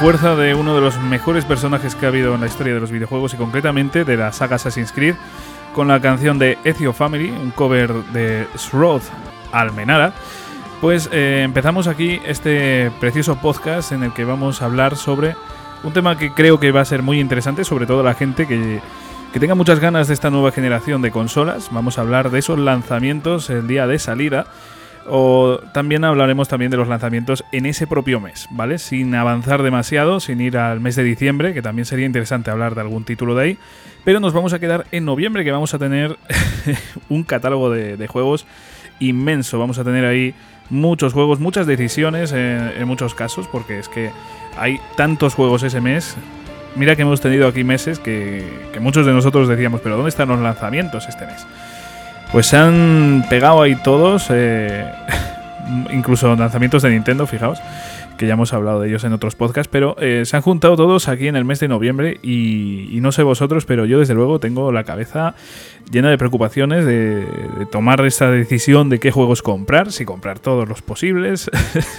fuerza de uno de los mejores personajes que ha habido en la historia de los videojuegos y concretamente de la saga Assassin's Creed, con la canción de Ezio Family, un cover de Shroud Almenara. Pues eh, empezamos aquí este precioso podcast en el que vamos a hablar sobre un tema que creo que va a ser muy interesante, sobre todo la gente que, que tenga muchas ganas de esta nueva generación de consolas. Vamos a hablar de esos lanzamientos el día de salida o también hablaremos también de los lanzamientos en ese propio mes, ¿vale? Sin avanzar demasiado, sin ir al mes de diciembre, que también sería interesante hablar de algún título de ahí. Pero nos vamos a quedar en noviembre, que vamos a tener un catálogo de, juegos inmenso. Vamos a tener ahí muchos juegos, muchas decisiones en, muchos casos, porque es que hay tantos juegos ese mes. Mira que hemos tenido aquí meses que, que muchos de nosotros decíamos, pero ¿dónde están los lanzamientos este mes? Pues se han pegado ahí todos, eh, incluso lanzamientos de Nintendo, fijaos, que ya hemos hablado de ellos en otros podcasts, pero eh, se han juntado todos aquí en el mes de noviembre y, no sé vosotros, pero yo desde luego tengo la cabeza llena de preocupaciones de, tomar esta decisión de qué juegos comprar, si comprar todos los posibles,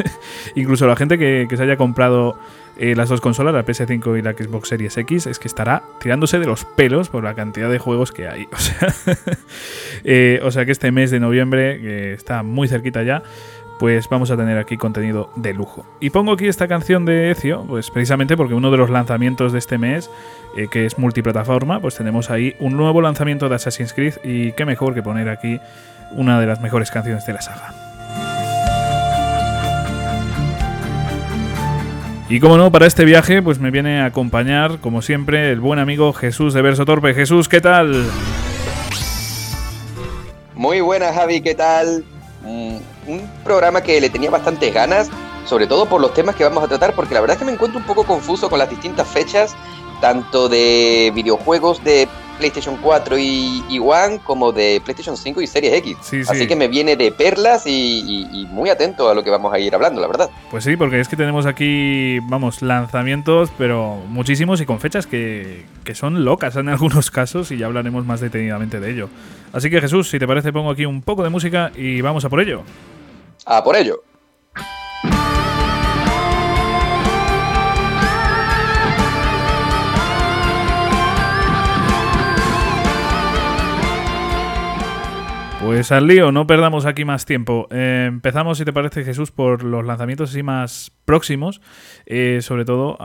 incluso la gente que se haya comprado eh, las dos consolas, la PS5 y la Xbox Series X, es que estará tirándose de los pelos por la cantidad de juegos que hay. O sea, eh, o sea que este mes de noviembre, que está muy cerquita ya, pues vamos a tener aquí contenido de lujo. Y pongo aquí esta canción de Ezio, pues precisamente porque uno de los lanzamientos de este mes, eh, que es multiplataforma, pues tenemos ahí un nuevo lanzamiento de Assassin's Creed y qué mejor que poner aquí una de las mejores canciones de la saga. Y como no, para este viaje, pues me viene a acompañar, como siempre, el buen amigo Jesús de Verso Torpe. Jesús, ¿qué tal? Muy buenas, Javi, ¿qué tal? Mm, un programa que le tenía bastantes ganas, sobre todo por los temas que vamos a tratar, porque la verdad es que me encuentro un poco confuso con las distintas fechas, tanto de videojuegos de PlayStation 4 y, One como de PlayStation 5 y Series X. Así que me viene de perlas y, muy atento a lo que vamos a ir hablando, la verdad. Pues sí, porque es que tenemos aquí, vamos, lanzamientos, pero muchísimos y con fechas que, que son locas en algunos casos y ya hablaremos más detenidamente de ello. Así que Jesús, si te parece, pongo aquí un poco de música y vamos a por ello. A por ello. Pues al lío, no perdamos aquí más tiempo. Eh, empezamos, si te parece, Jesús, por los lanzamientos así más próximos. Eh, sobre todo,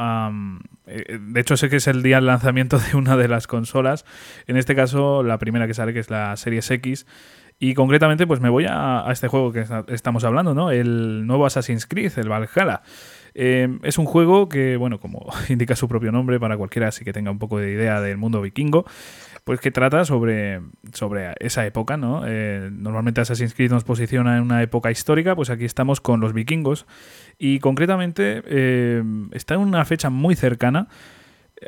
eh, de hecho, sé que es el día del lanzamiento de una de las consolas. En este caso, la primera que sale, que es la Series X. Y concretamente, pues me voy a, a este juego que estamos hablando, ¿no? El nuevo Assassin's Creed, el Valhalla. es un juego que, bueno, como indica su propio nombre, para cualquiera así que tenga un poco de idea del mundo vikingo, pues que trata sobre, sobre esa época, ¿no? Eh, normalmente Assassin's Creed nos posiciona en una época histórica, pues aquí estamos con los vikingos y concretamente eh, está en una fecha muy cercana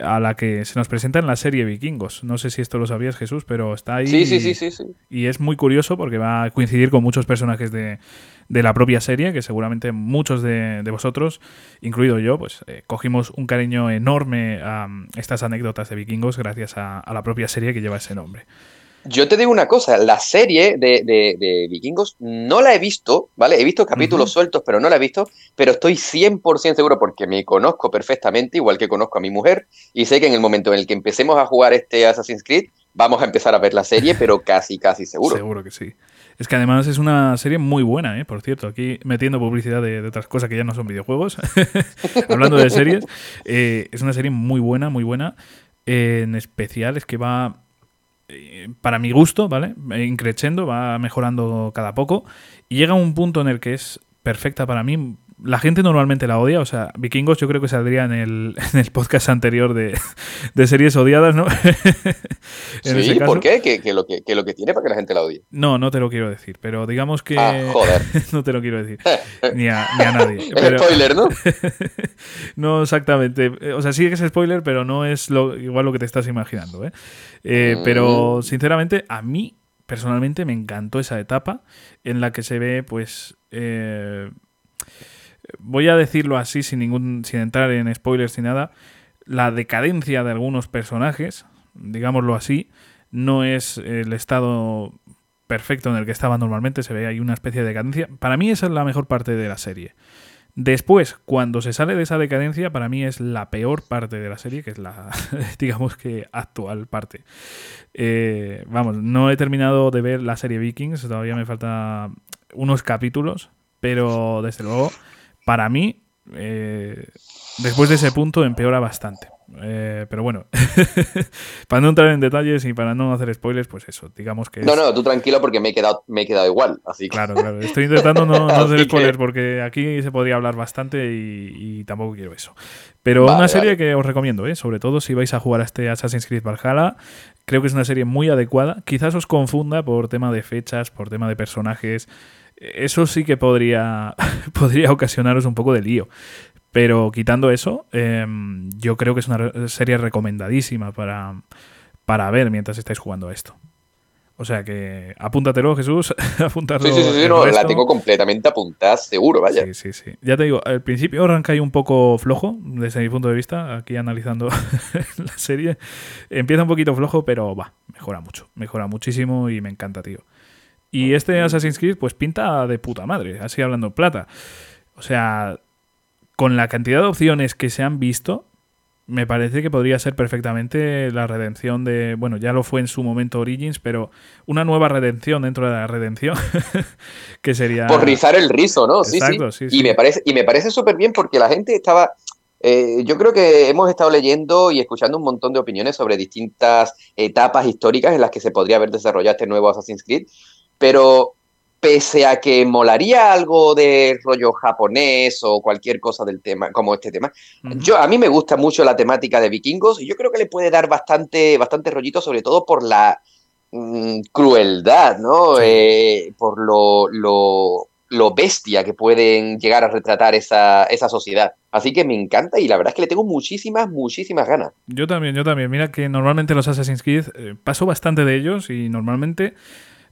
a la que se nos presenta en la serie Vikingos. No sé si esto lo sabías, Jesús, pero está ahí. Sí, sí, sí, sí. sí. Y es muy curioso porque va a coincidir con muchos personajes de, de la propia serie, que seguramente muchos de, vosotros, incluido yo, pues eh, cogimos un cariño enorme a estas anécdotas de vikingos gracias a, la propia serie que lleva ese nombre. Yo te digo una cosa, la serie de, vikingos no la he visto, ¿vale? He visto capítulos sueltos, pero no la he visto, pero estoy 100% seguro porque me conozco perfectamente, igual que conozco a mi mujer, y sé que en el momento en el que empecemos a jugar este Assassin's Creed, vamos a empezar a ver la serie, pero casi, casi seguro. seguro que sí. Es que además es una serie muy buena, ¿eh? por cierto. Aquí metiendo publicidad de, otras cosas que ya no son videojuegos, hablando de series. Eh, es una serie muy buena, muy buena. en especial es que va, eh, para mi gusto, ¿vale? Increciendo, va mejorando cada poco. Y llega un punto en el que es perfecta para mí la gente normalmente la odia, o sea, Vikingos yo creo que saldría en el, en el podcast anterior de, series odiadas, ¿no? sí, ¿por qué? ¿Qué, lo que, lo que tiene para que la gente la odie? No, no te lo quiero decir, pero digamos que... Ah, joder. no te lo quiero decir, ni, a, ni a nadie. Es spoiler, ¿no? no exactamente, o sea, sí que es spoiler, pero no es lo, igual lo que te estás imaginando, ¿eh? eh pero, mm. sinceramente, a mí personalmente me encantó esa etapa en la que se ve, pues... Eh, voy a decirlo así sin ningún sin entrar en spoilers ni nada, la decadencia de algunos personajes, digámoslo así, no es el estado perfecto en el que estaba normalmente, se ve ahí una especie de decadencia. Para mí esa es la mejor parte de la serie. Después, cuando se sale de esa decadencia, para mí es la peor parte de la serie, que es la, digamos que, actual parte. Eh, vamos, no he terminado de ver la serie Vikings, todavía me faltan unos capítulos, pero desde luego, para mí, eh, después de ese punto empeora bastante. Eh, pero bueno, para no entrar en detalles y para no hacer spoilers, pues eso, digamos que... No, no, tú tranquilo porque me he quedado, me he quedado igual. Así Claro, claro. Estoy intentando no, hacer spoilers porque aquí se podría hablar bastante y, tampoco quiero eso. Pero una serie que os recomiendo, ¿eh? sobre todo si vais a jugar a este Assassin's Creed Valhalla. Creo que es una serie muy adecuada. Quizás os confunda por tema de fechas, por tema de personajes. Eso sí que podría, podría ocasionaros un poco de lío. Pero quitando eso, em, yo creo que es una serie recomendadísima para, para ver mientras estáis jugando a esto. O sea que apúntatelo, Jesús. apúntatelo. Sí, sí, sí, no, la tengo completamente apuntada, seguro, vaya. Sí, sí, sí. Ya te digo, al principio arranca ahí un poco flojo, desde mi punto de vista, aquí analizando la serie. Empieza un poquito flojo, pero va, mejora mucho. Mejora muchísimo y me encanta, tío. Y este Assassin's Creed, pues pinta de puta madre, así hablando en plata. O sea, con la cantidad de opciones que se han visto, me parece que podría ser perfectamente la redención de, bueno, ya lo fue en su momento Origins, pero una nueva redención dentro de la redención, que sería... Por rizar el rizo, ¿no? sí, sí. Y me parece, y me parece súper bien porque la gente estaba... Eh, yo creo que hemos estado leyendo y escuchando un montón de opiniones sobre distintas etapas históricas en las que se podría haber desarrollado este nuevo Assassin's Creed, pero pese a que molaría algo de rollo japonés o cualquier cosa del tema, como este tema, yo, a mí me gusta mucho la temática de vikingos y yo creo que le puede dar bastante, bastante rollito, sobre todo por la mm, crueldad, ¿no? Eh, por lo, lo, bestia que pueden llegar a retratar esa, esa sociedad. Así que me encanta y la verdad es que le tengo muchísimas, muchísimas ganas. Yo también, yo también. Mira que normalmente los Assassin's Creed eh, paso bastante de ellos y normalmente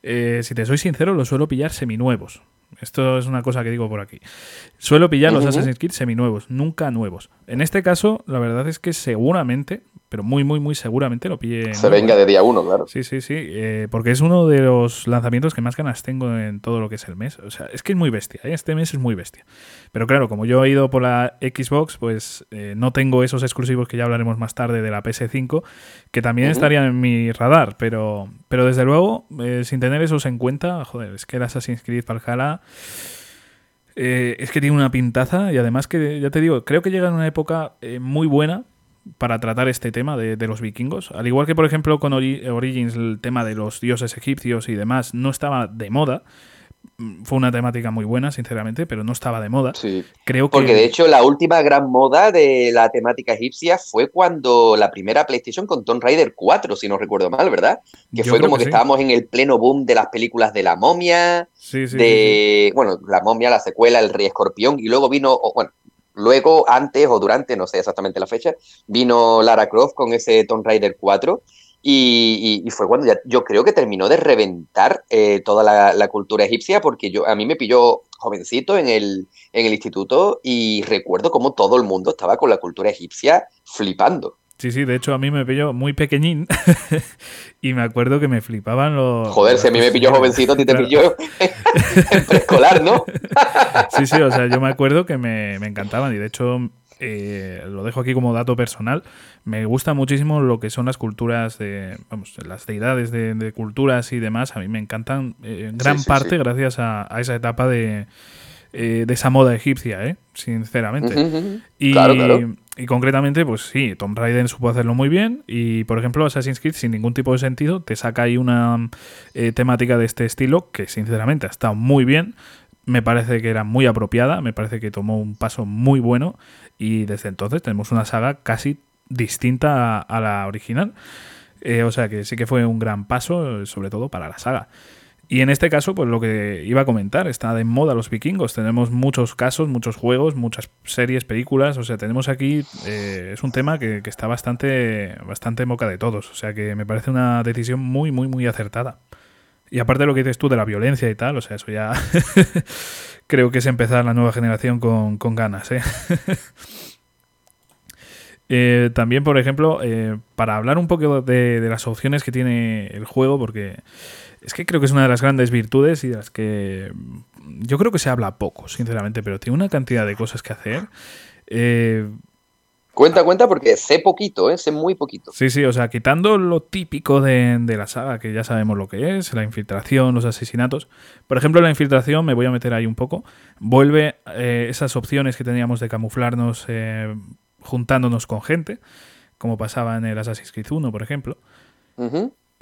eh, si te soy sincero, los suelo pillar seminuevos. Esto es una cosa que digo por aquí. Suelo pillar los Assassin's Creed seminuevos, nunca nuevos. En este caso, la verdad es que seguramente pero muy, muy, muy seguramente lo pille. Se venga de día uno, claro. Sí, sí, sí, eh, porque es uno de los lanzamientos que más ganas tengo en todo lo que es el mes. O sea, es que es muy bestia, ¿eh? este mes es muy bestia. Pero claro, como yo he ido por la Xbox, pues eh, no tengo esos exclusivos que ya hablaremos más tarde de la PS5, que también estarían en mi radar, pero, pero desde luego, sin tener esos en cuenta, joder, es que el Assassin's Creed Valhalla... es que tiene una pintaza y además que, ya te digo, creo que llega en una época muy buena para tratar este tema de, los vikingos. Al igual que, por ejemplo, con Origins el tema de los dioses egipcios y demás no estaba de moda. Mm, fue una temática muy buena, sinceramente, pero no estaba de moda. Sí. Creo Porque de hecho la última gran moda de la temática egipcia fue cuando la primera PlayStation con Tomb Raider 4, si no recuerdo mal, ¿verdad? Que fue como que, estábamos en el pleno boom de las películas de la momia, de, bueno, la momia, la secuela, el rey escorpión, y luego vino, bueno, Luego, antes o durante, no sé exactamente la fecha, vino Lara Croft con ese Tomb Raider 4 y, fue cuando yo creo que terminó de reventar eh, toda la, cultura egipcia porque yo, a mí me pilló jovencito en el, en el instituto y recuerdo cómo todo el mundo estaba con la cultura egipcia flipando. Sí, sí, de hecho a mí me pilló muy pequeñín y me acuerdo que me flipaban los... Joder, si a mí me pilló jovencito, a ti te pilló en preescolar, ¿no? sí, sí, o sea, yo me acuerdo que me, encantaban y de hecho eh, lo dejo aquí como dato personal, me gusta muchísimo lo que son las culturas de, vamos, las deidades de, culturas y demás, a mí me encantan eh, en gran parte gracias a, esa etapa de, eh, de esa moda egipcia, ¿eh? sinceramente. y, y concretamente, pues sí, Tom Raider supo hacerlo muy bien y, por ejemplo, Assassin's Creed, sin ningún tipo de sentido, te saca ahí una eh, temática de este estilo que, sinceramente, estado muy bien. Me parece que era muy apropiada, me parece que tomó un paso muy bueno y desde entonces tenemos una saga casi distinta a, la original. Eh, o sea que sí que fue un gran paso, sobre todo para la saga. Y en este caso, pues lo que iba a comentar, está de moda los vikingos. Tenemos muchos casos, muchos juegos, muchas series, películas. O sea, tenemos aquí. Eh, es un tema que, está bastante, bastante en boca de todos. O sea, que me parece una decisión muy, muy, muy acertada. Y aparte de lo que dices tú de la violencia y tal, o sea, eso ya. creo que es empezar la nueva generación con, ganas, ¿eh? ¿eh? también, por ejemplo, para hablar un poco de las opciones que tiene el juego, porque Es que creo que es una de las grandes virtudes y de las que yo creo que se habla poco, sinceramente, pero tiene una cantidad de cosas que hacer. Eh, Cuenta, cuenta, porque sé poquito, ¿eh? sé muy poquito. Sí, sí, o sea, quitando lo típico de, la saga, que ya sabemos lo que es, la infiltración, los asesinatos. Por ejemplo, la infiltración, me voy a meter ahí un poco, vuelve eh, esas opciones que teníamos de camuflarnos eh, juntándonos con gente, como pasaba en el Assassin's Creed 1, por ejemplo.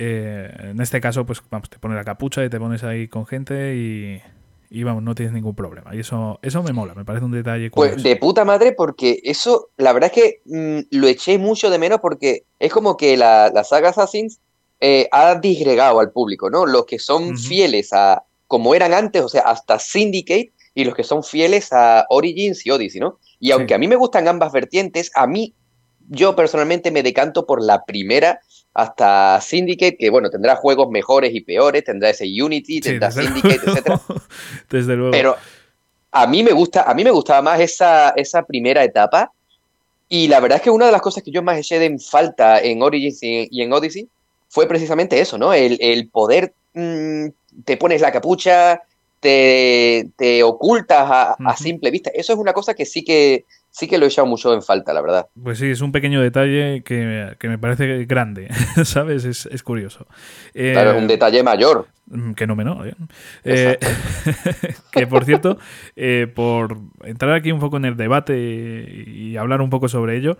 Eh, en este caso, pues vamos, te pones la capucha y te pones ahí con gente y, y vamos, no tienes ningún problema. Y eso, eso me mola, me parece un detalle. Pues de puta madre, porque eso, la verdad es que mm, lo eché mucho de menos porque es como que la, saga Assassins eh, ha disgregado al público, ¿no? Los que son fieles a como eran antes, o sea, hasta Syndicate, y los que son fieles a Origins y Odyssey, ¿no? Y aunque a mí me gustan ambas vertientes, a mí, yo personalmente me decanto por la primera hasta Syndicate, que bueno, tendrá juegos mejores y peores, tendrá ese Unity, tendrá Syndicate, etc. Desde luego. Pero a mí me gusta, a mí me gustaba más esa, esa primera etapa. Y la verdad es que una de las cosas que yo más eché de falta en Origins y, en Odyssey fue precisamente eso, ¿no? El, poder, mm, te pones la capucha, te, te ocultas a, a, simple vista. Eso es una cosa que sí que sí que lo he echado mucho en falta, la verdad. Pues sí, es un pequeño detalle que, me parece grande, ¿sabes? Es, curioso. claro, un eh, detalle mayor. Mm, que no menor. ¿eh? eh que por cierto, eh, por entrar aquí un poco en el debate y hablar un poco sobre ello,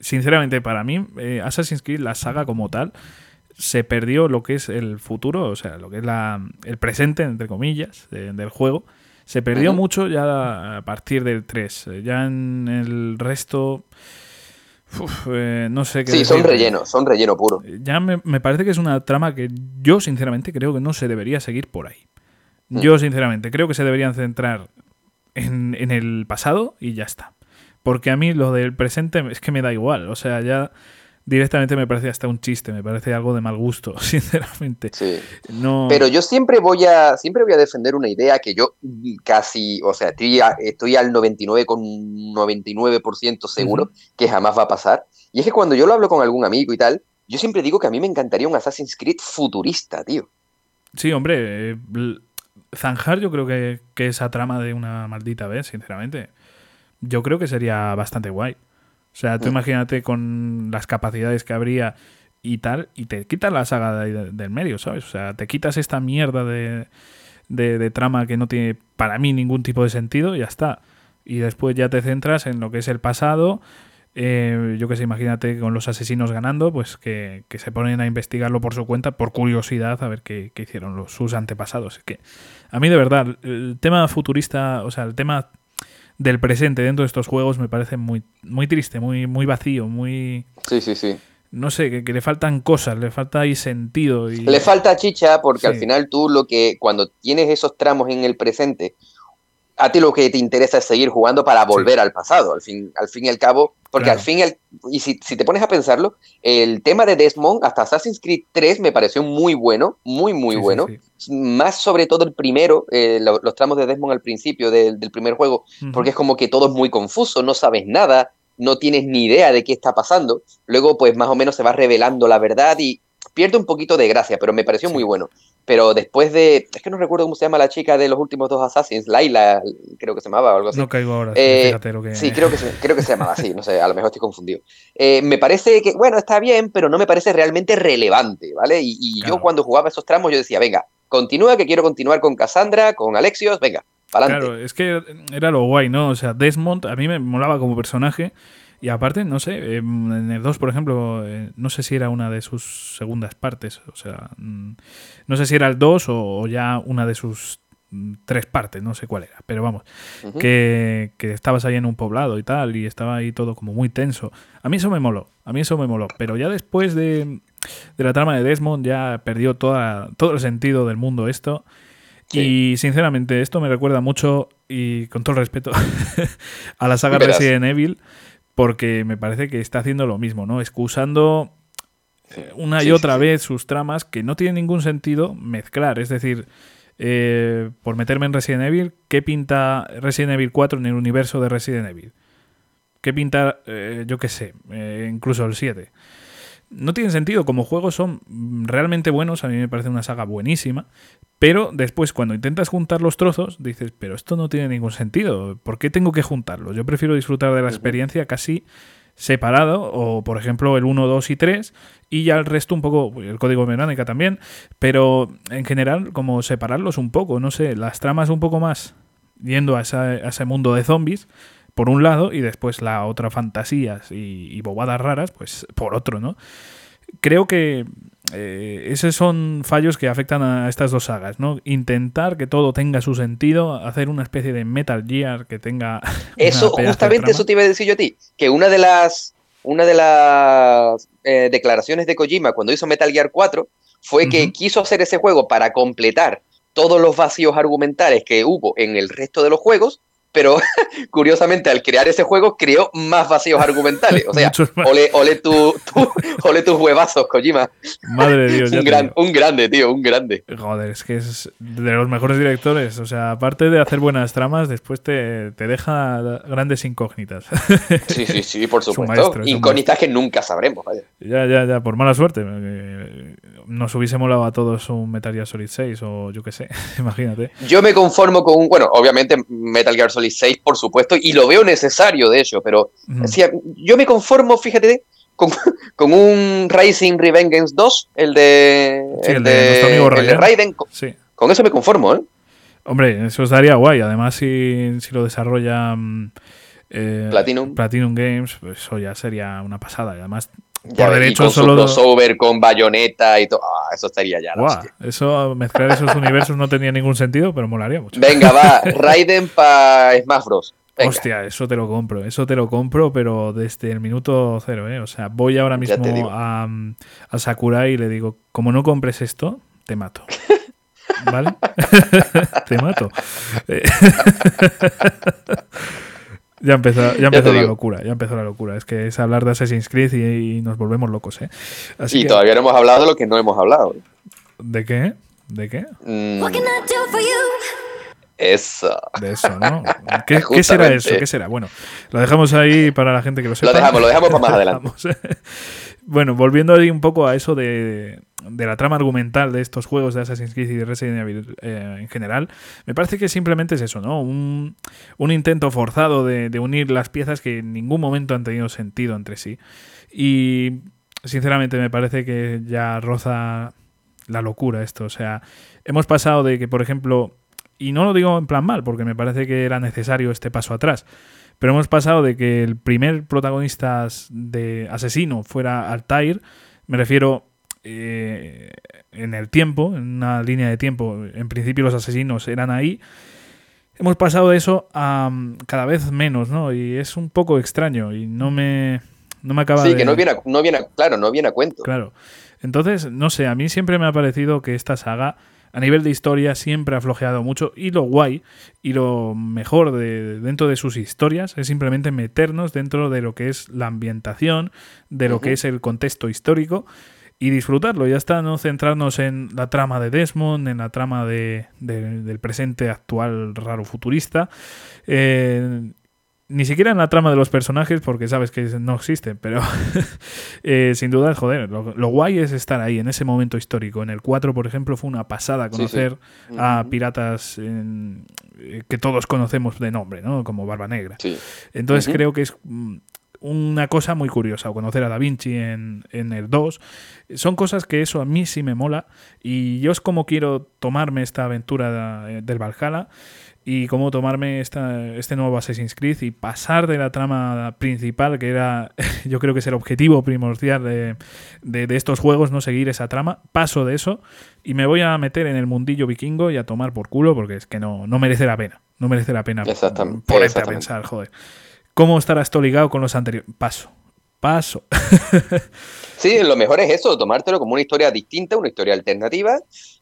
sinceramente para mí, Assassin's Creed, la saga como tal, se perdió lo que es el futuro, o sea, lo que es la, el presente, entre comillas, del juego se perdió mucho ya a partir del 3. Ya en el resto... Eh, no sé qué. Sí, son relleno, son relleno puro. Ya me, parece que es una trama que yo, sinceramente, creo que no se debería seguir por ahí. Mm. Yo, sinceramente, creo que se deberían centrar en, en, el pasado y ya está. Porque a mí lo del presente es que me da igual. O sea, ya directamente me parece hasta un chiste, me parece algo de mal gusto, sinceramente. Sí. No... Pero yo siempre voy a siempre voy a defender una idea que yo casi, o sea, estoy, estoy al 99 con 99% seguro que jamás va a pasar. Y es que cuando yo lo hablo con algún amigo y tal, yo siempre digo que a mí me encantaría un Assassin's Creed futurista, tío. Sí, hombre, eh, zanjar yo creo que, que esa trama de una maldita vez, sinceramente. Yo creo que sería bastante guay. O sea, tú mm. imagínate con las capacidades que habría y tal, y te quitas la saga del medio, ¿sabes? O sea, te quitas esta mierda de, de, trama que no tiene para mí ningún tipo de sentido y ya está. Y después ya te centras en lo que es el pasado. Eh, yo que sé, imagínate con los asesinos ganando, pues que, se ponen a investigarlo por su cuenta, por curiosidad, a ver qué, qué hicieron los, sus antepasados. Es que a mí de verdad, el tema futurista, o sea, el tema del presente dentro de estos juegos me parece muy, muy triste, muy, muy vacío, muy... Sí, sí, sí. No sé, que, le faltan cosas, le falta ahí sentido. Y... Le falta chicha porque al final tú lo que, cuando tienes esos tramos en el presente, a ti lo que te interesa es seguir jugando para volver al pasado, al fin, al fin y al cabo, porque al fin, y si, te pones a pensarlo, el tema de Desmond hasta Assassin's Creed 3 me pareció muy bueno, muy, muy bueno, más sobre todo el primero, eh, los tramos de Desmond al principio del, primer juego, porque es como que todo es muy confuso, no sabes nada, no tienes ni idea de qué está pasando, luego pues más o menos se va revelando la verdad y pierde un poquito de gracia, pero me pareció muy bueno. Pero después de. Es que no recuerdo cómo se llama la chica de los últimos dos Assassins, Laila, creo que se llamaba o algo así. No caigo ahora, eh, fíjate lo que. Sí, creo que, se, creo que se llamaba así, no sé, a lo mejor estoy confundido. Eh, me parece que, bueno, está bien, pero no me parece realmente relevante, ¿vale? Y, yo cuando jugaba esos tramos, yo decía, venga, continúa, que quiero continuar con Cassandra, con Alexios, venga, para Claro, es que era lo guay, ¿no? O sea, Desmond a mí me molaba como personaje. Y aparte, no sé, em, en el 2, por ejemplo, eh, no sé si era una de sus segundas partes, o sea, mm, no sé si era el 2 o, ya una de sus mm, tres partes, no sé cuál era, pero vamos, que, estabas ahí en un poblado y tal, y estaba ahí todo como muy tenso. A mí eso me moló, a mí eso me moló, pero ya después de, la trama de Desmond ya perdió toda, todo el sentido del mundo esto. Y sinceramente, esto me recuerda mucho, y con todo el respeto, a la saga Resident Evil porque me parece que está haciendo lo mismo, ¿no? Excusando una y otra vez sus tramas que no tienen ningún sentido mezclar. Es decir, eh, por meterme en Resident Evil, ¿qué pinta Resident Evil 4 en el universo de Resident Evil? ¿Qué pinta, eh, yo qué sé, eh, incluso el 7? No tienen sentido. Como juegos son realmente buenos, a mí me parece una saga buenísima, pero después cuando intentas juntar los trozos, dices, pero esto no tiene ningún sentido, ¿por qué tengo que juntarlos? Yo prefiero disfrutar de la experiencia casi separado, o por ejemplo el 1, 2 y 3, y ya el resto un poco, el código mecánica también, pero en general como separarlos un poco, no sé, las tramas un poco más yendo a, a ese mundo de zombies, por un lado, y después la otra fantasías y, bobadas raras, pues por otro, ¿no? Creo que eh, esos son fallos que afectan a estas dos sagas, ¿no? Intentar que todo tenga su sentido, hacer una especie de Metal Gear que tenga. Eso, justamente eso te iba a decir yo a ti, que una de las, una de las eh, declaraciones de Kojima cuando hizo Metal Gear 4 fue que quiso hacer ese juego para completar todos los vacíos argumentales que hubo en el resto de los juegos pero curiosamente al crear ese juego creó más vacíos argumentales. O sea, ole, ole, tu, ole tus huevazos, Kojima. Madre de Dios. un, gran, un grande, tío, un grande. Joder, es que es de los mejores directores. O sea, aparte de hacer buenas tramas, después te, te deja grandes incógnitas. sí, sí, sí, por supuesto. incógnitas que nunca sabremos. Vaya. Ya, ya, ya, por mala suerte. Nos hubiese molado a todos un Metal Gear Solid 6 o yo qué sé, imagínate. Yo me conformo con un, bueno, obviamente Metal Gear Solid 6, por supuesto, y lo veo necesario de hecho, pero yo me conformo, fíjate, con, con, un Rising Revengeance 2, el de, el, de, Raiden. Con eso me conformo, ¿eh? Hombre, eso estaría guay. Además, si, si lo desarrolla eh, Platinum. Platinum Games, pues eso ya sería una pasada. Y además por derecho con solo. crossover con bayoneta y todo. Ah, eso estaría ya. eso, mezclar esos universos no tenía ningún sentido, pero molaría mucho. Venga, va. Raiden para Smash Bros. Hostia, eso te lo compro, eso te lo compro, pero desde el minuto cero, ¿eh? O sea, voy ahora mismo a, a Sakurai y le digo, como no compres esto, te mato. ¿Vale? te mato. Ya empezó, ya empezó la locura, ya empezó la locura. Es que es hablar de Assassin's Creed y, nos volvemos locos, ¿eh? Así y todavía no hemos hablado de lo que no hemos hablado. ¿De qué? ¿De qué? Mm. Eso. De eso, ¿no? ¿Qué, ¿Qué, será eso? ¿Qué será? Bueno, lo dejamos ahí para la gente que lo sepa. Lo dejamos, lo dejamos para más adelante. Bueno, volviendo ahí un poco a eso de, de la trama argumental de estos juegos de Assassin's Creed y de Resident Evil eh, en general, me parece que simplemente es eso, ¿no? Un, intento forzado de, unir las piezas que en ningún momento han tenido sentido entre sí. Y sinceramente me parece que ya roza la locura esto. O sea, hemos pasado de que, por ejemplo, y no lo digo en plan mal, porque me parece que era necesario este paso atrás. Pero hemos pasado de que el primer protagonista de asesino fuera Altair, me refiero eh, en el tiempo, en una línea de tiempo, en principio los asesinos eran ahí. Hemos pasado de eso a mm, cada vez menos, ¿no? Y es un poco extraño y no me, no me acaba sí, que no viene, no viene, claro, no viene a cuento. Claro. Entonces, no sé, a mí siempre me ha parecido que esta saga a nivel de historia siempre ha flojeado mucho y lo guay y lo mejor de, dentro de sus historias es simplemente meternos dentro de lo que es la ambientación, de lo que es el contexto histórico y disfrutarlo. Ya está, no centrarnos en la trama de Desmond, en la trama de, del presente actual raro futurista. Eh, ni siquiera en la trama de los personajes, porque sabes que no existen, pero eh, sin duda, joder, lo, guay es estar ahí en ese momento histórico. En el 4, por ejemplo, fue una pasada conocer a piratas eh, que todos conocemos de nombre, ¿no? Como Barba Negra. Entonces creo que es mm, una cosa muy curiosa, conocer a Da Vinci en, en, el 2. Son cosas que eso a mí sí me mola y yo es como quiero tomarme esta aventura del Valhalla y cómo tomarme esta, este nuevo Assassin's Creed y pasar de la trama principal, que era yo creo que es el objetivo primordial de, de, estos juegos, no seguir esa trama, paso de eso y me voy a meter en el mundillo vikingo y a tomar por culo porque es que no, no merece la pena. No merece la pena ponerte a pensar, joder. ¿Cómo estará esto ligado con los anteriores? Paso, paso. sí, lo mejor es eso, tomártelo como una historia distinta, una historia alternativa.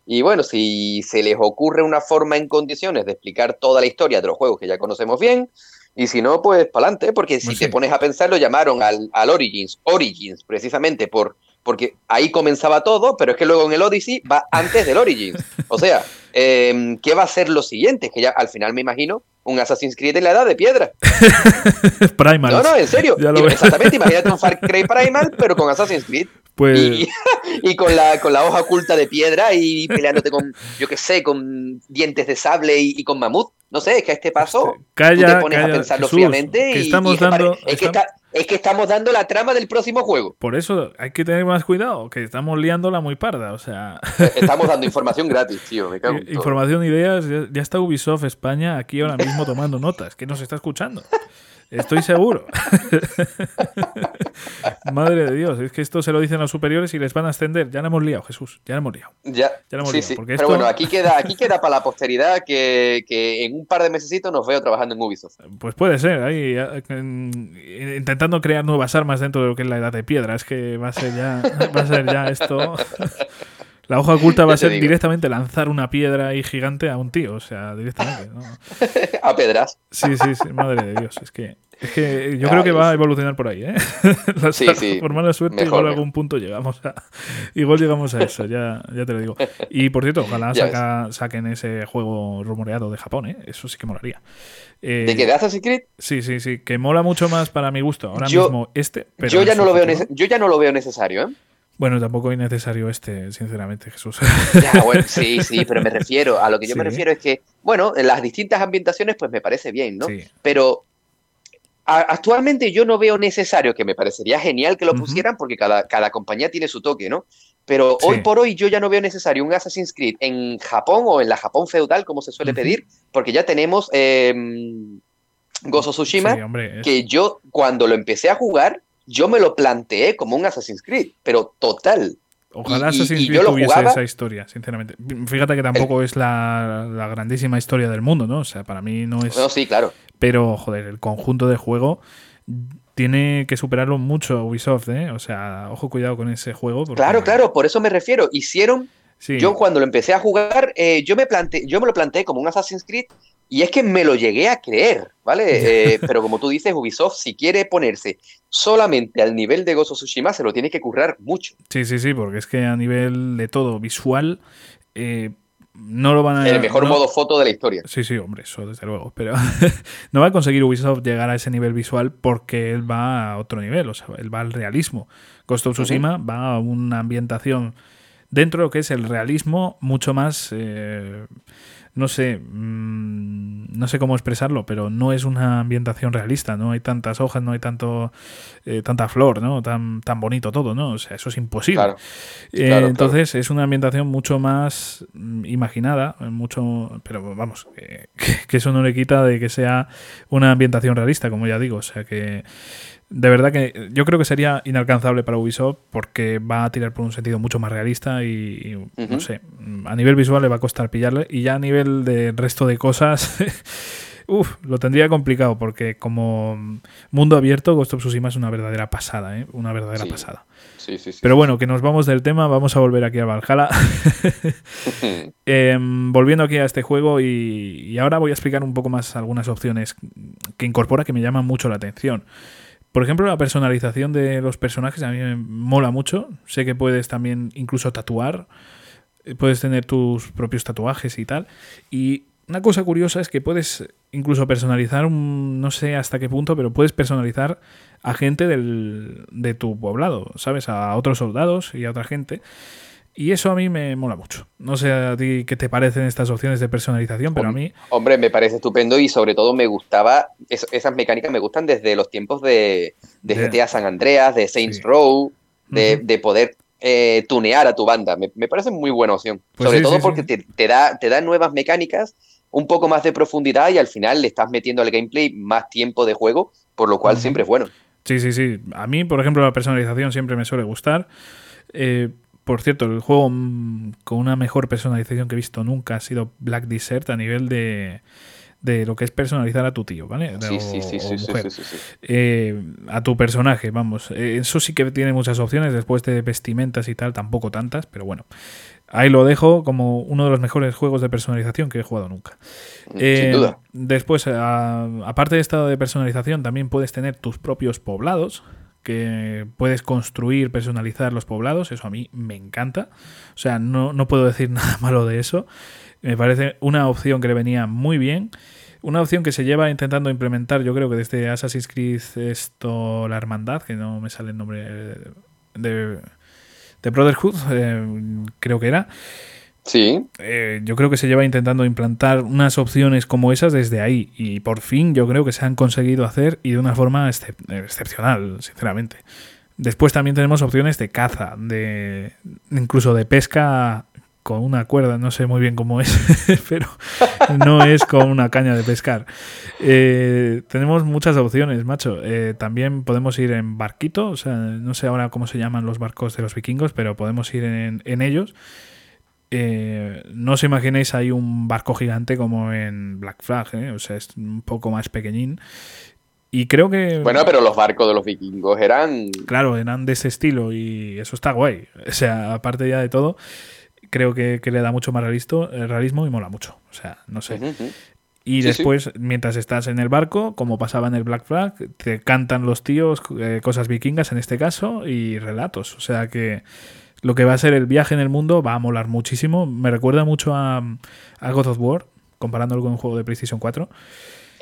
Y bueno, si se les ocurre una forma en condiciones de explicar toda la historia de los juegos que ya conocemos bien, y si no, pues para adelante, porque si te pones a pensar, lo llamaron al, al Origins, Origins, precisamente por porque ahí comenzaba todo, pero es que luego en el Odyssey va antes del Origins. O sea, em, ¿qué va a ser lo siguiente? Que ya al final me imagino un Assassin's Creed en la edad de piedra. Primal. No, no, en serio. Exactamente, imagínate un Far Cry Primal, pero con Assassin's Creed. Pues... Y, con, la, con la hoja oculta de piedra y peleándote con, yo qué sé, con dientes de sable y, con mamut. No sé, es que a este paso calla, tú te pones a pensarlo fríamente y, estamos dando, es, que está, es que estamos dando la trama del próximo juego. Por eso hay que tener más cuidado, que estamos liándola muy parda, o sea... Estamos dando información gratis, tío, me cago en Información, ideas, ya está Ubisoft España aquí ahora mismo tomando notas, que nos está escuchando. Estoy seguro. Madre de Dios, es que esto se lo dicen los superiores y les van a ascender. Ya lo hemos liado, Jesús, ya lo hemos liado. Ya, ya hemos liado. Pero bueno, aquí queda, aquí queda para la posteridad que, en un par de meses nos veo trabajando en Ubisoft. Pues puede ser, ahí intentando crear nuevas armas dentro de lo que es la edad de piedra. Es que va a ser ya, va a ser ya esto. La hoja oculta va a ser directamente lanzar una piedra ahí gigante a un tío, o sea, directamente. a pedras. Sí, sí, sí, madre de Dios. Es que, es que yo creo que va a evolucionar por ahí, ¿eh? sí, sí. Por mala suerte, igual a algún punto llegamos a. Igual llegamos a eso, ya, ya te lo digo. Y por cierto, ojalá saquen ese juego rumoreado de Japón, ¿eh? Eso sí que molaría. Eh, ¿De qué de Assassin's Creed? Sí, sí, sí, que mola mucho más para mi gusto. Ahora mismo este. Pero yo, ya no lo veo yo ya no lo veo necesario, ¿eh? Bueno, tampoco es necesario este, sinceramente, Jesús. Ya, bueno, sí, sí, pero me refiero, a lo que yo me refiero es que, bueno, en las distintas ambientaciones, pues me parece bien, ¿no? Sí. Pero actualmente yo no veo necesario, que me parecería genial que lo pusieran, porque cada, cada compañía tiene su toque, ¿no? Pero hoy por hoy yo ya no veo necesario un Assassin's Creed en Japón o en la Japón feudal, como se suele pedir, porque ya tenemos eh, Gozo Tsushima, que yo cuando lo empecé a jugar, yo me lo planteé como un Assassin's Creed, pero total. Ojalá Assassin's Creed tuviese esa historia, sinceramente. Fíjate que tampoco es la, grandísima historia del mundo, ¿no? O sea, para mí no es. No, sí, claro. Pero, joder, el conjunto de juego tiene que superarlo mucho Ubisoft, ¿eh? O sea, ojo, cuidado con ese juego. Claro, claro, por eso me refiero. Hicieron. Yo cuando lo empecé a jugar, eh, yo, me planteé, yo me lo planteé como un Assassin's Creed y es que me lo llegué a creer, ¿vale? Eh, pero como tú dices, Ubisoft, si quiere ponerse solamente al nivel de Gozo Tsushima, se lo tiene que currar mucho. Sí, sí, sí, porque es que a nivel de todo visual, eh, no lo van a. El mejor modo foto de la historia. Sí, sí, hombre, eso desde luego. Pero no va a conseguir Ubisoft llegar a ese nivel visual porque él va a otro nivel, o sea, él va al realismo. Ghost of Tsushima va a una ambientación dentro de lo que es el realismo mucho más. Eh, no sé, mm, no sé cómo expresarlo, pero no es una ambientación realista, no hay tantas hojas, no hay tanto eh, tanta flor, ¿no? Tan, tan bonito todo, ¿no? O sea, eso es imposible. Eh, entonces es una ambientación mucho más mm, imaginada, mucho, pero vamos, que eso no le quita de que sea una ambientación realista, como ya digo, o sea que de verdad que yo creo que sería inalcanzable para Ubisoft porque va a tirar por un sentido mucho más realista y, no sé, a nivel visual le va a costar pillarle y ya a nivel de resto de cosas, uff, lo tendría complicado porque como mundo abierto Ghost of Tsushima es una verdadera pasada, ¿eh? Una verdadera pasada. Sí, sí, sí, Pero bueno, que nos vamos del tema, vamos a volver aquí a Valhalla. Em, volviendo aquí a este juego y, y ahora voy a explicar un poco más algunas opciones que incorpora que me llaman mucho la atención. Por ejemplo, la personalización de los personajes a mí me mola mucho. Sé que puedes también incluso tatuar, eh, puedes tener tus propios tatuajes y tal. Y una cosa curiosa es que puedes incluso personalizar, un, no sé hasta qué punto, pero puedes personalizar a gente del, de tu poblado, ¿sabes? A otros soldados y a otra gente. Y eso a mí me mola mucho. No sé a ti qué te parecen estas opciones de personalización, pero a mí... Hombre, me parece estupendo y sobre todo me gustaba, esas mecánicas me gustan desde los tiempos de, GTA San Andreas, de Saints Row, de, poder eh, tunear a tu banda. Me, parece muy buena opción. Pues sobre todo porque te, da, te da nuevas mecánicas, un poco más de profundidad y al final le estás metiendo al gameplay más tiempo de juego, por lo cual siempre es bueno. Sí, sí, sí. A mí, por ejemplo, la personalización siempre me suele gustar. Eh, por cierto, el juego mm, con una mejor personalización que he visto nunca ha sido Black Desert a nivel de, de lo que es personalizar a tu tío, ¿vale? Sí, sí, sí, sí, eh, a tu personaje, vamos. Eh, eso sí que tiene muchas opciones, después de vestimentas y tal, tampoco tantas, pero bueno. Ahí lo dejo como uno de los mejores juegos de personalización que he jugado nunca. Sin eh, duda. Después, aparte de esta de personalización, también puedes tener tus propios poblados, que puedes construir, personalizar los poblados, eso a mí me encanta. O sea, no, no puedo decir nada malo de eso. Me parece una opción que le venía muy bien. Una opción que se lleva intentando implementar, yo creo que desde Assassin's Creed esto, la hermandad, que no me sale el nombre de... The Brotherhood, eh, creo que era. Sí. Eh, yo creo que se lleva intentando implantar unas opciones como esas desde ahí y por fin yo creo que se han conseguido hacer y de una forma excepcional, sinceramente. Después también tenemos opciones de caza, de incluso de pesca con una cuerda, no sé muy bien cómo es, pero no es con una caña de pescar. Eh, tenemos muchas opciones, macho. Eh, también podemos ir en barquito, o sea, no sé ahora cómo se llaman los barcos de los vikingos, pero podemos ir en, en ellos eh, no os imaginéis hay un barco gigante como en Black Flag, ¿eh? o sea, es un poco más pequeñín. Y creo que. Bueno, pero los barcos de los vikingos eran. Claro, eran de ese estilo y eso está guay. O sea, aparte ya de todo, creo que, le da mucho más eh, realismo y mola mucho. O sea, no sé. Y después, mientras estás en el barco, como pasaba en el Black Flag, te cantan los tíos cosas vikingas en este caso y relatos. O sea que lo que va a ser el viaje en el mundo va a molar muchísimo. Me recuerda mucho a, God of War, comparándolo con un juego de PlayStation 4.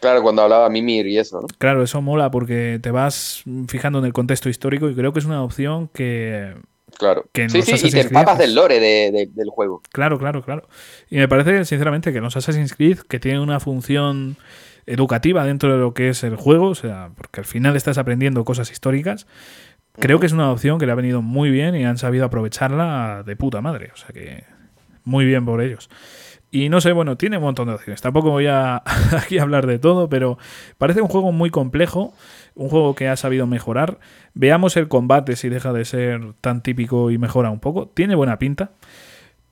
Claro, cuando hablaba Mimir y eso, ¿no? Claro, eso mola porque te vas fijando en el contexto histórico y creo que es una opción que. Claro. Que sí, sí, y te empapas del lore del juego. Claro, claro, claro. Y me parece, sinceramente, que los Assassin's Creed, que tienen una función educativa dentro de lo que es el juego, o sea, porque al final estás aprendiendo cosas históricas, Creo que es una opción que le ha venido muy bien y han sabido aprovecharla de puta madre. O sea que muy bien por ellos. Y no sé, bueno, tiene un montón de opciones. Tampoco voy a aquí hablar de todo, pero parece un juego muy complejo, un juego que ha sabido mejorar. Veamos el combate si deja de ser tan típico y mejora un poco. Tiene buena pinta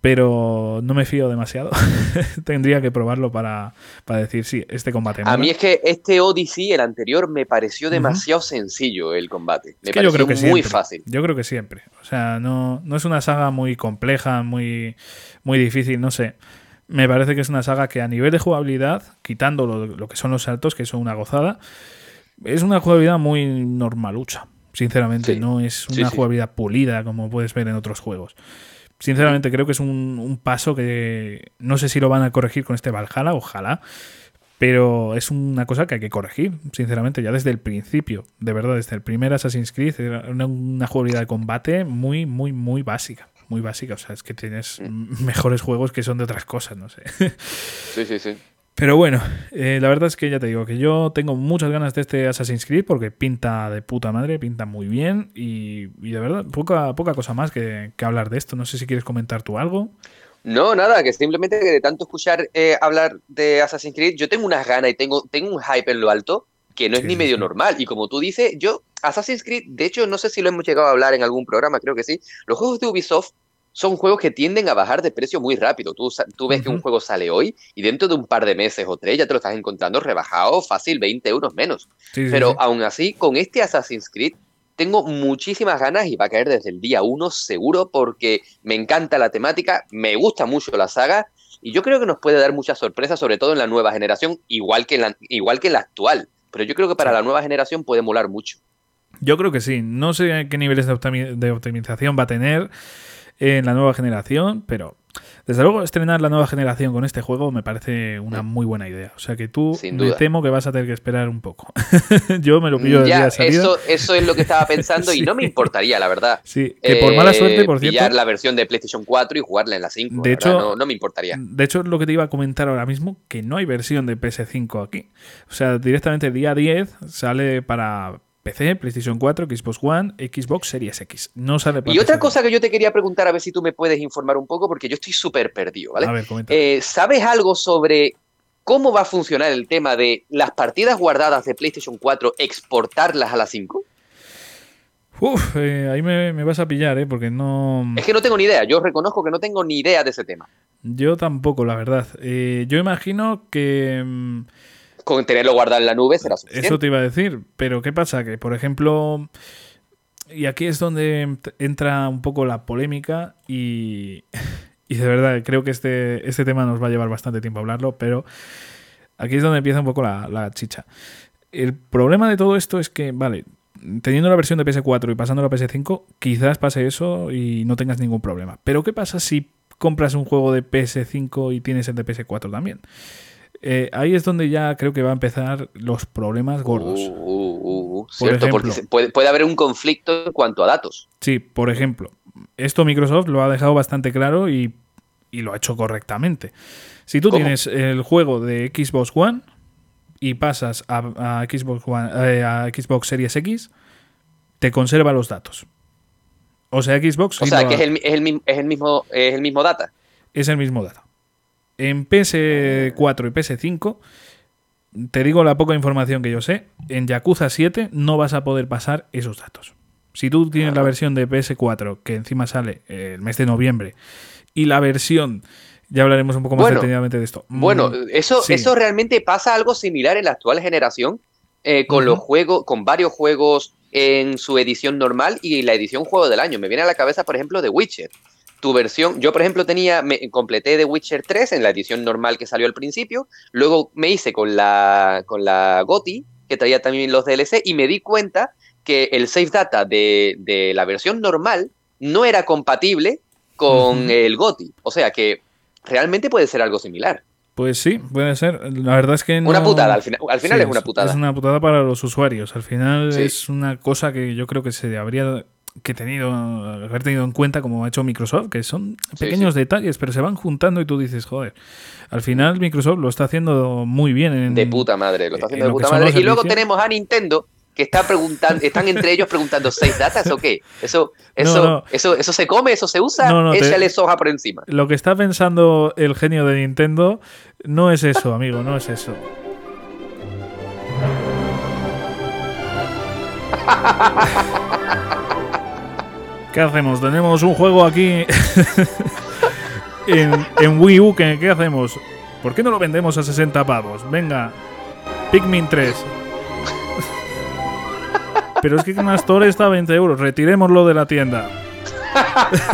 pero no me fío demasiado. Tendría que probarlo para, decir, sí, este combate. A mí es que este Odyssey, el anterior, me pareció demasiado sencillo el combate. Me pareció yo creo que muy fácil. Yo creo que siempre. O sea, no, no es una saga muy compleja, muy, muy difícil, no sé. Me parece que es una saga que a nivel de jugabilidad, quitando lo, que son los saltos, que son una gozada, es una jugabilidad muy normalucha. Sinceramente, no es una jugabilidad pulida como puedes ver en otros juegos. Sinceramente creo que es un, paso que no sé si lo van a corregir con este Valhalla, ojalá, pero es una cosa que hay que corregir, sinceramente, ya desde el principio, de verdad, desde el primer Assassin's Creed, era una, jugabilidad de combate muy, muy, muy básica, muy básica, o sea, es que tienes mm. mejores juegos que son de otras cosas, no sé. Sí, sí, sí. Pero bueno, eh, la verdad es que ya te digo que yo tengo muchas ganas de este Assassin's Creed porque pinta de puta madre, pinta muy bien y, de verdad, poca, poca cosa más que, hablar de esto. No sé si quieres comentar tú algo. No, nada, que simplemente de tanto escuchar eh, hablar de Assassin's Creed, yo tengo unas ganas y tengo, tengo un hype en lo alto que no es ni medio normal. Y como tú dices, yo, Assassin's Creed, de hecho, no sé si lo hemos llegado a hablar en algún programa, creo que sí. Los juegos de Ubisoft son juegos que tienden a bajar de precio muy rápido. Tú, tú ves que un juego sale hoy y dentro de un par de meses o tres ya te lo estás encontrando rebajado fácil 20 euros menos. Pero aún así, con este Assassin's Creed tengo muchísimas ganas y va a caer desde el día uno seguro porque me encanta la temática, me gusta mucho la saga y yo creo que nos puede dar muchas sorpresas, sobre todo en la nueva generación, igual que en la, igual que la actual. Pero yo creo que para la nueva generación puede molar mucho. Yo creo que sí. No sé qué niveles de optimización va a tener en la nueva generación, pero desde luego estrenar la nueva generación con este juego me parece una mm. muy buena idea. O sea que tú me temo que vas a tener que esperar un poco. Yo me lo pillo de día Eso, eso es lo que estaba pensando y no me importaría, la verdad. Sí, que por mala suerte, por cierto. Pillar la versión de PlayStation 4 y jugarla en la 5. De hecho, no, me importaría. De hecho, es lo que te iba a comentar ahora mismo, que no hay versión de PS5 aquí. O sea, directamente día 10 sale para PC, PlayStation 4, Xbox One, Xbox Series X. No sale Y otra cosa que yo te quería preguntar, a ver si tú me puedes informar un poco, porque yo estoy súper perdido, ¿vale? A ver, eh, ¿Sabes algo sobre cómo va a funcionar el tema de las partidas guardadas de PlayStation 4, exportarlas a la 5? Uf, eh, ahí me, vas a pillar, ¿eh? Porque no... Es que no tengo ni idea, yo reconozco que no tengo ni idea de ese tema. Yo tampoco, la verdad. Eh, yo imagino que... Mm, con tenerlo guardado en la nube será suficiente. Eso te iba a decir, pero ¿qué pasa? Que, por ejemplo, y aquí es donde entra un poco la polémica y, y de verdad creo que este, este tema nos va a llevar bastante tiempo a hablarlo, pero aquí es donde empieza un poco la, la chicha. El problema de todo esto es que, vale, teniendo la versión de PS4 y pasando a PS5, quizás pase eso y no tengas ningún problema. Pero ¿qué pasa si compras un juego de PS5 y tienes el de PS4 también? Eh, ahí es donde ya creo que va a empezar los problemas gordos. Uh, uh, uh, cierto, porque puede, puede, haber un conflicto en cuanto a datos. Sí, por ejemplo, esto Microsoft lo ha dejado bastante claro y, y lo ha hecho correctamente. Si tú tienes el juego de Xbox One y pasas a, Xbox, One, eh, a Xbox Series X, te conserva los datos. O sea, Xbox. O sea, que es el, es, el, mismo, es el mismo data. Es el mismo data. En PS4 y PS5, te digo la poca información que yo sé, en Yakuza 7 no vas a poder pasar esos datos. Si tú tienes la versión de PS4, que encima sale el mes de noviembre, y la versión ya hablaremos un poco más detenidamente de esto. Bueno, mm, eso, eso realmente pasa algo similar en la actual generación, eh, con los juegos, con varios juegos en su edición normal y la edición juego del año. Me viene a la cabeza, por ejemplo, The Witcher. Tu versión, yo por ejemplo tenía, me completé The Witcher 3 en la edición normal que salió al principio, luego me hice con la, con la GOTI, que traía también los DLC, y me di cuenta que el save data de, de la versión normal no era compatible con el GOTI. O sea que realmente puede ser algo similar. Pues sí, puede ser. La verdad es que Una putada, al final, al final es una putada. Es una putada para los usuarios. Al final es una cosa que yo creo que se habría que tenido, haber tenido en cuenta como ha hecho Microsoft, que son pequeños detalles, pero se van juntando y tú dices, joder, al final Microsoft lo está haciendo muy bien. de puta madre, lo está haciendo de puta madre. Y luego tenemos a Nintendo, que está preguntando, están entre ellos preguntando seis datas o qué? Eso, eso, eso, eso se come, eso se usa, no, échale soja por encima. Lo que está pensando el genio de Nintendo no es eso, amigo, no es eso. ¿Qué hacemos? Tenemos un juego aquí en, en, Wii U. ¿qué, ¿Qué hacemos? ¿Por qué no lo vendemos a 60 pavos? Venga, Pikmin 3. Pero es que una Store está a 20 euros. Retirémoslo de la tienda.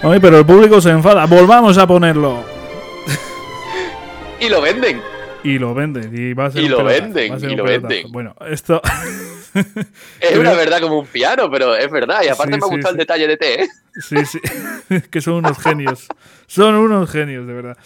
Ay, pero el público se enfada. Volvamos a ponerlo. y lo venden. Y lo venden. Y, va a ser y lo venden. Y lo venden. Bueno, esto. Es una verdad como un piano, pero es verdad. Y aparte me ha gustado el detalle de T, ¿eh? Sí, sí. que son unos genios. Son unos genios, de verdad.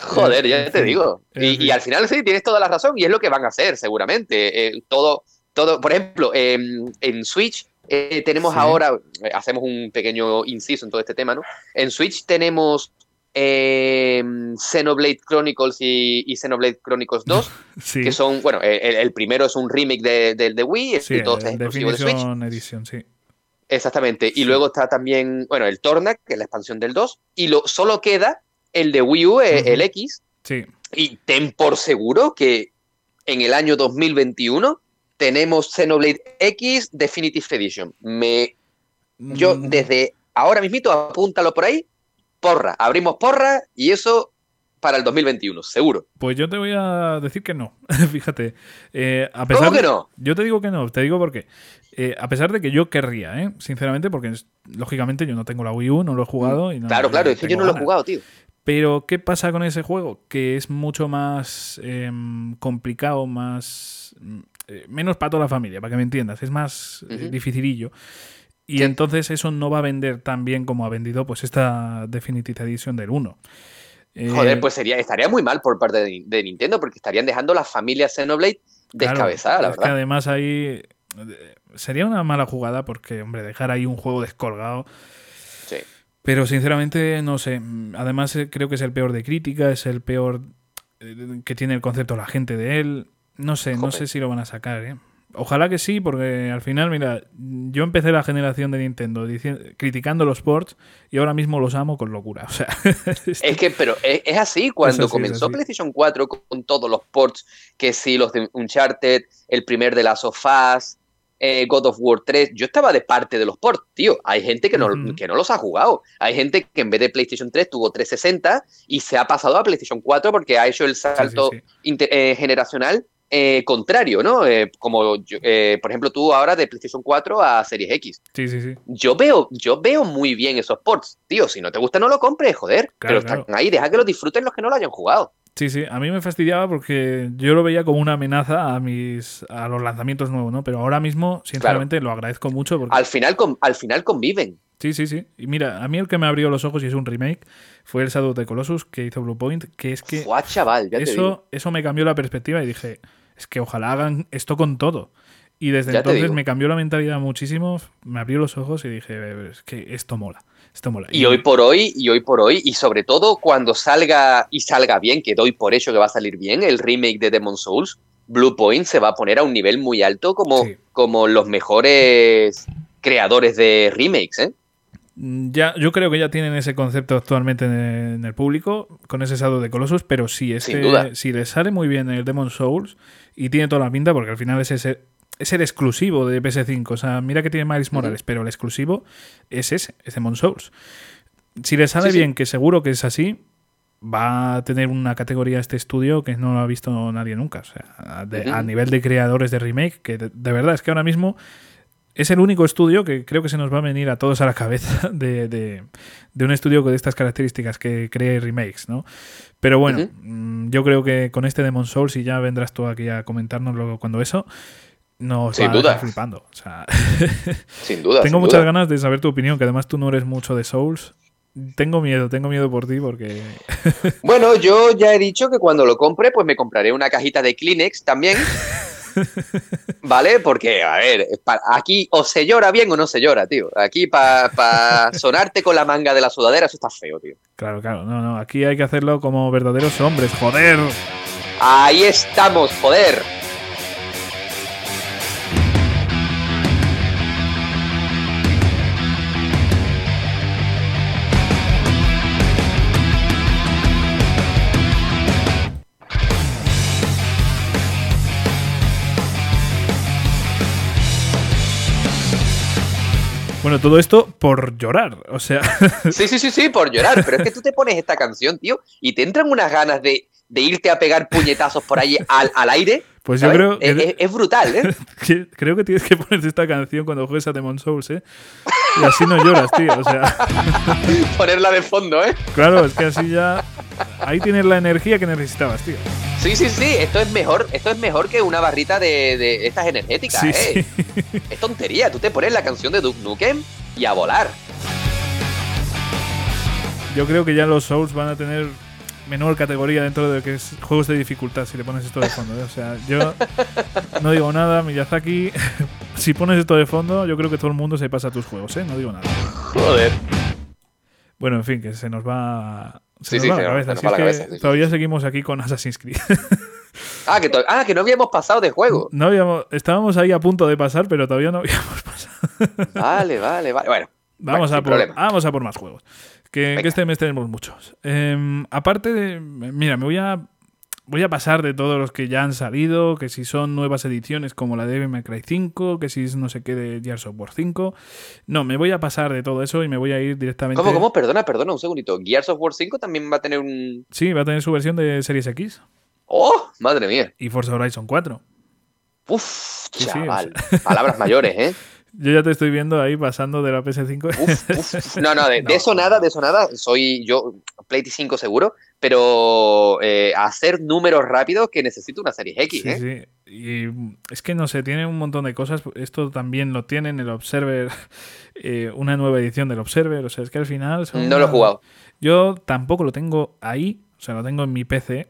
Joder, ya te digo. Y, al final sí, tienes toda la razón y es lo que van a hacer seguramente. Eh, todo, todo, por ejemplo, en Switch eh, tenemos ahora, eh, hacemos un pequeño inciso en todo este tema, ¿no? En Switch tenemos Xenoblade Chronicles y, Xenoblade Chronicles 2, que son, bueno, el, primero es un remake de, de, Wii, sí, y todo es exclusivo de Switch. Edición, sí. Exactamente. Y luego está también, bueno, el Torna, que es la expansión del 2, y lo, solo queda el de Wii U, eh, el X. Sí. Y ten por seguro que en el año 2021 tenemos Xenoblade X Definitive Edition. Me, yo mm. desde ahora mismito apúntalo por ahí, porra, abrimos porra y eso para el 2021, seguro. Pues yo te voy a decir que no, fíjate. Eh, a pesar ¿Cómo que no? yo te digo que no, te digo por qué. Eh, a pesar de que yo querría, ¿eh? sinceramente, porque lógicamente yo no tengo la Wii U, no lo he jugado. Y no, claro, claro, es que yo no lo he jugado, tío. Pero, ¿qué pasa con ese juego? Que es mucho más em, complicado, más. Mm, eh, menos para toda la familia, para que me entiendas. Es más eh, dificilillo. Y entonces eso no va a vender tan bien como ha vendido pues esta Definitive Edition del 1. Joder, eh, pues sería, estaría muy mal por parte de, Nintendo, porque estarían dejando la familia Xenoblade descabezada, la verdad. Que además ahí sería una mala jugada porque, hombre, dejar ahí un juego descolgado. Sí. Pero sinceramente, no sé. Además, eh, creo que es el peor de crítica, es el peor eh, que tiene el concepto la gente de él. No sé, no sé si lo van a sacar, ¿eh? Ojalá que sí, porque al final, mira, yo empecé la generación de Nintendo criticando los ports y ahora mismo los amo con locura. O sea, es que, pero es, así, cuando comenzó PlayStation 4 con todos los ports, que sí, los de Uncharted, el primer de las sofás, eh, God of War 3, yo estaba de parte de los ports, tío. Hay gente que no, que no los ha jugado. Hay gente que en vez de PlayStation 3 tuvo 360 y se ha pasado a PlayStation 4 porque ha hecho el salto eh, generacional eh, contrario, ¿no? como, por ejemplo, tú ahora de PlayStation 4 a Series X. Sí, sí, sí. Yo veo, yo veo muy bien esos ports, tío. Si no te gusta, no lo compres, joder. pero están ahí, deja que lo disfruten los que no lo hayan jugado. Sí, sí, a mí me fastidiaba porque yo lo veía como una amenaza a mis a los lanzamientos nuevos, ¿no? Pero ahora mismo, sinceramente, lo agradezco mucho porque... Al final, al final conviven. Sí, sí, sí. Y mira, a mí el que me abrió los ojos y es un remake fue el Shadow the Colossus que hizo Bluepoint, que es que... Fua, chaval, ya eso, eso me cambió la perspectiva y dije, es que ojalá hagan esto con todo. Y desde entonces me cambió la mentalidad muchísimo, me abrió los ojos y dije, es que esto mola. Esto mola. Y, hoy por hoy, y hoy por hoy, y sobre todo cuando salga y salga bien, que doy por hecho que va a salir bien, el remake de Demon Souls, Blue Point se va a poner a un nivel muy alto como, como los mejores creadores de remakes, ¿eh? Mm, ya, yo creo que ya tienen ese concepto actualmente en el, público, con ese saldo de Colossus, pero sí, este, si le sale muy bien el Demon Souls, y tiene toda la pinta, porque al final es ese, es el exclusivo de PS5. O sea, mira que tiene Miles Morales, pero el exclusivo es ese, es Demon Souls. Si le sale bien, que seguro que es así, va a tener una categoría este estudio que no lo ha visto nadie nunca. O sea, a nivel de creadores de remake, que de, verdad es que ahora mismo es el único estudio que creo que se nos va a venir a todos a la cabeza de, de, un estudio de estas características que cree remakes, ¿no? Pero bueno, mm, yo creo que con este Demon Souls, y ya vendrás tú aquí a comentarnos luego cuando eso, no sin duda. flipando. O sea, sin duda. tengo muchas ganas de saber tu opinión, que además tú no eres mucho de Souls. Tengo miedo, tengo miedo por ti porque... bueno, yo ya he dicho que cuando lo compre, pues me compraré una cajita de Kleenex también. ¿Vale? Porque, a ver, aquí o se llora bien o no se llora, tío. Aquí para sonarte con la manga de la sudadera, eso está feo, tío. Claro, claro. No, no. Aquí hay que hacerlo como verdaderos hombres, joder. Ahí estamos, joder. Bueno, todo esto por llorar, o sea. Sí, sí, sí, sí, por llorar. Pero es que tú te pones esta canción, tío, y te entran unas ganas de, irte a pegar puñetazos por ahí al, aire. Pues yo creo que... Es, brutal, ¿eh? creo que tienes que poner esta canción cuando juegues a Demon Souls, ¿eh? Y así no lloras, tío, o sea... Ponerla de fondo, ¿eh? Claro, es que así ya... Ahí tienes la energía que necesitabas, tío. Sí, sí, sí, esto es mejor, esto es mejor que una barrita de, estas energéticas, ¿eh? Es tontería, tú te pones la canción de Duke Nukem y a volar. Yo creo que ya los Souls van a tener menor categoría dentro de lo que es juegos de dificultad si le pones esto de fondo. ¿eh? O sea, yo no digo nada, Miyazaki. si pones esto de fondo, yo creo que todo el mundo se pasa a tus juegos, ¿eh? No digo nada. Joder. Bueno, en fin, que se nos va. Se nos va la cabeza. todavía seguimos aquí con Assassin's Creed. ah, que ah, que no habíamos pasado de juego. No habíamos, estábamos ahí a punto de pasar, pero todavía no habíamos pasado. vale, vale, vale. Bueno. Vamos, a por, vamos a por más juegos. Que, este mes tenemos muchos. Em, aparte de. Mira, me voy a. Voy a pasar de todos los que ya han salido, que si son nuevas ediciones como la de Devil May Cry 5, que si es no sé qué de Gears of War 5. No, me voy a pasar de todo eso y me voy a ir directamente. ¿Cómo, cómo? Perdona, perdona un segundito. ¿Gears of War 5 también va a tener un. Sí, va a tener su versión de Series X. ¡Oh! Madre mía. Y Forza Horizon 4. Uf, chaval. Palabras mayores, ¿eh? Yo ya te estoy viendo ahí pasando de la PS5. No, no de, eso nada, de eso nada. Soy yo, Play 5 seguro, pero eh, hacer números rápidos que necesito una serie X. Sí, ¿eh? sí. Y es que no sé, tiene un montón de cosas. Esto también lo tienen el Observer, eh, una nueva edición del Observer. O sea, es que al final. no lo he jugado. Yo tampoco lo tengo ahí, o sea, lo tengo en mi PC.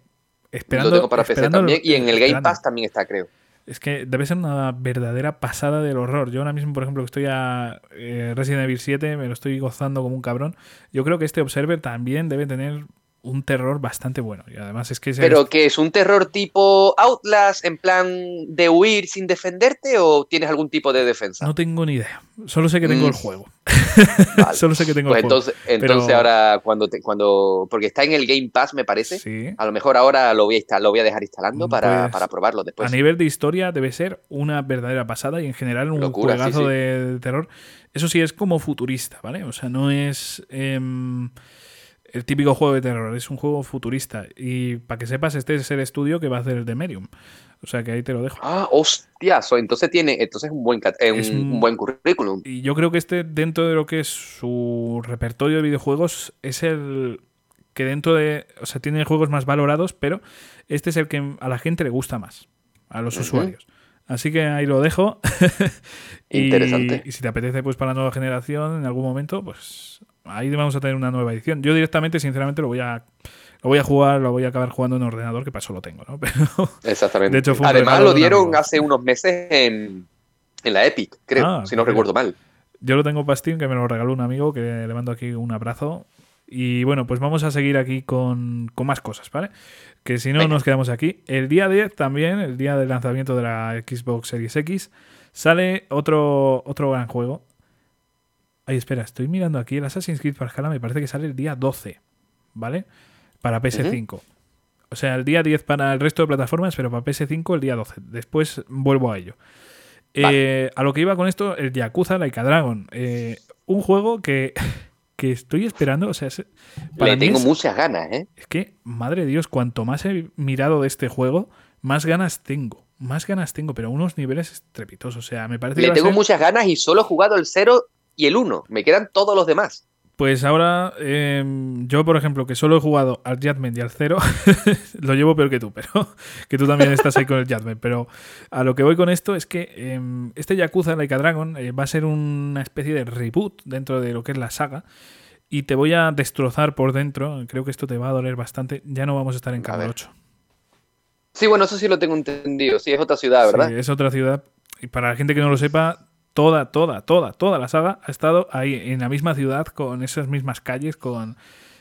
Esperando, lo tengo para PC también y en el Game Pass también está, creo. Es que debe ser una verdadera pasada del horror. Yo ahora mismo, por ejemplo, que estoy a eh, Resident Evil 7, me lo estoy gozando como un cabrón. Yo creo que este Observer también debe tener un terror bastante bueno. Y además es que... ¿Pero que es un terror tipo Outlast, en plan de huir sin defenderte o tienes algún tipo de defensa? No tengo ni idea. Solo sé que tengo el mm. juego. Solo sé que tengo pues el entonces, juego. Entonces ahora cuando, cuando... Porque está en el Game Pass, me parece. Sí. A lo mejor ahora lo voy a, lo voy a dejar instalando para, pues, para, probarlo después. A nivel de historia debe ser una verdadera pasada y en general un Locura, juegazo De, terror. Eso sí, es como futurista, ¿vale? O sea, no es... Em, el típico juego de terror, es un juego futurista. Y para que sepas, este es el estudio que va a hacer el de Medium. O sea que ahí te lo dejo. Ah, hostia, entonces tiene, entonces un buen, es un, buen currículum. Y yo creo que este, dentro de lo que es su repertorio de videojuegos, es el que dentro de. O sea, tiene juegos más valorados, pero este es el que a la gente le gusta más, a los usuarios. Así que ahí lo dejo. y, Interesante. Y si te apetece, pues para la nueva generación, en algún momento, pues ahí vamos a tener una nueva edición. Yo directamente, sinceramente, lo voy a. Lo voy a jugar, lo voy a acabar jugando en ordenador, que para eso lo tengo, ¿no? Pero, Exactamente. de hecho, fue Además lo dieron hace unos meses en, en la Epic, creo, Ah, si no recuerdo mal. Yo lo tengo para Steam, que me lo regaló un amigo, que le mando aquí un abrazo. Y bueno, pues vamos a seguir aquí con, con más cosas, ¿vale? Que si no Venga. nos quedamos aquí. El día 10 también, el día del lanzamiento de la Xbox Series X, sale otro, otro gran juego. Ay, espera, estoy mirando aquí el Assassin's Creed Valhalla, me parece que sale el día 12, ¿vale? Para PS5. O sea, el día 10 para el resto de plataformas, pero para PS5 el día 12. Después vuelvo a ello. Eh, a lo que iba con esto, el Yakuza Laika Dragon. Eh, un juego que, que estoy esperando. O sea, es, para Le tengo es, muchas ganas, ¿eh? es que, madre de Dios, cuanto más he mirado de este juego, más ganas tengo. Más ganas tengo, pero a unos niveles estrepitosos. O sea, me parece que Le va a tengo ser- muchas ganas y solo he jugado el 0 y el 1. Me quedan todos los demás. Pues ahora, eh, yo por ejemplo, que solo he jugado al Judgment y al Cero, lo llevo peor que tú, pero que tú también estás ahí con el Judgment. Pero a lo que voy con esto es que eh, este Yakuza Like a Dragon eh, va a ser una especie de reboot dentro de lo que es la saga. Y te voy a destrozar por dentro. Creo que esto te va a doler bastante. Ya no vamos a estar en Cabo ver. 8. Sí, bueno, eso sí lo tengo entendido. Sí, es otra ciudad, ¿verdad? Sí, es otra ciudad. Y para la gente que no lo sepa, toda, toda, toda, toda la saga ha estado ahí, en la misma ciudad, con esas mismas calles, con.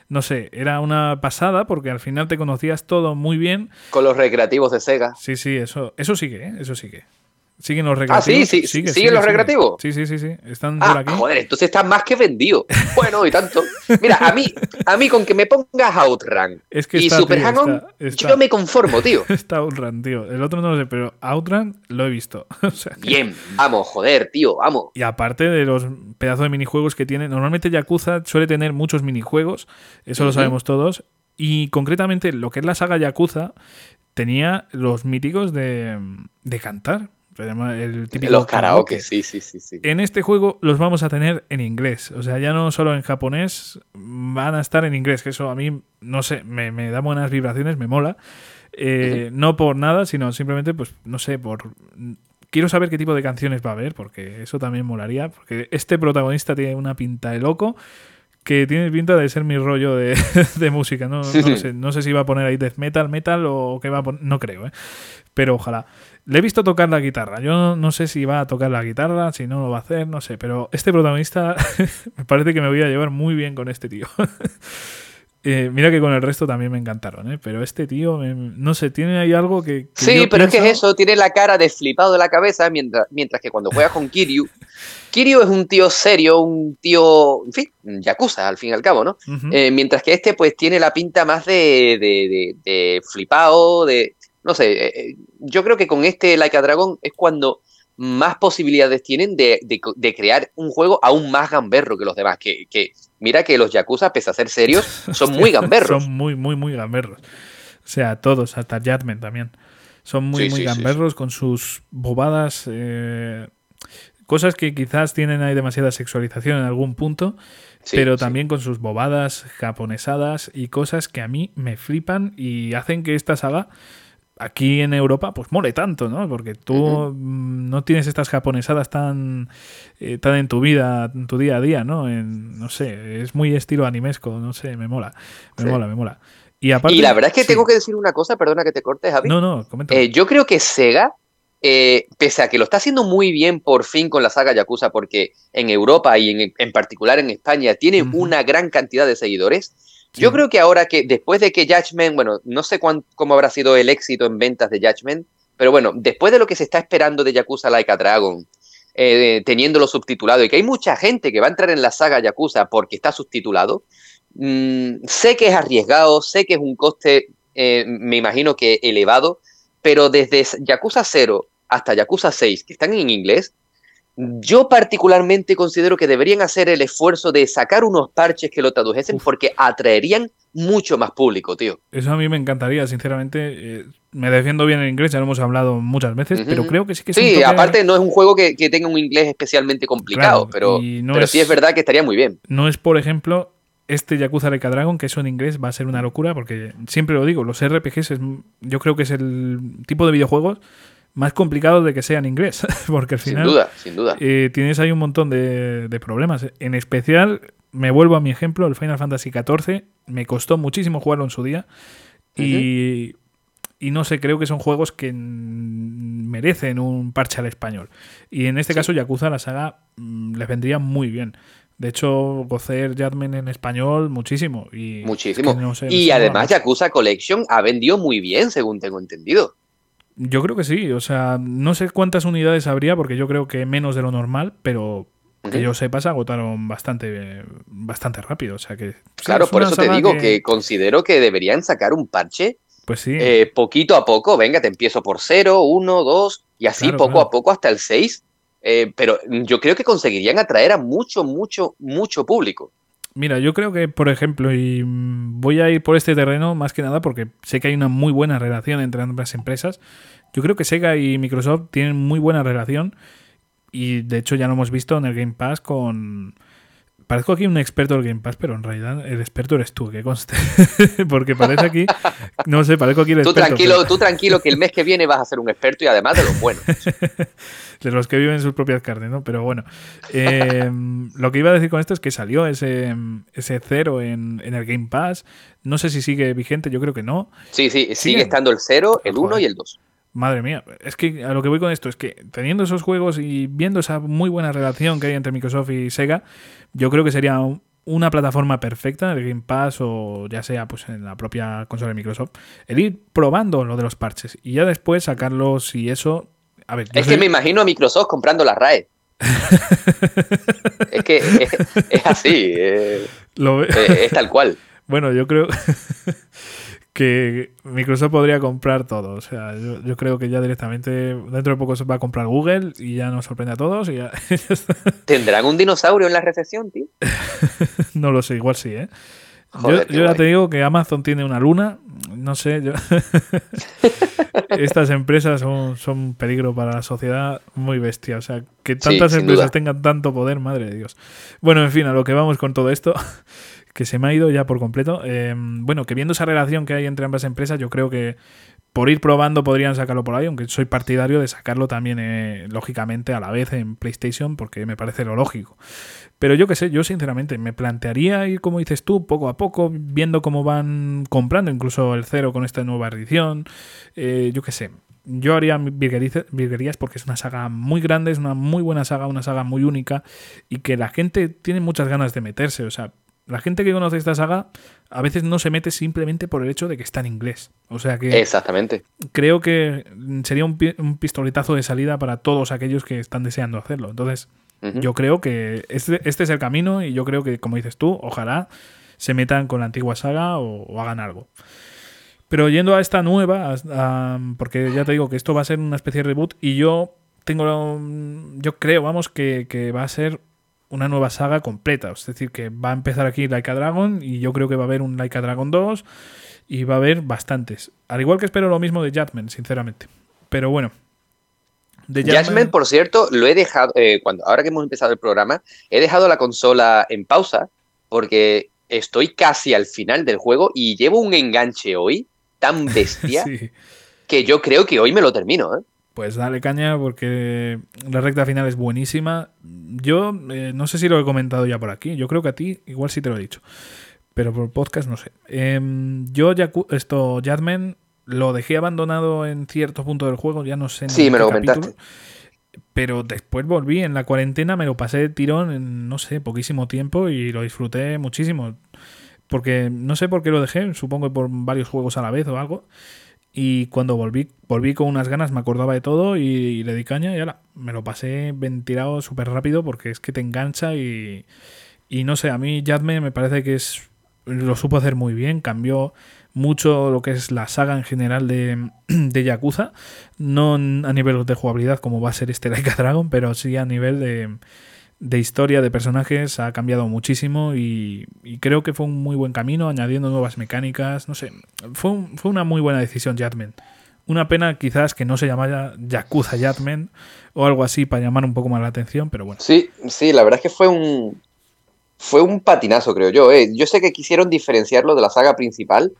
No sé, era una pasada porque al final te conocías todo muy bien. Con los recreativos de Sega. Sí, sí, eso, eso sigue, ¿eh? Eso sigue. Siguen los Ah, sí, recreativos. sí, sigue, ¿siguen sigue, los sigue. recreativos? Sí, sí, sí, sí. Están por Ah, aquí. joder, entonces está más que vendido. Bueno, y tanto. Mira, a mí, a mí con que me pongas Outrun Es que y está, Super Hang-On, yo me conformo, tío. Está Outrun, tío. El otro no lo sé, pero Outrun lo he visto. O sea, que- Bien, vamos, joder, tío, vamos. Y aparte de los pedazos de minijuegos que tiene, normalmente Yakuza suele tener muchos minijuegos, eso lo sabemos todos. Y concretamente lo que es la saga Yakuza tenía los míticos de, de cantar. El típico Los karaoke, sí, sí, sí, sí. En este juego los vamos a tener en inglés. O sea, ya no solo en japonés, van a estar en inglés. Que eso a mí, no sé, me, me da buenas vibraciones, me mola. Eh, No por nada, sino simplemente, pues, no sé, por. Quiero saber qué tipo de canciones va a haber, porque eso también molaría. Porque este protagonista tiene una pinta de loco que tiene pinta de ser mi rollo de, de música. No, no sé. No sé si va a poner ahí death metal, metal o qué va a poner. No creo, ¿eh? Pero ojalá. Le he visto tocar la guitarra. Yo no sé si va a tocar la guitarra, si no lo va a hacer, no sé. Pero este protagonista me parece que me voy a llevar muy bien con este tío. Eh, mira que con el resto también me encantaron, ¿eh? Pero este tío, me- no sé, tiene ahí algo que... que Sí, pero es que es eso, tiene la cara de flipado de la cabeza, mientras, mientras que cuando juega con Kiryu, Kiryu es un tío serio, un tío, en fin, yakuza al fin y al cabo, ¿no? Eh, mientras que este pues tiene la pinta más de, de, de, de flipado, de, no sé, eh, eh, yo creo que con este Like a Dragon es cuando más posibilidades tienen de, de co- de crear un juego aún más gamberro que los demás, que, que mira que los yakuza, pese a ser serios, son muy gamberros. Son muy, muy, muy gamberros. O sea, todos, hasta Judgment también. Son muy, Sí, muy sí, sí, gamberros con sus bobadas. eh, cosas que quizás tienen ahí demasiada sexualización en algún punto, Sí, pero sí. también con sus bobadas japonesadas y cosas que a mí me flipan y hacen que esta saga aquí en Europa pues mole tanto, ¿no? Porque tú mm, no tienes estas japonesadas tan, eh, tan en tu vida, en tu día a día, ¿no? En, no sé, es muy estilo animesco, no sé, me mola, me Sí. mola, me mola. Y, aparte, Y la verdad es que sí. tengo que decir una cosa, perdona que te cortes, Javi. No, no, comenta. Eh, yo creo que Sega, eh, pese a que lo está haciendo muy bien por fin con la saga Yakuza, porque en Europa y en, en particular en España tiene una gran cantidad de seguidores, Sí. yo creo que ahora que después de que Judgment, bueno, no sé cuán- cómo habrá sido el éxito en ventas de Judgment, pero bueno, después de lo que se está esperando de Yakuza Like a Dragon, eh, teniéndolo subtitulado y que hay mucha gente que va a entrar en la saga Yakuza porque está subtitulado, mm, sé que es arriesgado, sé que es un coste, eh, me imagino que elevado, pero desde Yakuza 0 hasta Yakuza 6, que están en inglés, yo particularmente considero que deberían hacer el esfuerzo de sacar unos parches que lo tradujesen Uf. porque atraerían mucho más público, tío. Eso a mí me encantaría, sinceramente. eh, me defiendo bien en inglés, ya lo hemos hablado muchas veces, pero creo que sí que es Sí, toque- aparte no es un juego que, que tenga un inglés especialmente complicado, Claro, pero, no pero es- sí es verdad que estaría muy bien. No es, por ejemplo, este Yakuza Like Dragon, que eso en inglés va a ser una locura, porque siempre lo digo, los RPGs es, yo creo que es el tipo de videojuegos más complicado de que sea en inglés, porque al final sin duda, sin duda. Eh, tienes ahí un montón de, de, problemas. En especial, me vuelvo a mi ejemplo, el Final Fantasy XIV, me costó muchísimo jugarlo en su día y, y no sé, creo que son juegos que merecen un parche al español. Y en este caso, Yakuza, la saga, mm, les vendría muy bien. De hecho, Gocer Jadmen en español, muchísimo. Y muchísimo. No sé, y además, Yakuza Collection ha vendido muy bien, según tengo entendido. Yo creo que sí, o sea, no sé cuántas unidades habría, porque yo creo que menos de lo normal, pero que yo sepa se agotaron bastante, bastante rápido. O sea que. Claro, por eso te digo que... considero que deberían sacar un parche. Pues sí. Eh, poquito a poco, venga, te empiezo por 0, 1, 2, y así poco a poco hasta el 6. Eh, pero yo creo que conseguirían atraer a mucho, mucho, mucho público. Mira, yo creo que, por ejemplo, y voy a ir por este terreno más que nada porque sé que hay una muy buena relación entre ambas empresas. Yo creo que Sega y Microsoft tienen muy buena relación y de hecho ya lo hemos visto en el Game Pass con... Parezco aquí un experto del Game Pass, pero en realidad el experto eres tú, que conste. Porque parece aquí, no sé, parezco aquí el tú experto. Tranquilo, Tú tranquilo que el mes que viene vas a ser un experto y además de los buenos. de los que viven sus propias carnes, ¿no? Pero bueno, eh, lo que iba a decir con esto es que salió ese, ese cero en, en, el Game Pass. No sé si sigue vigente, yo creo que no. Sí, sí, sigue, estando el cero, el uno y el dos. Madre mía, es que a lo que voy con esto es que teniendo esos juegos y viendo esa muy buena relación que hay entre Microsoft y Sega, yo creo que sería una plataforma perfecta, el Game Pass o ya sea pues en la propia consola de Microsoft, el ir probando lo de los parches y ya después sacarlos y eso. A ver, es que me imagino a Microsoft comprando la RAE. es que es, así, es tal cual. Bueno, yo creo que Microsoft podría comprar todo. O sea, yo, creo que ya directamente dentro de poco se va a comprar Google y ya nos sorprende a todos. Y ya, ¿Tendrán un dinosaurio en la recepción, tío? no lo sé, igual sí, ¿eh? yo, ya te digo que Amazon tiene una luna. No sé, yo... estas empresas son, son peligro para la sociedad muy bestia. O sea, que tantas empresas tengan tanto poder, madre de Dios. Bueno, en fin, a lo que vamos con todo esto que se me ha ido ya por completo. Eh, bueno, que viendo esa relación que hay entre ambas empresas, yo creo que por ir probando podrían sacarlo por ahí, aunque soy partidario de sacarlo también, eh, lógicamente, a la vez en PlayStation, porque me parece lo lógico. Pero yo qué sé, yo sinceramente me plantearía ir, como dices tú, poco a poco, viendo cómo van comprando, incluso el cero con esta nueva edición. Eh, yo qué sé, yo haría virguerías porque es una saga muy grande, es una muy buena saga, una saga muy única y que la gente tiene muchas ganas de meterse. O sea, la gente que conoce esta saga a veces no se mete simplemente por el hecho de que está en inglés. O sea que. Exactamente. Creo que sería un, pistoletazo de salida para todos aquellos que están deseando hacerlo. Entonces, yo creo que este, este, es el camino y yo creo que, como dices tú, ojalá se metan con la antigua saga o, hagan algo. Pero yendo a esta nueva, porque ya te digo que esto va a ser una especie de reboot y yo tengo. Yo creo, vamos, que, que va a ser una nueva saga completa. Es decir, que va a empezar aquí Laika Dragon y yo creo que va a haber un Laika Dragon 2 y va a haber bastantes. Al igual que espero lo mismo de Judgment, sinceramente. Pero bueno. De Judgment, por cierto, lo he dejado, eh, cuando, ahora que hemos empezado el programa, he dejado la consola en pausa porque estoy casi al final del juego y llevo un enganche hoy tan bestia que yo creo que hoy me lo termino. ¿eh? Pues dale caña porque la recta final es buenísima. Yo eh, no sé si lo he comentado ya por aquí. Yo creo que a ti igual sí te lo he dicho. Pero por podcast no sé. Em, yo ya esto, Jadman, lo dejé abandonado en cierto punto del juego. Ya no sé. En sí, me lo comentaste. pero después volví en la cuarentena, me lo pasé de tirón en, no sé, poquísimo tiempo y lo disfruté muchísimo. Porque no sé por qué lo dejé, supongo por varios juegos a la vez o algo. Y cuando volví, volví con unas ganas, me acordaba de todo y, le di caña y ahora me lo pasé ventilado súper rápido porque es que te engancha y, y no sé, a mí Jadme me parece que es lo supo hacer muy bien, cambió mucho lo que es la saga en general de, de Yakuza, no a nivel de jugabilidad como va a ser este Laika Dragon, pero sí a nivel de, de historia, de personajes, ha cambiado muchísimo y, creo que fue un muy buen camino, añadiendo nuevas mecánicas, no sé, fue, fue una muy buena decisión Jadman. Una pena quizás que no se llamara Yakuza Jadman o algo así para llamar un poco más la atención, pero bueno. Sí, sí, la verdad es que fue un fue un patinazo, creo yo. ¿eh? Yo sé que quisieron diferenciarlo de la saga principal,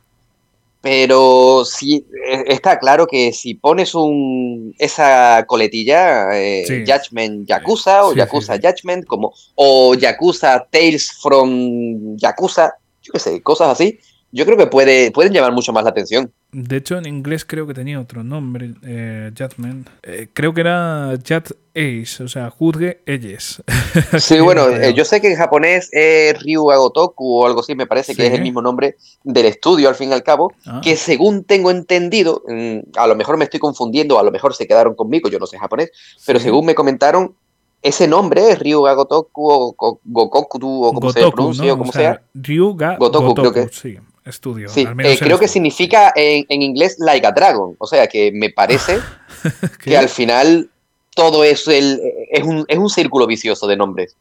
pero sí e, está claro que si pones un esa coletilla, eh, Judgment Yakuza o Yakuza Judgment, como, o Yakuza Tales from Yakuza, yo qué sé, cosas así, yo creo que puede, pueden llamar mucho más la atención. De hecho, en inglés creo que tenía otro nombre, eh, Judgment. Eh, creo que era Judge Ace, o sea, juzgue ellos. sí, bueno, eh, yo sé que en japonés es Ryu Agotoku o algo así, me parece que es el mismo nombre del estudio al fin y al cabo, ah. que según tengo entendido, mm, a lo mejor me estoy confundiendo, a lo mejor se quedaron conmigo, yo no sé japonés, pero según me comentaron, ese nombre, Ryu Agotoku o Gokoku o como se pronuncia o como sea. Ryu Gotoku, creo que. Sí estudio. Sí, eh, creo que significa en, inglés like a dragon. O sea que me parece que al final todo es, el, es, un, es un círculo vicioso de nombres.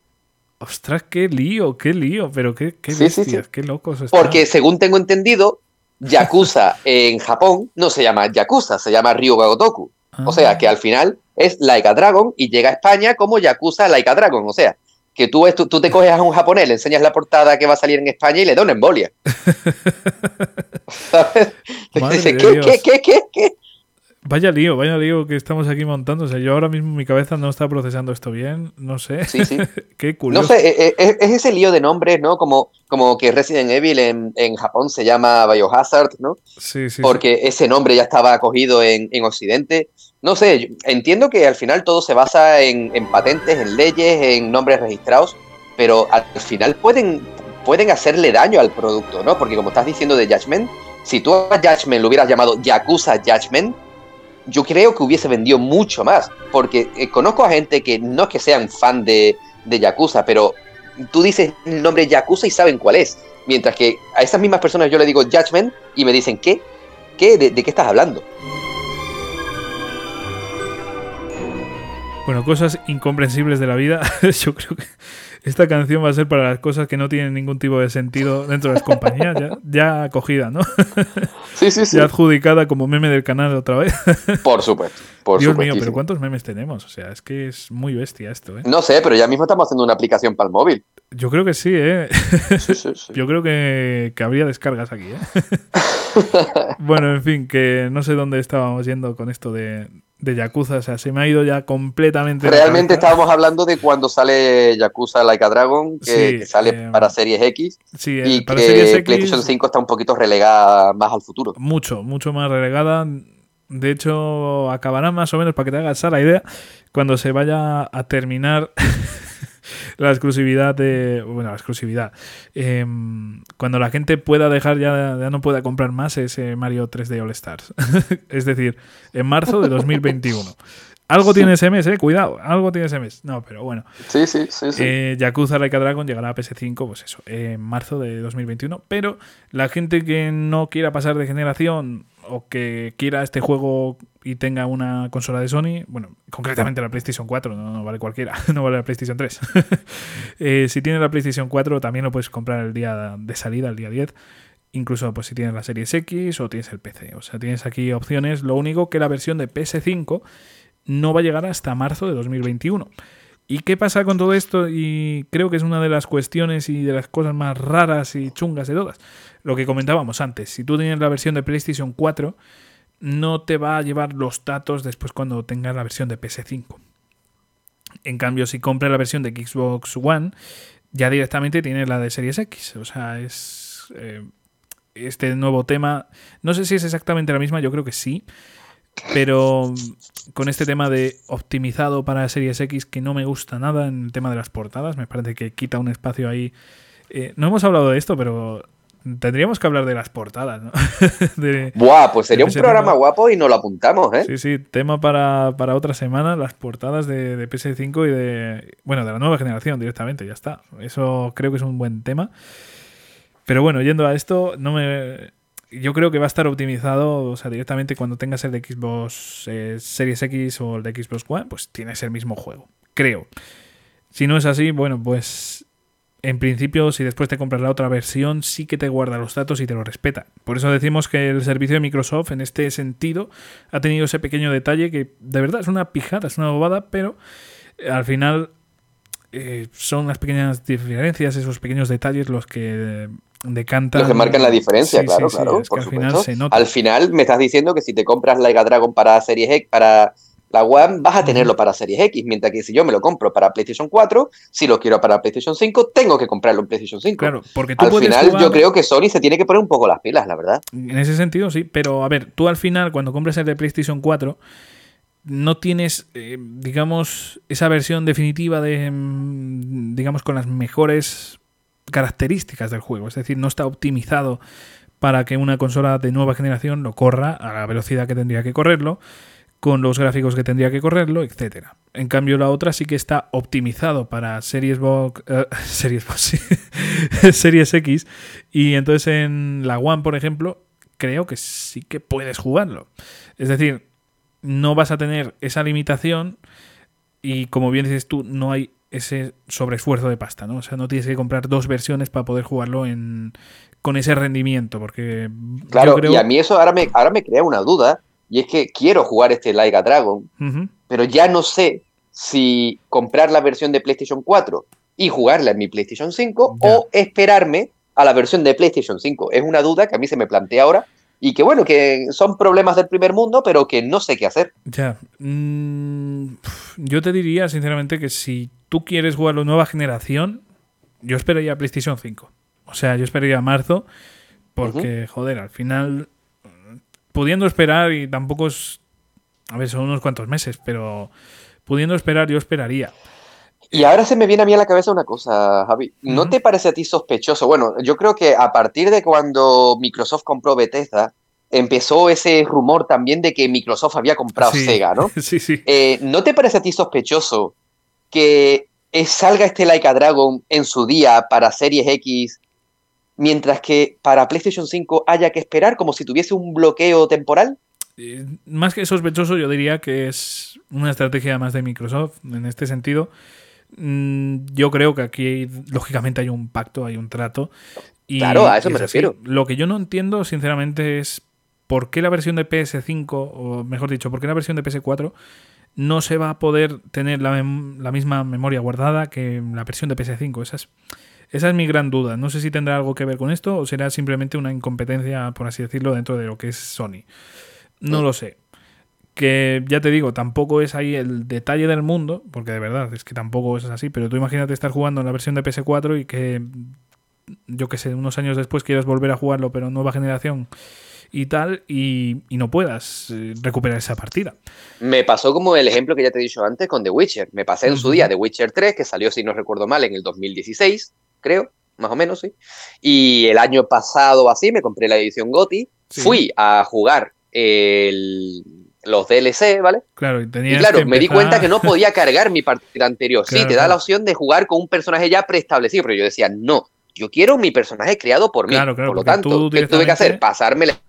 Ostras, qué lío, qué lío, pero qué, qué qué locos Porque según tengo entendido, Yakuza en Japón no se llama Yakuza, se llama Ryugagotoku. O sea que ah. al final es Like a Dragon y llega a España como Yakuza Like a Dragon. O sea, que tú, tú, te coges a un japonés, le enseñas la portada que va a salir en España y le da una embolia. ¿Sabes? Dice, ¿qué, qué, qué, qué, qué? Vaya lío, vaya lío que estamos aquí montando. O sea, yo ahora mismo mi cabeza no está procesando esto bien, no sé. Sí, sí. Qué curioso. No sé, e, e, es, ese lío de nombres, ¿no? Como, como que Resident Evil en, en Japón se llama Biohazard, ¿no? Sí, sí. Porque ese nombre ya estaba acogido en, en Occidente. No sé, entiendo que al final todo se basa en, en, patentes, en leyes, en nombres registrados, pero al final pueden, pueden hacerle daño al producto, ¿no? Porque como estás diciendo de Judgment, si tú a Judgment lo hubieras llamado Yakuza Judgment, yo creo que hubiese vendido mucho más. Porque eh, conozco a gente que no es que sean fan de, de Yakuza, pero tú dices el nombre Yakuza y saben cuál es. Mientras que a esas mismas personas yo le digo Judgment y me dicen, ¿qué? ¿Qué? ¿De, de qué estás hablando? Bueno, cosas incomprensibles de la vida. yo creo que esta canción va a ser para las cosas que no tienen ningún tipo de sentido dentro de las compañías, ya, ya acogida, ¿no? Sí, sí, sí. Ya adjudicada como meme del canal otra vez. Por supuesto. Por Dios mío, pero ¿cuántos memes tenemos? O sea, es que es muy bestia esto, ¿eh? No sé, pero ya mismo estamos haciendo una aplicación para el móvil. Yo creo que sí, ¿eh? Sí, sí, sí. Yo creo que, que habría descargas aquí, ¿eh? bueno, en fin, que no sé dónde estábamos yendo con esto de, de Yakuza, o sea, se me ha ido ya completamente. Realmente estábamos hablando de cuando sale Yakuza Like a Dragon, que, sale eh, para Series X. Sí, y para que Series X, PlayStation 5 está un poquito relegada más al futuro. Mucho, mucho más relegada. De hecho, acabará más o menos, para que te hagas la idea, cuando se vaya a terminar la exclusividad de. Bueno, la exclusividad. Em, cuando la gente pueda dejar, ya, ya no pueda comprar más ese Mario 3D All Stars. es decir, en marzo de 2021. Algo tiene ese mes, eh, cuidado, algo tiene ese mes. No, pero bueno. Sí, sí, sí. sí. Eh, Yakuza Like a Dragon llegará a PS5, pues eso, en marzo de 2021. Pero la gente que no quiera pasar de generación o que quiera este juego y tenga una consola de Sony, bueno, concretamente la PlayStation 4, no, vale cualquiera, no vale la PlayStation 3. Eh, si tienes la PlayStation 4 también lo puedes comprar el día de salida, el día 10. Incluso pues si tienes la Series X o tienes el PC. O sea, tienes aquí opciones. Lo único que la versión de PS5 no va a llegar hasta marzo de 2021. ¿Y qué pasa con todo esto? Y creo que es una de las cuestiones y de las cosas más raras y chungas de todas. Lo que comentábamos antes, si tú tienes la versión de PlayStation 4, no te va a llevar los datos después cuando tengas la versión de PS5. En cambio, si compras la versión de Xbox One, ya directamente tienes la de Series X. O sea, es eh, este nuevo tema. No sé si es exactamente la misma, yo creo que sí. Pero con este tema de optimizado para Series X que no me gusta nada en el tema de las portadas, me parece que quita un espacio ahí. Eh, no hemos hablado de esto, pero tendríamos que hablar de las portadas, ¿no? Buah, pues sería un programa guapo y nos lo apuntamos, ¿eh? Sí, sí, tema para, otra semana, las portadas de, de, PS5 y de, bueno, de la nueva generación directamente, ya está. Eso creo que es un buen tema. Pero bueno, yendo a esto, no me yo creo que va a estar optimizado, o sea, directamente cuando tengas el de Xbox eh, Series X o el de Xbox One, pues tienes el mismo juego. Creo. Si no es así, bueno, pues en principio, si después te compras la otra versión, sí que te guarda los datos y te lo respeta. Por eso decimos que el servicio de Microsoft, en este sentido, ha tenido ese pequeño detalle que de verdad es una pijada, es una bobada, pero al final eh, son las pequeñas diferencias, esos pequeños detalles los que decantan. Los que marcan la diferencia, claro, claro. por supuesto. Al final me estás diciendo que si te compras la Dragon para Series X, para la One vas a tenerlo para Series X, mientras que si yo me lo compro para PlayStation 4, si lo quiero para PlayStation 5, tengo que comprarlo en PlayStation 5. Claro, porque tú al final yo creo que Sony se tiene que poner un poco las pilas, la verdad. En ese sentido sí, pero a ver, tú al final cuando compres el de PlayStation 4 no tienes, eh, digamos, esa versión definitiva de, mm, digamos, con las mejores características del juego. Es decir, no está optimizado para que una consola de nueva generación lo corra a la velocidad que tendría que correrlo con los gráficos que tendría que correrlo, etcétera. En cambio, la otra sí que está optimizado para Series Box, eh, Series, Series X, y entonces en la One, por ejemplo, creo que sí que puedes jugarlo. Es decir, no vas a tener esa limitación y como bien dices tú, no hay ese sobreesfuerzo de pasta, ¿no? O sea, no tienes que comprar dos versiones para poder jugarlo en, con ese rendimiento, porque... Claro, y a mí eso ahora me, ahora me crea una duda, y es que quiero jugar este Like Dragon, pero ya no sé si comprar la versión de PlayStation 4 y jugarla en mi PlayStation 5 o esperarme a la versión de PlayStation 5. Es una duda que a mí se me plantea ahora y que bueno, que son problemas del primer mundo, pero que no sé qué hacer. Ya. Mm, yo te diría, sinceramente, que si tú quieres jugar la nueva generación, yo esperaría PlayStation 5. O sea, yo esperaría marzo, porque, joder, al final pudiendo esperar, y tampoco es. A ver, son unos cuantos meses, pero pudiendo esperar, yo esperaría. Y ahora se me viene a mí a la cabeza una cosa, Javi. ¿No te parece a ti sospechoso? Bueno, yo creo que a partir de cuando Microsoft compró Bethesda, empezó ese rumor también de que Microsoft había comprado Sega, ¿no? sí, sí. Eh, ¿No te parece a ti sospechoso que salga este Like a Dragon en su día para Series X mientras que para PlayStation 5 haya que esperar como si tuviese un bloqueo temporal? Eh, más que sospechoso, yo diría que es una estrategia más de Microsoft en este sentido. Mm, yo creo que aquí, lógicamente, hay un pacto, hay un trato. Y claro, a eso me refiero. Lo que yo no entiendo, sinceramente, es por qué la versión de PS5, o mejor dicho, por qué la versión de PS4 no se va a poder tener la, la misma memoria guardada que la versión de PS5. Esa es esa es mi gran duda. No sé si tendrá algo que ver con esto o será simplemente una incompetencia, por así decirlo, dentro de lo que es Sony. No lo sé. Que ya te digo, tampoco es ahí el detalle del mundo, porque de verdad es que tampoco es así, pero tú imagínate estar jugando en la versión de PS4 y que, yo que sé, unos años después quieras volver a jugarlo, pero nueva generación y tal, y, no puedas eh, recuperar esa partida. Me pasó como el ejemplo que ya te he dicho antes con The Witcher. Me pasé en su día The Witcher 3, que salió, si no recuerdo mal, en el 2016 creo, más o menos, sí. Y el año pasado así me compré la edición GOTI, fui a jugar los DLC, ¿vale? Claro, y, claro, me di cuenta que no podía cargar mi partida anterior. sí, te da la opción de jugar con un personaje ya preestablecido, pero yo decía, no, yo quiero mi personaje creado por mí. Claro, por lo tanto, ¿qué tuve que hacer? Pasarme la...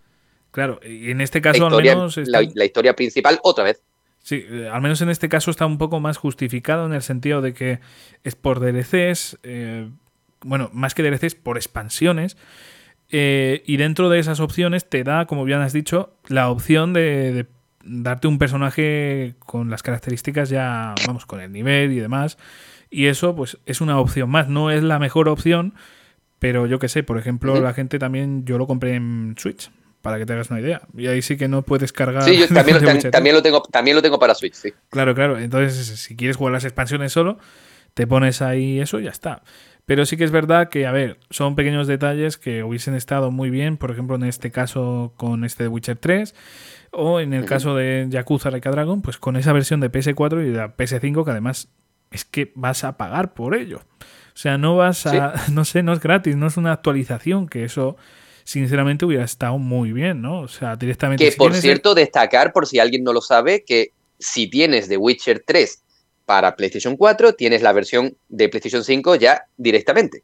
Claro, y en este caso al menos... La, historia principal otra vez. Sí, eh, al menos en este caso está un poco más justificado en el sentido de que es por DLCs, eh, bueno, más que DLCs, por expansiones. Eh, y dentro de esas opciones te da, como bien has dicho, la opción de, darte un personaje con las características ya, vamos, con el nivel y demás. Y eso, pues, es una opción más. No es la mejor opción, pero yo que sé, por ejemplo, la gente también, yo lo compré en Switch, para que te hagas una idea. Y ahí sí que no puedes cargar. Sí, yo también, también, lo tengo, también lo tengo para Switch, sí. Claro, claro. Entonces, si quieres jugar las expansiones solo, te pones ahí eso y ya está. Pero sí que es verdad que, a ver, son pequeños detalles que hubiesen estado muy bien, por ejemplo, en este caso con este de Witcher 3, o en el caso de Yakuza Like Dragon, pues con esa versión de PS4 y de PS5, que además es que vas a pagar por ello. O sea, no vas a, no sé, no es gratis, no es una actualización, que eso sinceramente hubiera estado muy bien, ¿no? O sea, directamente... Que por cierto, destacar, por si alguien no lo sabe, que si tienes The Witcher 3 para PlayStation 4, tienes la versión de PlayStation 5 ya directamente.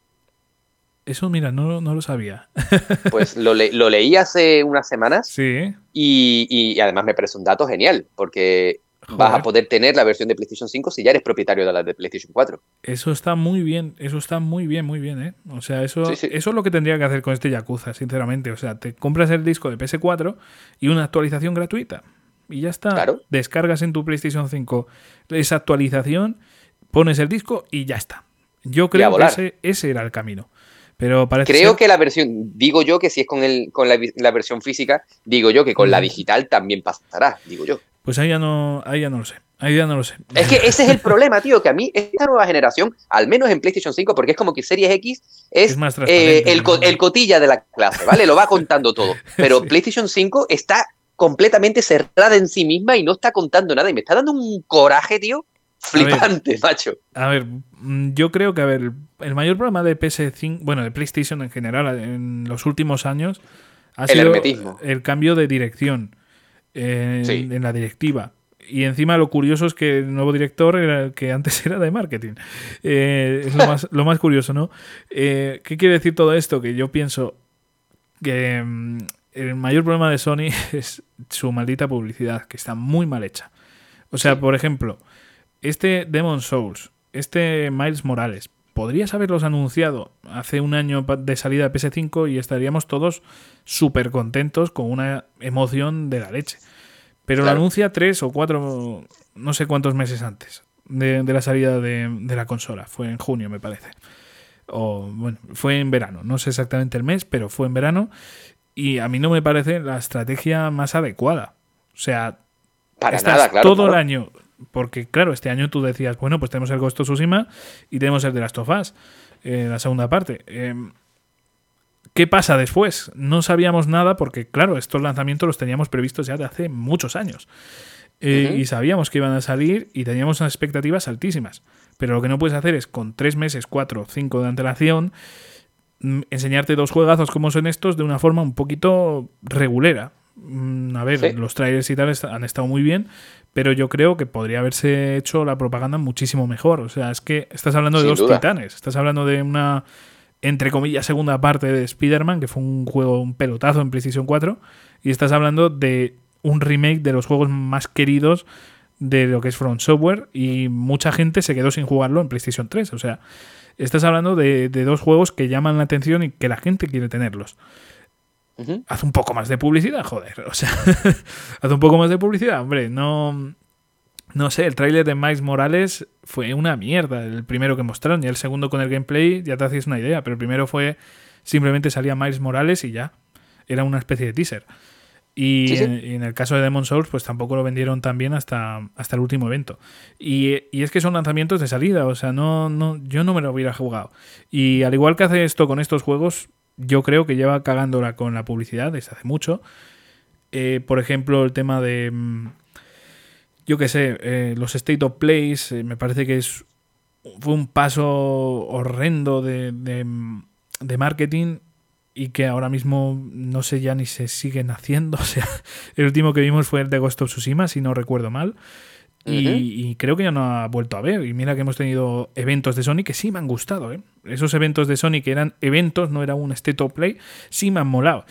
Eso, mira, no, no lo sabía. pues lo, lo, leí hace unas semanas. Sí. Y, además me parece un dato genial, porque vas a poder tener la versión de PlayStation 5 si ya eres propietario de la de PlayStation 4. Eso está muy bien, eso está muy bien, muy bien, ¿eh? O sea, eso, eso es lo que tendría que hacer con este Yakuza, sinceramente. O sea, te compras el disco de PS4 y una actualización gratuita y ya está. Descargas en tu PlayStation 5 esa actualización, pones el disco y ya está. Yo creo que ese, ese era el camino. Pero parece Creo que la versión, digo yo que si es con, el, con la, versión física, digo yo que con la digital también pasará, digo yo. Pues ahí ya no, ahí ya no lo sé. Ahí ya no lo sé. Es que ese es el problema, tío, que a mí esta nueva generación, al menos en PlayStation 5, porque es como que Series X es, eh, el, el, cotilla de la clase, ¿vale? Lo va contando todo. Pero PlayStation 5 está completamente cerrada en sí misma y no está contando nada. Y me está dando un coraje, tío, flipante, macho. A ver, mm, yo creo que, a ver, el mayor problema de PS5, bueno, de PlayStation en general, en los últimos años, ha sido el cambio de dirección en, la directiva. Y encima lo curioso es que el nuevo director era el que antes era de marketing. Eh, es lo más, curioso, ¿no? Eh, ¿Qué quiere decir todo esto? Que yo pienso que mm, el mayor problema de Sony es su maldita publicidad, que está muy mal hecha. O sea, por ejemplo, este Demon Souls, este Miles Morales, podrías haberlos anunciado hace un año de salida de PS5 y estaríamos todos súper contentos con una emoción de la leche. Pero lo anuncia tres o cuatro, no sé cuántos meses antes de, la salida de, de, la consola. Fue en junio, me parece. O bueno, fue en verano. No sé exactamente el mes, pero fue en verano. Y a mí no me parece la estrategia más adecuada. O sea, Para estás todo el año porque, claro, este año tú decías, bueno, pues tenemos el Ghost of Tsushima y tenemos el de Last of Us, eh, la segunda parte. Em, ¿Qué pasa después? No sabíamos nada porque, claro, estos lanzamientos los teníamos previstos ya de hace muchos años. Eh, y sabíamos que iban a salir y teníamos unas expectativas altísimas. Pero lo que no puedes hacer es con tres meses, cuatro, cinco de antelación, enseñarte dos juegazos como son estos de una forma un poquito regulera. Mm, a ver, los trailers y tal han estado muy bien, pero yo creo que podría haberse hecho la propaganda muchísimo mejor. O sea, es que estás hablando de dos titanes, estás hablando de una, entre comillas, segunda parte de Spider-Man, que fue un juego, un pelotazo en PlayStation 4, y estás hablando de un remake de los juegos más queridos de lo que es From Software, y mucha gente se quedó sin jugarlo en PlayStation 3. O sea, estás hablando de, de dos juegos que llaman la atención y que la gente quiere tenerlos. Haz un poco más de publicidad, joder. O sea, haz un poco más de publicidad, hombre. No. No sé, el tráiler de Miles Morales fue una mierda. El primero que mostraron y el segundo con el gameplay ya te hacías una idea. Pero el primero fue simplemente salía Miles Morales y ya. Era una especie de teaser. Y, En, el caso de Demon Souls, pues tampoco lo vendieron tan bien hasta, hasta el último evento. Y, y, es que son lanzamientos de salida, o sea, no, no, yo no me lo hubiera jugado. Y al igual que hace esto con estos juegos, yo creo que lleva cagándola con la publicidad desde hace mucho. Eh, por ejemplo, el tema de. Mm, yo qué sé, eh, los State of Plays, eh, me parece que es. Fue un paso horrendo de, de, marketing y que ahora mismo no sé ya ni se siguen haciendo. O sea, el último que vimos fue el de Ghost of Tsushima, si no recuerdo mal y, creo que ya no ha vuelto a ver. Y mira que hemos tenido eventos de Sony que sí me han gustado. ¿eh? Esos eventos de Sony que eran eventos, no era un state of play, sí me han molado.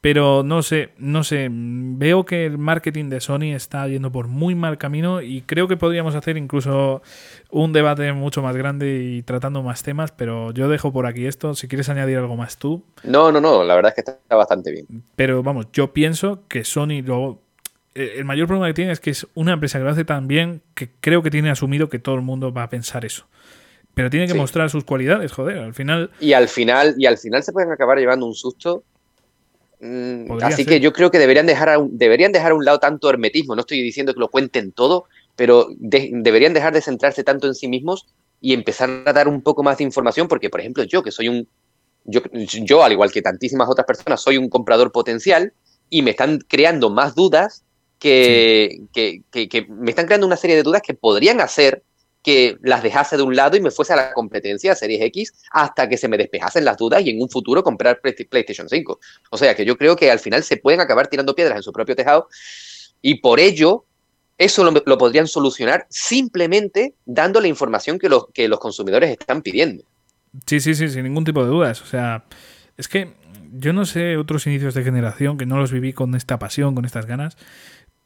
Pero no sé, no sé, veo que el marketing de Sony está yendo por muy mal camino y creo que podríamos hacer incluso un debate mucho más grande y tratando más temas, pero yo dejo por aquí esto, si quieres añadir algo más tú. No, no, no, la verdad es que está bastante bien. Pero vamos, yo pienso que Sony luego eh, el mayor problema que tiene es que es una empresa que lo hace tan bien que creo que tiene asumido que todo el mundo va a pensar eso. Pero tiene que mostrar sus cualidades, joder, al final. Y al final, y al final se pueden acabar llevando un susto. Mm, así que yo creo que deberían dejar, a un, deberían dejar a un lado tanto hermetismo. No estoy diciendo que lo cuenten todo, pero deberían dejar de centrarse tanto en sí mismos y empezar a dar un poco más de información, porque, por ejemplo, yo que soy un. Yo, yo, al igual que tantísimas otras personas, soy un comprador potencial y me están creando más dudas que, que, me están creando una serie de dudas que podrían hacer que las dejase de un lado y me fuese a la competencia Series X hasta que se me despejasen las dudas y en un futuro comprar PlayStation 5. O sea que yo creo que al final se pueden acabar tirando piedras en su propio tejado y por ello eso lo, podrían solucionar simplemente dando la información que los, que los consumidores están pidiendo. Sí, sí, sí, sin ningún tipo de dudas. O sea, es que yo no sé otros inicios de generación que no los viví con esta pasión, con estas ganas,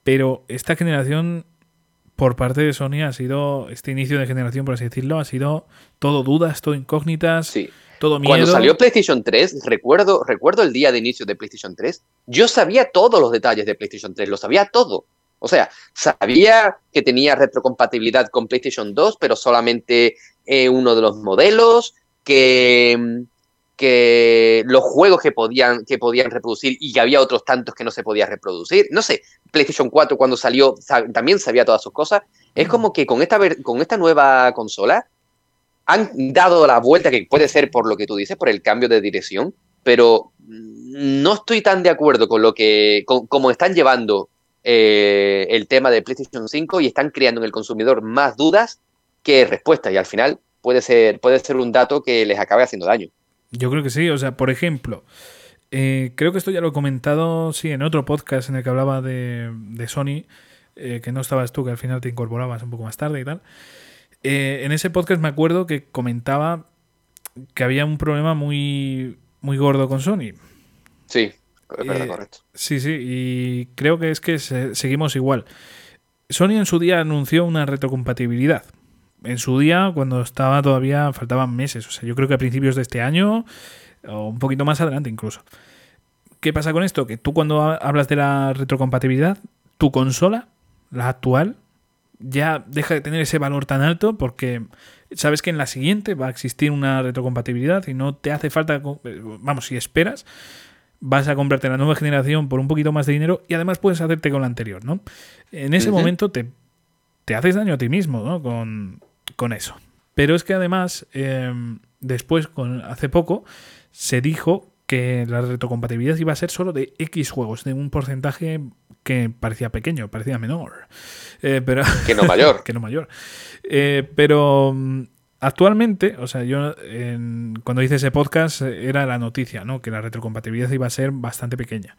pero esta generación, por parte de Sony, ha sido, este inicio de generación, por así decirlo, ha sido todo dudas, todo incógnitas, todo miedo. Cuando salió PlayStation 3, recuerdo, recuerdo el día de inicio de PlayStation 3, yo sabía todos los detalles de PlayStation 3, lo sabía todo. O sea, sabía que tenía retrocompatibilidad con PlayStation 2, pero solamente eh, uno de los modelos, que, que los juegos que podían, que podían reproducir y que había otros tantos que no se podía reproducir. No sé, PlayStation 4 cuando salió también sabía todas sus cosas. Es como que con esta, con esta nueva consola han dado la vuelta, que puede ser por lo que tú dices, por el cambio de dirección, pero no estoy tan de acuerdo con lo que, con, cómo están llevando eh, el tema de PlayStation 5 y están creando en el consumidor más dudas que respuestas y al final puede ser, puede ser un dato que les acabe haciendo daño. Yo creo que sí, o sea, por ejemplo, eh, creo que esto ya lo he comentado, sí, en otro podcast en el que hablaba de, Sony, eh, que no estabas tú, que al final te incorporabas un poco más tarde y tal. en ese podcast me acuerdo que comentaba que había un problema muy, muy gordo con Sony. Sí. Eh, correcto. Sí, sí, y creo que es que seguimos igual. Sony en su día anunció una retrocompatibilidad. En su día, cuando estaba todavía, faltaban meses. O sea, yo creo que a principios de este año, o un poquito más adelante incluso. ¿Qué pasa con esto? Que tú cuando hablas de la retrocompatibilidad, tu consola, la actual, ya deja de tener ese valor tan alto porque sabes que en la siguiente va a existir una retrocompatibilidad y no te hace falta, vamos, si esperas, vas a comprarte la nueva generación por un poquito más de dinero y además puedes hacerte con la anterior, ¿no? En ese momento te, te, haces daño a ti mismo, ¿no? Con, eso. Pero es que además, em, después, con, hace poco, se dijo que la retrocompatibilidad iba a ser solo de X juegos, de un porcentaje que parecía pequeño, parecía menor. Eh, pero, que no mayor. que no mayor. Eh, pero Actualmente, o sea, yo cuando hice ese podcast era la noticia, ¿no? Que la retrocompatibilidad iba a ser bastante pequeña.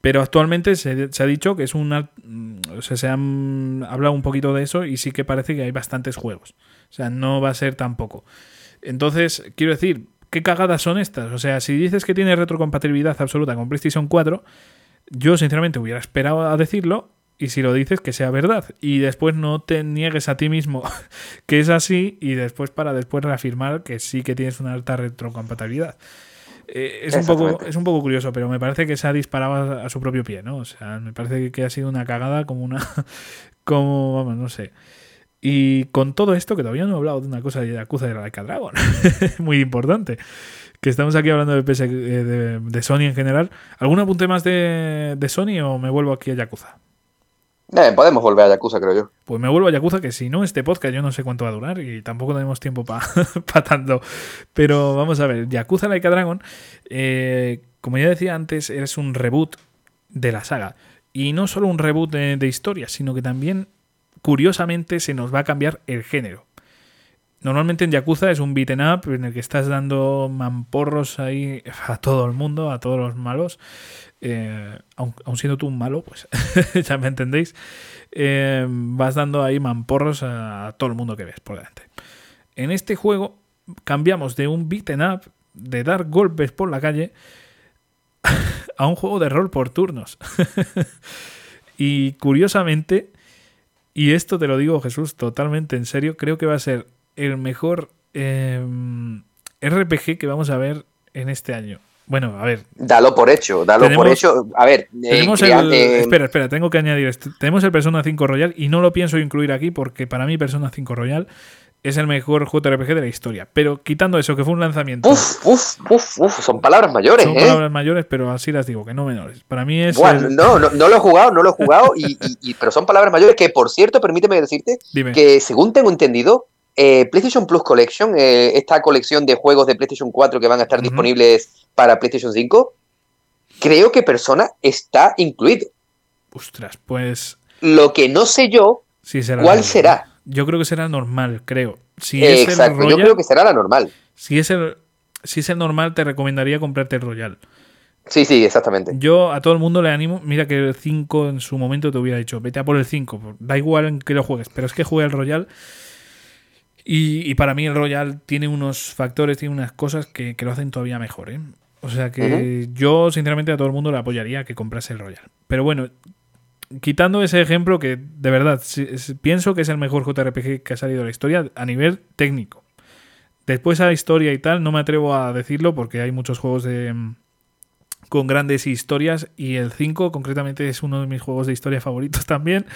Pero actualmente se, ha dicho que es una. Mm, o sea, se han hablado un poquito de eso y sí que parece que hay bastantes juegos. O sea, no va a ser tampoco. Entonces, quiero decir, ¿qué cagadas son estas? O sea, si dices que tiene retrocompatibilidad absoluta con PlayStation 4, yo sinceramente hubiera esperado a decirlo y si lo dices, que sea verdad. Y después no te niegues a ti mismo que es así y después para después reafirmar que sí que tienes una alta retrocompatibilidad. Eh, es, un poco, es un poco curioso, pero me parece que se ha disparado a, su propio pie, ¿no? O sea, me parece que ha sido una cagada como una... como, vamos, no sé. Y con todo esto, que todavía no he hablado de una cosa de Yakuza de la Dragon, muy importante, que estamos aquí hablando de, PS, eh, de, de, Sony en general. ¿Algún apunte más de, de Sony o me vuelvo aquí a Yakuza? Eh, podemos volver a Yakuza, creo yo. Pues me vuelvo a Yakuza, que si no, este podcast yo no sé cuánto va a durar y tampoco tenemos tiempo para tanto. Pero vamos a ver, Yakuza Laika Dragon, eh, como ya decía antes, es un reboot de la saga. Y no solo un reboot de, de historia, sino que también, curiosamente, se nos va a cambiar el género. Normalmente en Yakuza es un beaten up en el que estás dando mamporros ahí a todo el mundo, a todos los malos. Eh, aun, siendo tú un malo, pues ya me entendéis. Eh, vas dando ahí mamporros a, todo el mundo que ves por delante. En este juego cambiamos de un beaten up, de dar golpes por la calle, a un juego de rol por turnos. y curiosamente, y esto te lo digo Jesús totalmente en serio, creo que va a ser el mejor em, RPG que vamos a ver en este año. Bueno, a ver. Dalo por hecho, dalo por hecho. A ver, eh, tenemos el, espera, espera, tengo que añadir esto. Tenemos el Persona 5 Royal y no lo pienso incluir aquí porque para mí Persona 5 Royal es el mejor JRPG de la historia. Pero quitando eso, que fue un lanzamiento. Uf, uf, uf, uf son palabras mayores. Son ¿eh? palabras mayores, pero así las digo, que no menores. Para mí es. Bueno, no, no, no, lo he jugado, no lo he jugado, y, pero son palabras mayores que, por cierto, permíteme decirte que, según tengo entendido, eh, PlayStation Plus Collection, eh, esta colección de juegos de PlayStation 4 que van a estar disponibles para PlayStation 5, creo que Persona está incluido. Ostras, pues. Lo que no sé yo, ¿cuál será? Yo creo que será normal, creo. Si Exacto, yo creo que será la normal. Si es el, si es el normal, te recomendaría comprarte el Royal. Sí, sí, exactamente. Yo a todo el mundo le animo. Mira que el 5 en su momento te hubiera dicho, vete a por el 5. Da igual en que lo juegues, pero es que juega el Royal y, para mí el Royal tiene unos factores, tiene unas cosas que, lo hacen todavía mejor. ¿eh? O sea que yo sinceramente a todo el mundo le apoyaría que comprase el Royal. Pero bueno, quitando ese ejemplo que de verdad pienso que es el mejor JRPG que ha salido de la historia a nivel técnico. Después a historia y tal no me atrevo a decirlo porque hay muchos juegos de, con grandes historias y el 5 concretamente es uno de mis juegos de historia favoritos también,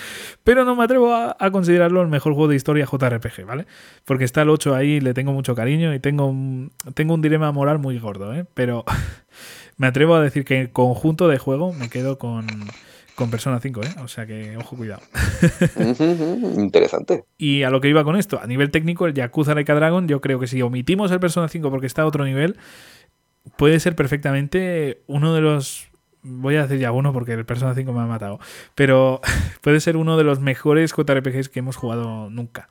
pero no me atrevo a, considerarlo el mejor juego de historia JRPG, ¿vale? Porque está el 8 ahí, le tengo mucho cariño y tengo un, tengo un dilema moral muy gordo, ¿eh? Pero me atrevo a decir que en conjunto de juego me quedo con, con Persona 5, ¿eh? O sea que, ojo, cuidado. Interesante. Y a lo que iba con esto, a nivel técnico, el Yakuza Like Dragon, yo creo que si omitimos el Persona 5 porque está a otro nivel, puede ser perfectamente uno de los. Voy a decir ya uno porque el Persona 5 me ha matado. Pero puede ser uno de los mejores JRPGs que hemos jugado nunca.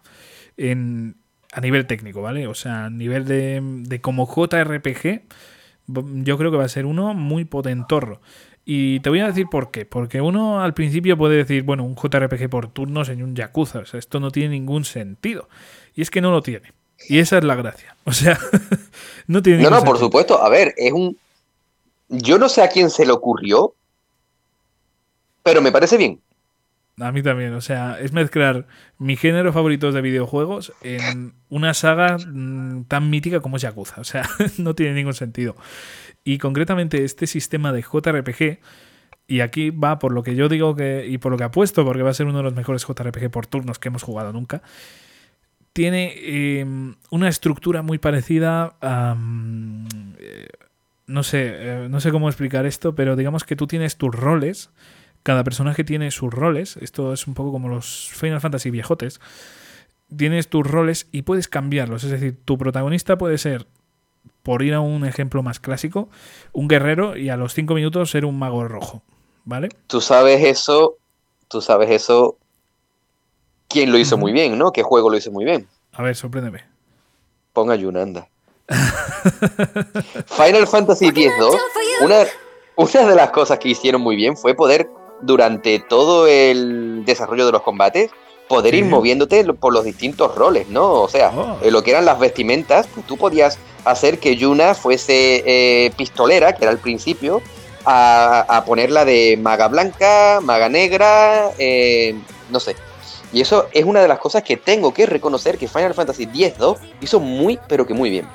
En, a nivel técnico, ¿vale? O sea, a nivel de, de como JRPG, yo creo que va a ser uno muy potentorro. Y te voy a decir por qué. Porque uno al principio puede decir, bueno, un JRPG por turnos en un Yakuza. O sea, esto no tiene ningún sentido. Y es que no lo tiene. Y esa es la gracia. O sea, no tiene No, no, por supuesto. A ver, es un. Yo no sé a quién se le ocurrió, pero me parece bien. A mí también, o sea, es mezclar mi género favorito de videojuegos en una saga mm, tan mítica como es Yakuza. O sea, no tiene ningún sentido. Y concretamente este sistema de JRPG, y aquí va por lo que yo digo que, y por lo que apuesto, porque va a ser uno de los mejores JRPG por turnos que hemos jugado nunca, tiene em, una estructura muy parecida a... Mm, eh, no sé, eh, no sé cómo explicar esto, pero digamos que tú tienes tus roles, cada personaje tiene sus roles, esto es un poco como los Final Fantasy viejotes, tienes tus roles y puedes cambiarlos, es decir, tu protagonista puede ser, por ir a un ejemplo más clásico, un guerrero y a los cinco minutos ser un mago rojo, ¿vale? Tú sabes eso, tú sabes eso quién lo hizo muy bien, ¿no? ¿Qué juego lo hizo muy bien? A ver, sorpréndeme. Ponga Yunanda. Final Fantasy X-2, una, una de las cosas que hicieron muy bien fue poder, durante todo el desarrollo de los combates, poder ir moviéndote por los distintos roles, ¿no? O sea, oh. lo que eran las vestimentas, pues tú podías hacer que Yuna fuese eh, pistolera, que era al principio, a, ponerla de maga blanca, maga negra, eh, no sé, y eso es una de las cosas que tengo que reconocer que Final Fantasy X-2 hizo muy, pero que muy bien.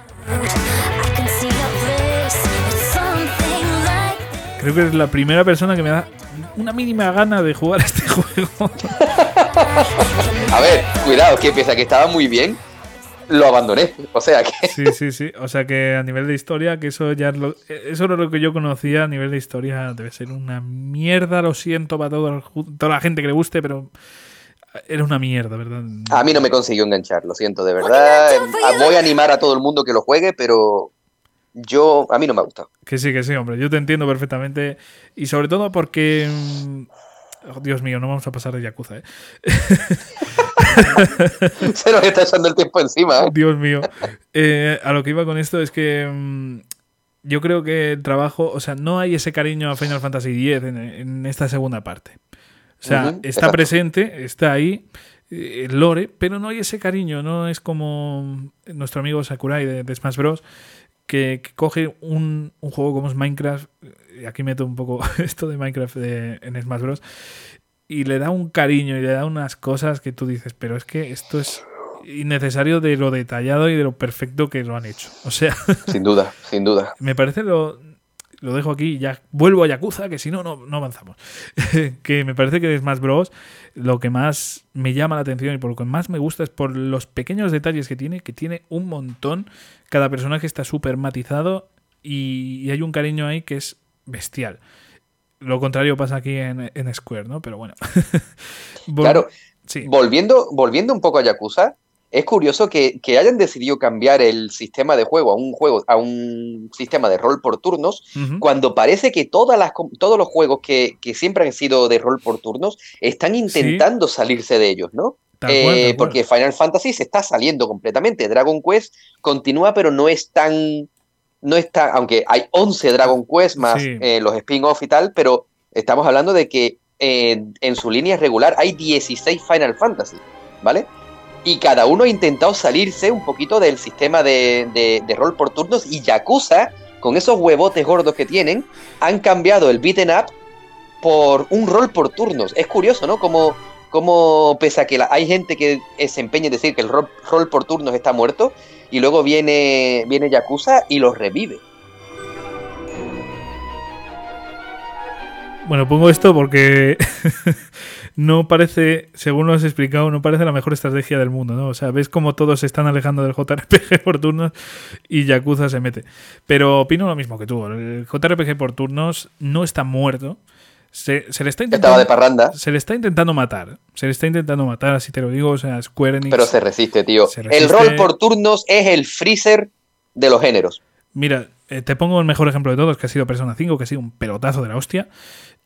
Creo que es la primera persona que me da una mínima gana de jugar a este juego. a ver, cuidado, que piensa que estaba muy bien, lo abandoné. O sea que. Sí, sí, sí. O sea que a nivel de historia, que eso ya es lo, eso era lo que yo conocía a nivel de historia. Debe ser una mierda, lo siento para toda la gente que le guste, pero era una mierda, ¿verdad? A mí no me consiguió enganchar, lo siento, de verdad. Voy a animar a todo el mundo que lo juegue, pero yo a mí no me ha gustado. Que sí, que sí, hombre. Yo te entiendo perfectamente. Y sobre todo porque. Oh, Dios mío, no vamos a pasar de Yakuza, ¿eh? Se nos está echando el tiempo encima, ¿eh? Dios mío. Eh, a lo que iba con esto es que. Mm, yo creo que el trabajo. O sea, no hay ese cariño a Final Fantasy X en esta segunda parte. O sea, está presente, está ahí, el eh, lore, pero no hay ese cariño, no es como nuestro amigo Sakurai de, Smash Bros. Que, coge un, juego como es Minecraft, aquí meto un poco esto de Minecraft en Smash Bros. Y le da un cariño y le da unas cosas que tú dices, pero es que esto es innecesario de lo detallado y de lo perfecto que lo han hecho. O sea. Sin duda, sin duda. Me parece lo lo dejo aquí y ya vuelvo a Yakuza, que si no, no, avanzamos. que me parece que de Smash Bros. lo que más me llama la atención y por lo que más me gusta es por los pequeños detalles que tiene, que tiene un montón. Cada personaje está súper matizado y, hay un cariño ahí que es bestial. Lo contrario pasa aquí en, Square, ¿no? Pero bueno. claro. Sí. Volviendo, volviendo un poco a Yakuza, es curioso que, hayan decidido cambiar el sistema de juego a un juego a un sistema de rol por turnos cuando parece que todas las, todos los juegos que, siempre han sido de rol por turnos están intentando salirse de ellos, ¿no? Eh, porque Final Fantasy se está saliendo completamente. Dragon Quest continúa, pero no es tan. No está, aunque hay 11 Dragon Quest más eh, los spin-off y tal, pero estamos hablando de que eh, en su línea regular hay 16 Final Fantasy, ¿vale? y cada uno ha intentado salirse un poquito del sistema de, rol por turnos y Yakuza, con esos huevotes gordos que tienen, han cambiado el beaten up por un rol por turnos. Es curioso, ¿no? Como, como pese a que hay gente que se empeña en decir que el rol, por turnos está muerto, y luego viene, viene Yakuza y los revive. Bueno, pongo esto porque no parece, según lo has explicado, no parece la mejor estrategia del mundo, ¿no? O sea, ves como todos se están alejando del JRPG por turnos y Yakuza se mete. Pero opino lo mismo que tú. El JRPG por turnos no está muerto. Se, se le está intentando, Estaba de parranda. se le está intentando matar. Se le está intentando matar, así te lo digo. O sea, Square Enix. Pero se resiste, tío. Se El rol por turnos es el freezer de los géneros. Mira, eh, te pongo el mejor ejemplo de todos, que ha sido Persona 5, que ha sido un pelotazo de la hostia.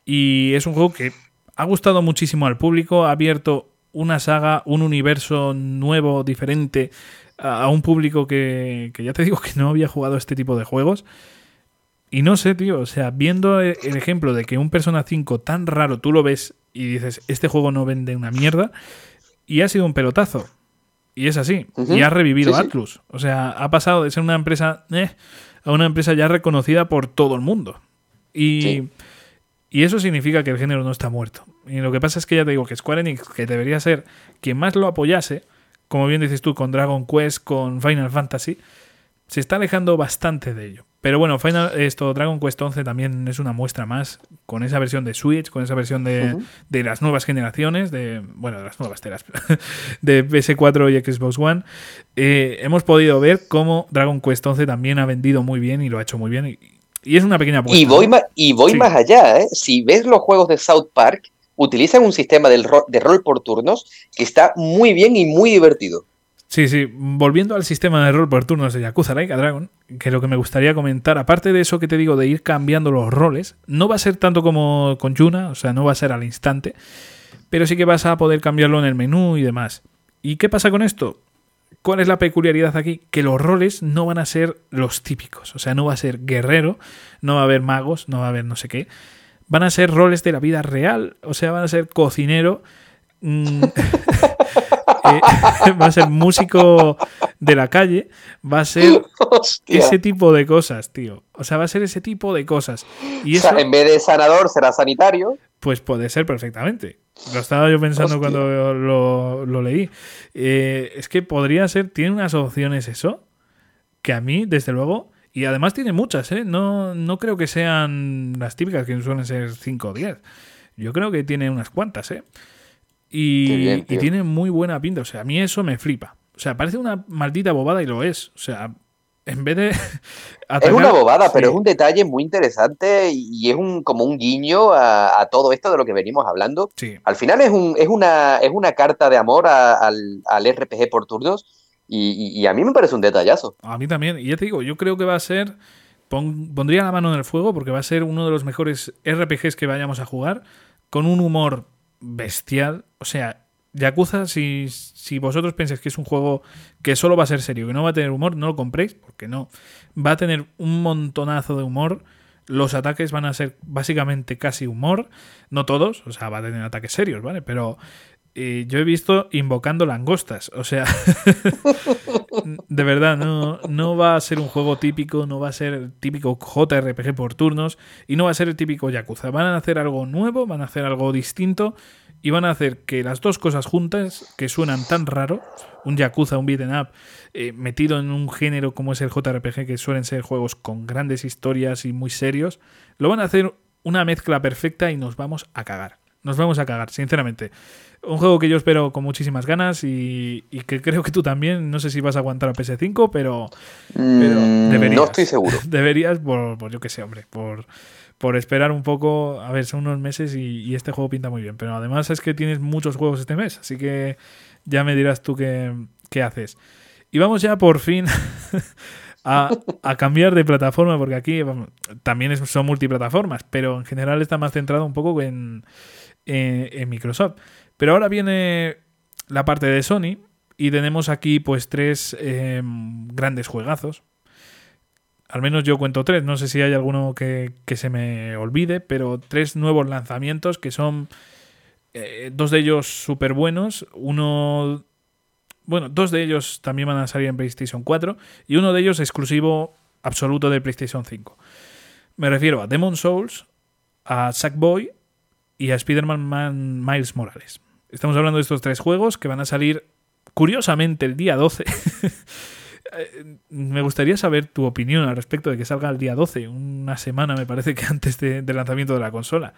Y es un juego que ha gustado muchísimo al público, ha abierto una saga, un universo nuevo, diferente, a, un público que, que ya te digo que no había jugado a este tipo de juegos. Y no sé, tío, o sea, viendo el el ejemplo de que un Persona 5 tan raro tú lo ves y dices, este juego no vende una mierda, y ha sido un pelotazo. Y es así. Y ha revivido Sí, sí. Atlus. O sea, ha pasado de ser una empresa eh, a una empresa ya reconocida por todo el mundo. Y, Sí. y eso significa que el género no está muerto. Y lo que pasa es que ya te digo que Square Enix, que debería ser quien más lo apoyase, como bien dices tú, con Dragon Quest, con Final Fantasy, se está alejando bastante de ello. Pero bueno, Final, esto, Dragon Quest 11 también es una muestra más con esa versión de Switch, con esa versión de, de las nuevas generaciones, de bueno, de las nuevas telas, de PS4 y Xbox One. Eh, hemos podido ver cómo Dragon Quest 11 también ha vendido muy bien y lo ha hecho muy bien. Y, y es una pequeña apuesta. Y voy, ma- y voy Sí. más allá, ¿eh? Si ves los juegos de South Park, utilizan un sistema del ro- de rol por turnos que está muy bien y muy divertido. Sí, sí. Volviendo al sistema de rol por turnos de Yakuza Dragon, que lo que me gustaría comentar, aparte de eso que te digo de ir cambiando los roles, no va a ser tanto como con Yuna, o sea, no va a ser al instante, pero sí que vas a poder cambiarlo en el menú y demás. ¿Y qué pasa con esto? ¿Cuál es la peculiaridad aquí? Que los roles no van a ser los típicos, o sea, no va a ser guerrero, no va a haber magos, no va a haber no sé qué. Van a ser roles de la vida real, o sea, van a ser cocinero, mm, eh, va a ser músico de la calle, va a ser Hostia. ese tipo de cosas, tío. O sea, va a ser ese tipo de cosas. Y O sea, eso, en vez de sanador será sanitario. pues puede ser perfectamente. Lo estaba yo pensando Hostia. cuando lo, lo leí. Eh, es que podría ser, tiene unas opciones eso, que a mí, desde luego, y además tiene muchas, ¿eh? No, no creo que sean las típicas, que suelen ser 5 o 10. Yo creo que tiene unas cuantas, ¿eh? Y, bien, tiene muy buena pinta. O sea, a mí eso me flipa. O sea, parece una maldita bobada y lo es. O sea, en vez de. Es una bobada, pero es un detalle muy interesante y y es un, como un guiño a, a todo esto de lo que venimos hablando. Sí. Al final es, un, es, una, es una carta de amor a- al, al RPG por turnos y, y- y a mí me parece un detallazo. A mí también. Y ya te digo, yo creo que va a ser. pon- pondría la mano en el fuego porque va a ser uno de los mejores RPGs que vayamos a jugar. Con un humor bestial. O sea, Yakuza, si, si vosotros pensáis que es un juego que solo va a ser serio, que no va a tener humor, no lo compréis, porque no. Va a tener un montonazo de humor. Los ataques van a ser básicamente casi humor. No todos, o sea, va a tener ataques serios, ¿vale? Pero eh, yo he visto invocando langostas. O sea, de verdad, no, no va a ser un juego típico, no va a ser el típico JRPG por turnos y no va a ser el típico Yakuza. Van a hacer algo nuevo, van a hacer algo distinto y van a hacer que las dos cosas juntas, que suenan tan raro, un Yakuza, un beat'em up, eh, metido en un género como es el JRPG, que suelen ser juegos con grandes historias y muy serios, lo van a hacer una mezcla perfecta y nos vamos a cagar. Nos vamos a cagar, sinceramente. Un juego que yo espero con muchísimas ganas y, y que creo que tú también, no sé si vas a aguantar a PS5, pero, pero Mm, deberías. no estoy seguro. Deberías, por, por yo que sé, hombre, por, por esperar un poco, a ver, son unos meses y, y este juego pinta muy bien. Pero además es que tienes muchos juegos este mes, así que ya me dirás tú qué, qué haces. Y vamos ya por fin a, a cambiar de plataforma, porque aquí vamos, también son multiplataformas, pero en general está más centrado un poco en, en, Microsoft. Pero ahora viene la parte de Sony y tenemos aquí pues tres eh, grandes juegazos. Al menos yo cuento tres, no sé si hay alguno que, que se me olvide, pero tres nuevos lanzamientos que son eh, dos de ellos súper buenos, uno... Bueno, dos de ellos también van a salir en PlayStation 4 y uno de ellos exclusivo absoluto de PlayStation 5. Me refiero a Demon Souls, a Sackboy y a Spider-Man Man- Miles Morales. Estamos hablando de estos tres juegos que van a salir curiosamente el día 12. Eh, me gustaría saber tu opinión al respecto de que salga el día 12, una semana me parece que antes de- del lanzamiento de la consola.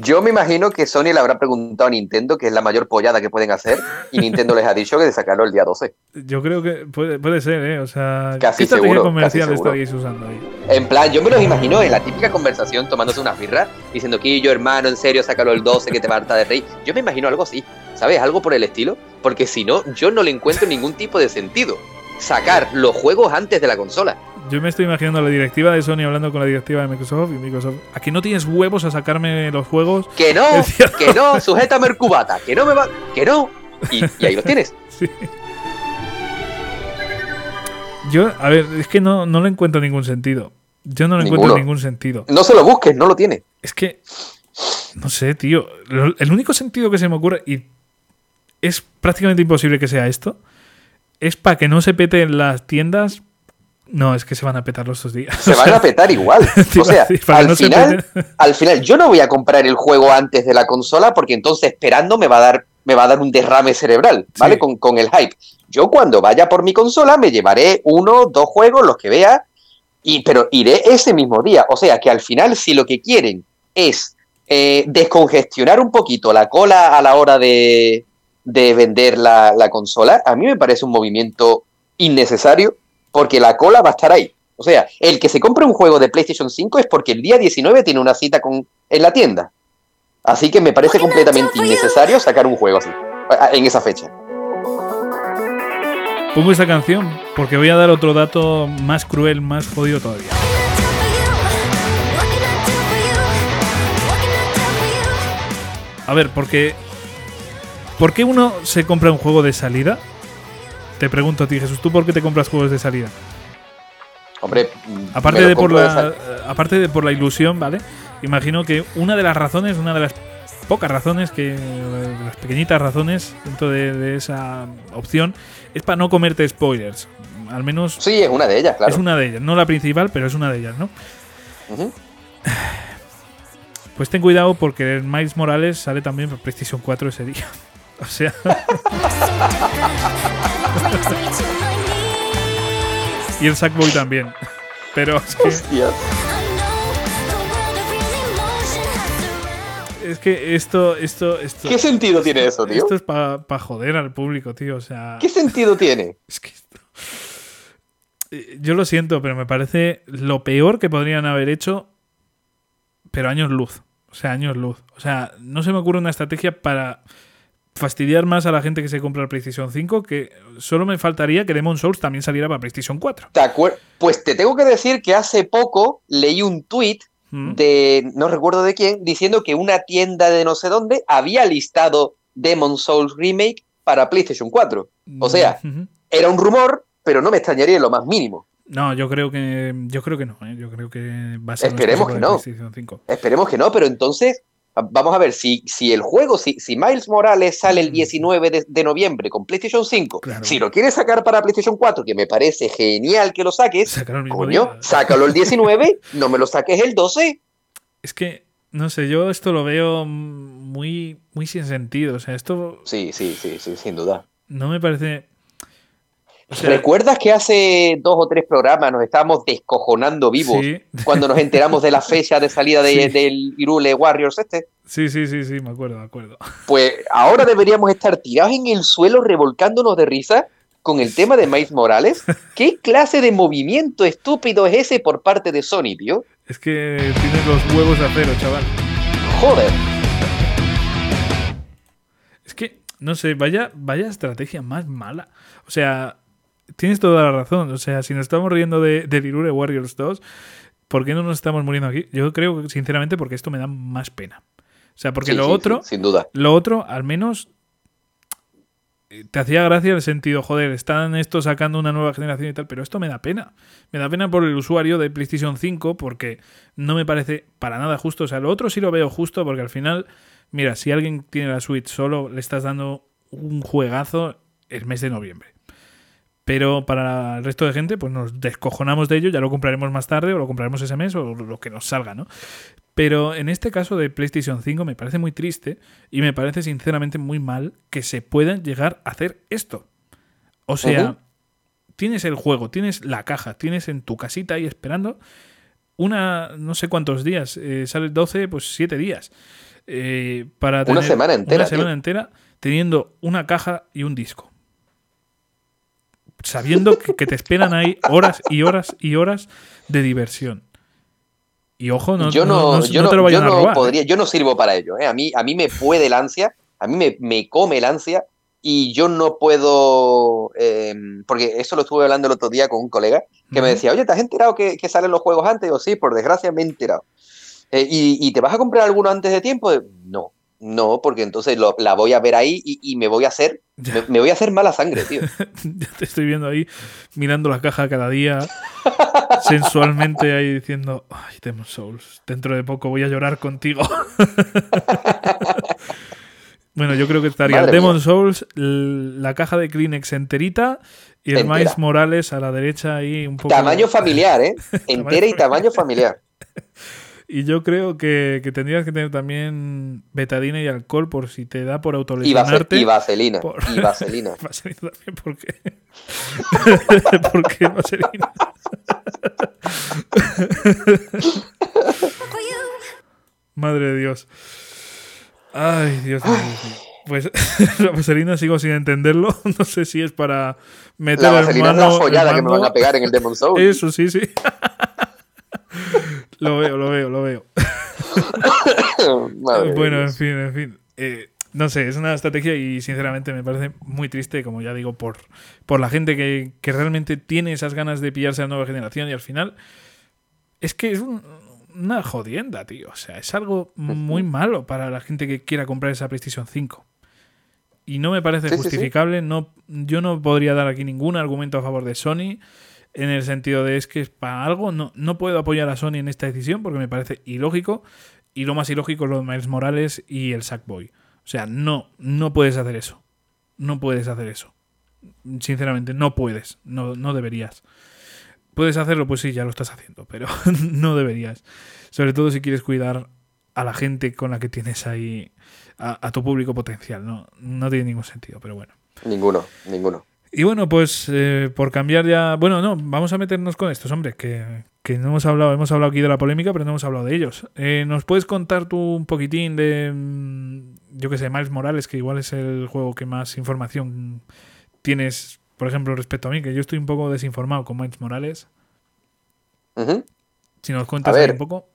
Yo me imagino que Sony le habrá preguntado a Nintendo, que es la mayor pollada que pueden hacer, y Nintendo les ha dicho que de sacarlo el día 12. Yo creo que puede, puede ser, ¿eh? O sea, Casi ¿qué estrategia seguro, comercial casi seguro. estaríais usando ahí? En plan, yo me los imagino en la típica conversación tomándose unas birras, diciendo que yo, hermano, en serio, sácalo el 12, que te va a hartar de rey. Yo me imagino algo así, ¿sabes? Algo por el estilo, porque si no, yo no le encuentro ningún tipo de sentido. Sacar los juegos antes de la consola. Yo me estoy imaginando la directiva de Sony hablando con la directiva de Microsoft y Microsoft. Aquí no tienes huevos a sacarme los juegos. Que no, que no, sujétame el cubata, que no me va, que no. Y, y ahí los tienes. Sí. Yo, a ver, es que no, no le encuentro ningún sentido. Yo no le encuentro ningún sentido. No se lo busques, no lo tiene. Es que. No sé, tío. El único sentido que se me ocurre, y es prácticamente imposible que sea esto, es para que no se pete en las tiendas. No, es que se van a petar los dos días. Se van a petar igual. O sea, decir, al no final, al final, yo no voy a comprar el juego antes de la consola porque entonces esperando me va a dar, me va a dar un derrame cerebral, ¿vale? Sí. Con, con el hype. Yo cuando vaya por mi consola me llevaré uno, dos juegos, los que vea, y, pero iré ese mismo día. O sea que al final, si lo que quieren es eh, descongestionar un poquito la cola a la hora de, de vender la, la consola, a mí me parece un movimiento innecesario porque la cola va a estar ahí. O sea, el que se compre un juego de PlayStation 5 es porque el día 19 tiene una cita con, en la tienda. Así que me parece completamente innecesario sacar un juego así, en esa fecha. Pongo esta canción porque voy a dar otro dato más cruel, más jodido todavía. A ver, porque. ¿Por qué uno se compra un juego de salida? Te pregunto a ti, Jesús, ¿tú por qué te compras juegos de salida? Hombre, Aparte de, por la, eh, aparte de por la ilusión, ¿vale? Imagino que una de las razones, una de las pocas razones, que las pequeñitas razones dentro de, de esa opción, es para no comerte spoilers. Al menos Sí, es una de ellas, claro. es una de ellas. No la principal, pero es una de ellas, ¿no? Pues ten cuidado porque Miles Morales sale también para PlayStation 4 ese día. O sea, y el Sackboy también. Pero es que, Hostias. es que esto, esto, esto. ¿Qué sentido tiene eso, tío? Esto es para joder al público, tío. O sea, ¿Qué sentido tiene? es que esto- Eh, Yo lo siento, pero me parece lo peor que podrían haber hecho, pero años luz. O sea, años luz. O sea, no se me ocurre una estrategia para fastidiar más a la gente que se compra el PlayStation 5 que solo me faltaría que Demon Souls también saliera para PlayStation 4. ¿Te Pues te tengo que decir que hace poco leí un tweet ¿Mm? de, no recuerdo de quién, diciendo que una tienda de no sé dónde había listado Demon Souls Remake para PlayStation 4. O sea, era un rumor, pero no me extrañaría en lo más mínimo. No, yo creo que yo creo que no, ¿eh? yo creo que va a ser un Esperemos que no. PlayStation 5. Esperemos que no, pero entonces vamos a ver si, si el juego, si, si Miles Morales sale el 19 de, de noviembre con PlayStation 5, Mm. Claro. si lo quieres sacar para PlayStation 4, que me parece genial que lo saques, coño, sácalo el 19, no me lo saques el 12. Es que no sé, yo esto lo veo muy muy sin sentido, o sea, esto Sí, sí, sí, sí, sin duda. no me parece o sea, ¿Recuerdas que hace dos o tres programas nos estábamos descojonando vivos Sí, cuando nos enteramos de la fecha de salida de- Sí. del Irule Warriors este? sí, sí, sí, sí, me acuerdo, me acuerdo. Pues ahora deberíamos estar tirados en el suelo revolcándonos de risa con el tema de Miles Morales. ¿Qué clase de movimiento estúpido es ese por parte de Sony, tío? Es que tienes los huevos de acero, chaval. Joder. Es que, no sé, vaya, vaya estrategia más mala. O sea, tienes toda la razón. O sea, si nos estamos riendo de, de Lirure Warriors 2, ¿por qué no nos estamos muriendo aquí? Yo creo, sinceramente, porque esto me da más pena. O sea, porque Sí, lo sí, otro, sí, sin duda. lo otro, al menos, eh, te hacía gracia el sentido, joder, están estos sacando una nueva generación y tal, pero esto me da pena. Me da pena por el usuario de PlayStation 5 porque no me parece para nada justo. O sea, lo otro sí lo veo justo porque al final, mira, si alguien tiene la Switch solo, le estás dando un juegazo el mes de noviembre. Pero para el resto de gente, pues nos descojonamos de ello, ya lo compraremos más tarde, o lo compraremos ese mes, o lo que nos salga, ¿no? Pero en este caso de PlayStation 5 me parece muy triste y me parece sinceramente muy mal que se puedan llegar a hacer esto. O sea, tienes el juego, tienes la caja, tienes en tu casita ahí esperando una, no sé cuántos días, eh, sale el 12, pues 7 días. eh, para Una tener semana entera, una tío. semana entera teniendo una caja y un disco. Sabiendo que, que te esperan ahí horas y horas y horas de diversión. Y ojo, no, yo no, no- no- yo no te lo vayan yo a robar. ¿eh? podría, yo no sirvo para ello. ¿eh? A, mí, a mí me puede el ansia, a mí me, me come el ansia y yo no puedo, eh, porque eso lo estuve hablando el otro día con un colega que me decía, oye, ¿te has enterado que, que salen los juegos antes? Digo, sí, por desgracia me he enterado. Eh, ¿y, y te vas a comprar alguno antes de tiempo? No, no, porque entonces lo- la voy a ver ahí y, y me voy a hacer, me, me voy a hacer mala sangre, tío. Ya te estoy viendo ahí mirando la caja cada día, sensualmente ahí diciendo, ay, Demon's Souls, dentro de poco voy a llorar contigo. bueno, yo creo que estaría Madre Demon's Souls, la caja de Kleenex enterita y el Entera. Miles Morales a la derecha ahí un poco... Tamaño familiar, ¿eh? Entera y tamaño familiar. Y yo creo que, que tendrías que tener también betadina y alcohol por si te da por autolesionarte. y vaselina. Por- Y vaselina. Vaselina también, ¿por qué? ¿Por qué vaselina? Madre de Dios. Ay, Dios mío. Pues la vaselina sigo sin entenderlo. No sé si es para meter La el vaselina es mano- la follada que me van a pegar en el Demon Soul. Eso sí, sí. Lo veo, lo veo, lo veo. Madre bueno, en fin, en fin. Eh, no sé, es una estrategia y sinceramente me parece muy triste, como ya digo, por, por la gente que, que realmente tiene esas ganas de pillarse a la nueva generación y al final es que es un- una jodienda, tío. O sea, es algo muy malo para la gente que quiera comprar esa PlayStation 5. Y no me parece Sí, sí, sí. justificable. No, yo no podría dar aquí ningún argumento a favor de Sony. En el sentido de es que es para algo. No, no puedo apoyar a Sony en esta decisión porque me parece ilógico. Y lo más ilógico es lo de Miles Morales y el Sackboy. O sea, no, no puedes hacer eso. No puedes hacer eso. Sinceramente, no puedes. No, no deberías. ¿Puedes hacerlo? Pues sí, ya lo estás haciendo, pero no deberías. Sobre todo si quieres cuidar a la gente con la que tienes ahí, a, a tu público potencial. No, no tiene ningún sentido, pero bueno. Ninguno, ninguno. Y bueno, pues eh, por cambiar ya. Bueno, no, vamos a meternos con estos, hombre, que, que no hemos hablado, hemos hablado aquí de la polémica, pero no hemos hablado de ellos. Eh, ¿Nos puedes contar tú un poquitín de. mm, Yo que sé, Miles Morales, que igual es el juego que más información tienes, por ejemplo, respecto a mí, que yo estoy un poco desinformado con Miles Morales. Si nos cuentas ahí un poco.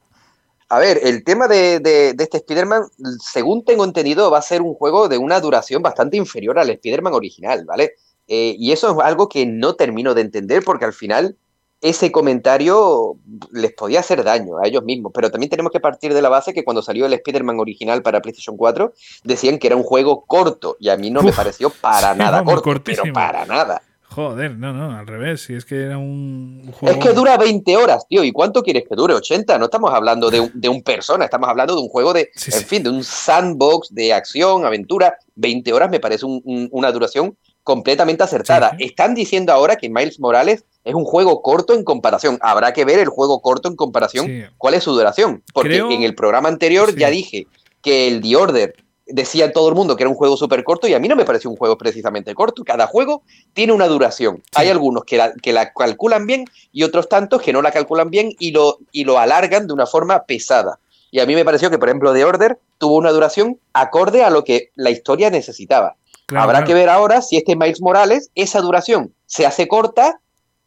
A ver, el tema de, de- de este Spider-Man, según tengo entendido, va a ser un juego de una duración bastante inferior al Spider-Man original, ¿vale? Eh, y eso es algo que no termino de entender porque al final ese comentario les podía hacer daño a ellos mismos. Pero también tenemos que partir de la base que cuando salió el Spider-Man original para PlayStation 4 decían que era un juego corto y a mí no me pareció para nada corto, cortísimo. pero para nada. Joder, no, no, al revés. Si es que era un juego. Es que dura 20 horas, tío. ¿Y cuánto quieres que dure? 80. No estamos hablando de un, de un persona, estamos hablando de un juego de, Sí, en sí. fin, de un sandbox de acción, aventura. 20 horas me parece un- un- una duración completamente acertada. Sí. Están diciendo ahora que Miles Morales es un juego corto en comparación. Habrá que ver el juego corto en comparación, Sí. cuál es su duración. Porque Creo- en el programa anterior Sí. ya dije que el The Order decía todo el mundo que era un juego súper corto y a mí no me pareció un juego precisamente corto. Cada juego tiene una duración. Hay algunos que la, que la calculan bien y otros tantos que no la calculan bien y lo, y lo alargan de una forma pesada. Y a mí me pareció que, por ejemplo, The Order tuvo una duración acorde a lo que la historia necesitaba. Claro, Habrá claro. que ver ahora si este Miles Morales, esa duración se hace corta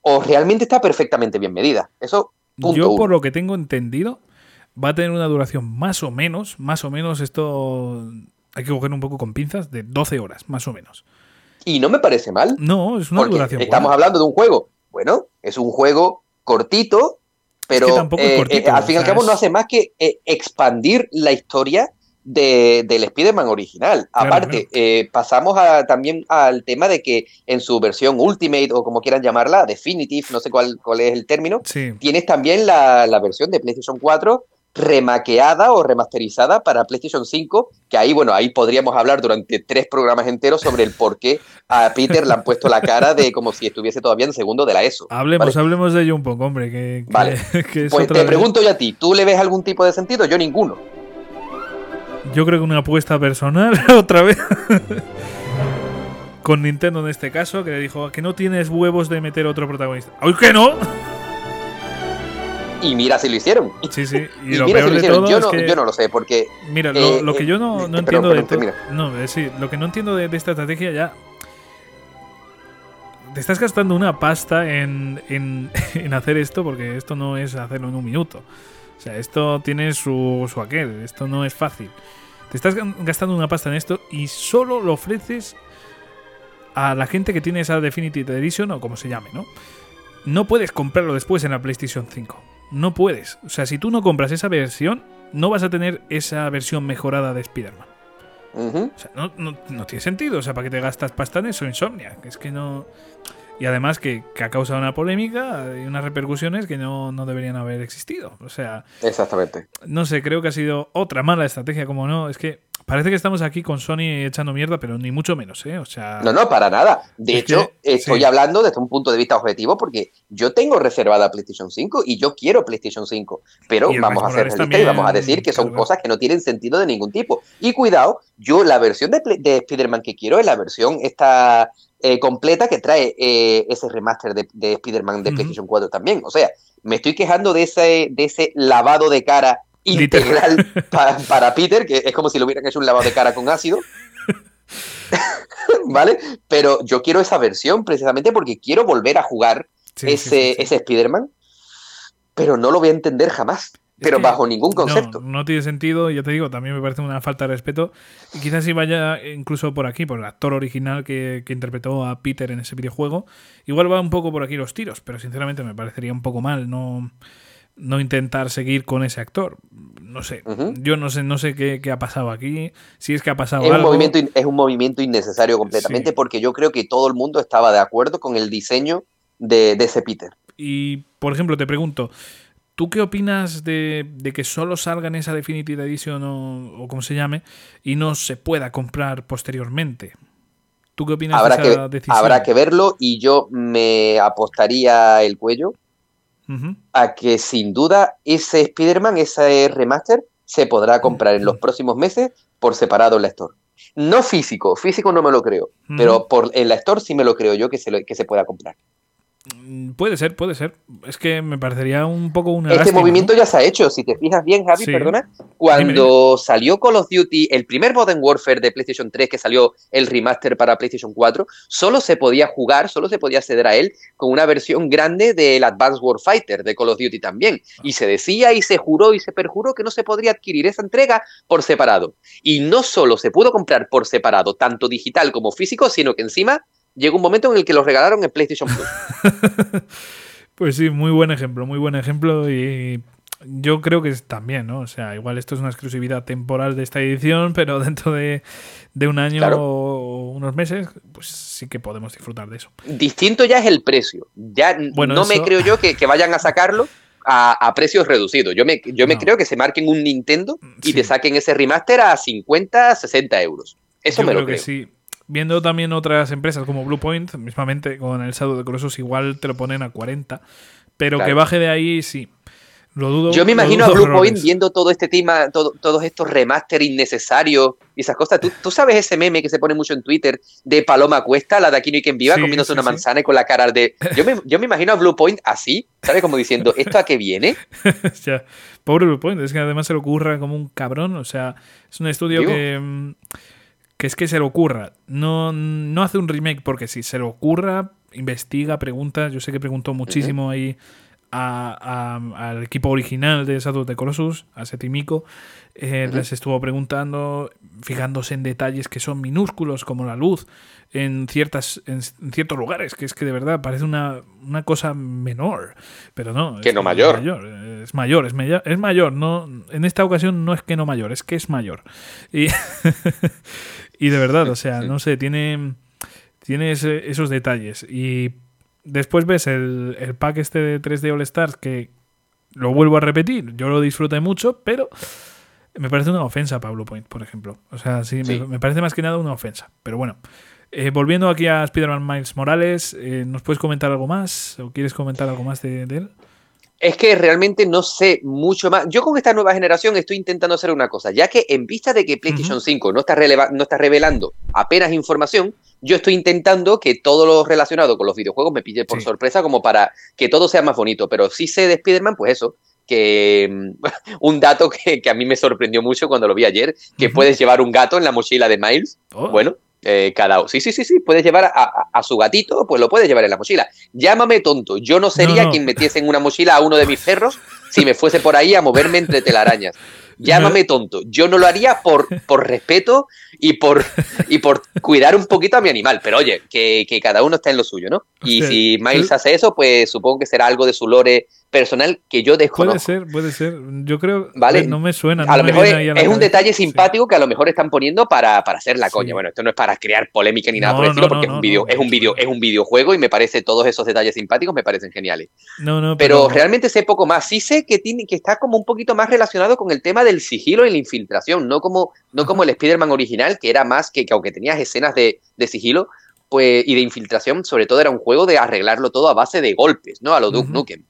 o realmente está perfectamente bien medida. Eso, punto Yo, uno. por lo que tengo entendido, va a tener una duración más o menos, más o menos, esto hay que coger un poco con pinzas, de 12 horas, más o menos. Y no me parece mal. No, es una Porque duración. estamos buena. hablando de un juego. Bueno, es un juego cortito, pero eh, cortito, eh, al fin y al cabo no hace más que eh, expandir la historia de, del Spider-Man original. Claro, Aparte, eh, pasamos a- también al tema de que en su versión Ultimate o como quieran llamarla, Definitive, no sé cuál, cuál es el término, Sí, tienes también la, la versión de PlayStation 4 remaqueada o remasterizada para PlayStation 5, que ahí, bueno, ahí podríamos hablar durante tres programas enteros sobre el por qué a Peter le han puesto la cara de como si estuviese todavía en segundo de la ESO. hablemos, ¿vale? hablemos de ello un poco, hombre. Que, que- Vale. que es Pues otra te pregunto yo a ti, ¿tú le ves algún tipo de sentido? Yo ninguno. Yo creo que una apuesta personal, otra vez. Con Nintendo en este caso, que le dijo que no tienes huevos de meter otro protagonista. ¡Ay, que no! Y mira si lo hicieron. Sí, sí. Y, lo peor de todo yo, es no, que... yo no lo sé, porque. Mira, lo, que yo no, no entiendo de todo. No, decir, lo que no entiendo de, esta estrategia ya. Te estás gastando una pasta en, en, en, hacer esto porque esto no es hacerlo en un minuto. O sea, esto tiene su, su aquel. Esto no es fácil. Te estás gastando una pasta en esto y solo lo ofreces a la gente que tiene esa Definitive Edition o como se llame, ¿no? No puedes comprarlo después en la PlayStation 5. No puedes. O sea, si tú no compras esa versión, no vas a tener esa versión mejorada de Spider-Man. O sea, no, no, tiene sentido. O sea, ¿para qué te gastas pasta en eso, Insomnia? Es que no. Y además que, ha causado una polémica y unas repercusiones que no, no, deberían haber existido. O sea. Exactamente. No sé, creo que ha sido otra mala estrategia, como no. Es que Parece que estamos aquí con Sony echando mierda, pero ni mucho menos, ¿eh? O sea. No, no, para nada. De hecho, estoy hablando desde un punto de vista objetivo porque yo tengo reservada PlayStation 5 y yo quiero PlayStation 5. Pero vamos a hacer realistas y vamos a decir que son cosas que no tienen sentido de ningún tipo. Y cuidado, yo la versión de, de Spider-Man que quiero es la versión esta eh, completa que trae eh, ese remaster de, de Spider-Man de PlayStation 4 también. O sea, me estoy quejando de ese, de ese lavado de cara integral para, Peter, que es como si le hubieran hecho un lavado de cara con ácido. ¿Vale? Pero yo quiero esa versión precisamente porque quiero volver a jugar ese, ese Spider-Man, pero no lo voy a entender jamás. Pero bajo ningún concepto. No, tiene sentido, ya te digo, también me parece una falta de respeto. Y quizás si vaya incluso por aquí, por el actor original que, que, interpretó a Peter en ese videojuego. Igual va un poco por aquí los tiros, pero sinceramente me parecería un poco mal. No, no intentar seguir con ese actor. No sé, yo no sé, no sé qué, ha pasado aquí, si es que ha pasado es algo. Un movimiento, es un movimiento innecesario completamente porque yo creo que todo el mundo estaba de acuerdo con el diseño de, ese Peter. Y, por ejemplo, te pregunto, ¿tú qué opinas de, que solo salga en esa Definitive Edition o, o como se llame y no se pueda comprar posteriormente? ¿Tú qué opinas habrá de esa que, decisión? Habrá que verlo y yo me apostaría el cuello a que sin duda ese Spider-Man, ese remaster, se podrá comprar en los próximos meses por separado en la Store. No físico, físico no me lo creo, pero por, en la Store sí me lo creo yo que se, que se pueda comprar. Mm, puede ser, puede ser. Es que me parecería un poco una. Este movimiento ya se ha hecho. Si te fijas bien, Javi, perdona. Cuando salió Call of Duty, el primer Modern Warfare de PlayStation 3, que salió el remaster para PlayStation 4, solo se podía jugar, solo se podía acceder a él con una versión grande del Advanced Warfighter de Call of Duty también. Y se decía y se juró y se perjuró que no se podría adquirir esa entrega por separado. Y no solo se pudo comprar por separado, tanto digital como físico, sino que encima llegó un momento en el que los regalaron en PlayStation Plus. pues sí, muy buen ejemplo, muy buen ejemplo y yo creo que también, ¿no? O sea, igual esto es una exclusividad temporal de esta edición, pero dentro de, un año o unos meses, pues sí que podemos disfrutar de eso. Distinto ya es el precio. Ya no me creo yo que, vayan a sacarlo a, precios reducidos. Yo me, yo me creo que se marquen un Nintendo y te saquen ese remaster a 50, 60 euros. Eso me lo creo. Que sí viendo también otras empresas como Bluepoint, mismamente con el Shadow de Colossus igual te lo ponen a 40, pero que baje de ahí sí. Lo dudo. Yo me imagino a Bluepoint viendo todo este tema, todos estos remaster innecesarios y esas cosas. ¿Tú, sabes ese meme que se pone mucho en Twitter de Paloma Cuesta, la de Aquino y quien viva, comiéndose una manzana y con la cara de. Yo me, yo me imagino a Bluepoint así, ¿sabes? Como diciendo, ¿esto a qué viene? pobre Bluepoint, es que además se le ocurra como un cabrón. O sea, es un estudio que. Que es que se le ocurra. No, no hace un remake porque si se le ocurra, investiga, pregunta. Yo sé que preguntó muchísimo ahí al equipo original de Shadow de Colossus, a Setimico. Eh, les estuvo preguntando, fijándose en detalles que son minúsculos, como la luz, en, ciertas, en, ciertos lugares, que es que de verdad parece una, una cosa menor. Pero no. Que no mayor. Es mayor, es mayor, es mayor. No, en esta ocasión no es que no mayor, es que es mayor. Y. Y de verdad, o sea, no sé, tiene, tiene esos detalles. Y después ves el, el pack este de 3D All Stars que lo vuelvo a repetir, yo lo disfruté mucho, pero me parece una ofensa Pablo Point, por ejemplo. O sea, sí, Me, parece más que nada una ofensa. Pero bueno, eh, volviendo aquí a Spider-Man Miles Morales, eh, ¿nos puedes comentar algo más? ¿O quieres comentar algo más de, de él? Es que realmente no sé mucho más. Yo con esta nueva generación estoy intentando hacer una cosa, ya que en vista de que PlayStation 5 no está, no está revelando apenas información, yo estoy intentando que todo lo relacionado con los videojuegos me pille por sorpresa como para que todo sea más bonito. Pero si sé de Spider-Man, pues eso, que mm, un dato que, a mí me sorprendió mucho cuando lo vi ayer, que puedes llevar un gato en la mochila de Miles. Oh. Bueno, eh, cada sí, sí, sí, sí, puedes llevar a, su gatito, pues lo puedes llevar en la mochila. Llámame tonto, yo no sería quien metiese en una mochila a uno de mis perros si me fuese por ahí a moverme entre telarañas. Llámame tonto. Yo no lo haría por, por respeto y por, y por cuidar un poquito a mi animal. Pero oye, que, cada uno está en lo suyo, ¿no? Y si Miles hace eso, pues supongo que será algo de su lore personal que yo desconozco. Puede ser, puede ser. Yo creo ¿Vale? no me suena. a lo mejor es, un detalle simpático que a lo mejor están poniendo para, hacer la coña. Bueno, esto no es para crear polémica ni nada por el estilo, porque es un video, es un video, es un videojuego y me parece todos esos detalles simpáticos me parecen geniales. No, no, pero, realmente sé poco más. Sí sé que tiene, que está como un poquito más relacionado con el tema del sigilo y la infiltración, no como, no como el Spider-Man original, que era más que, que aunque tenías escenas de, de sigilo, pues, y de infiltración, sobre todo era un juego de arreglarlo todo a base de golpes, ¿no? A lo Duke Nukem.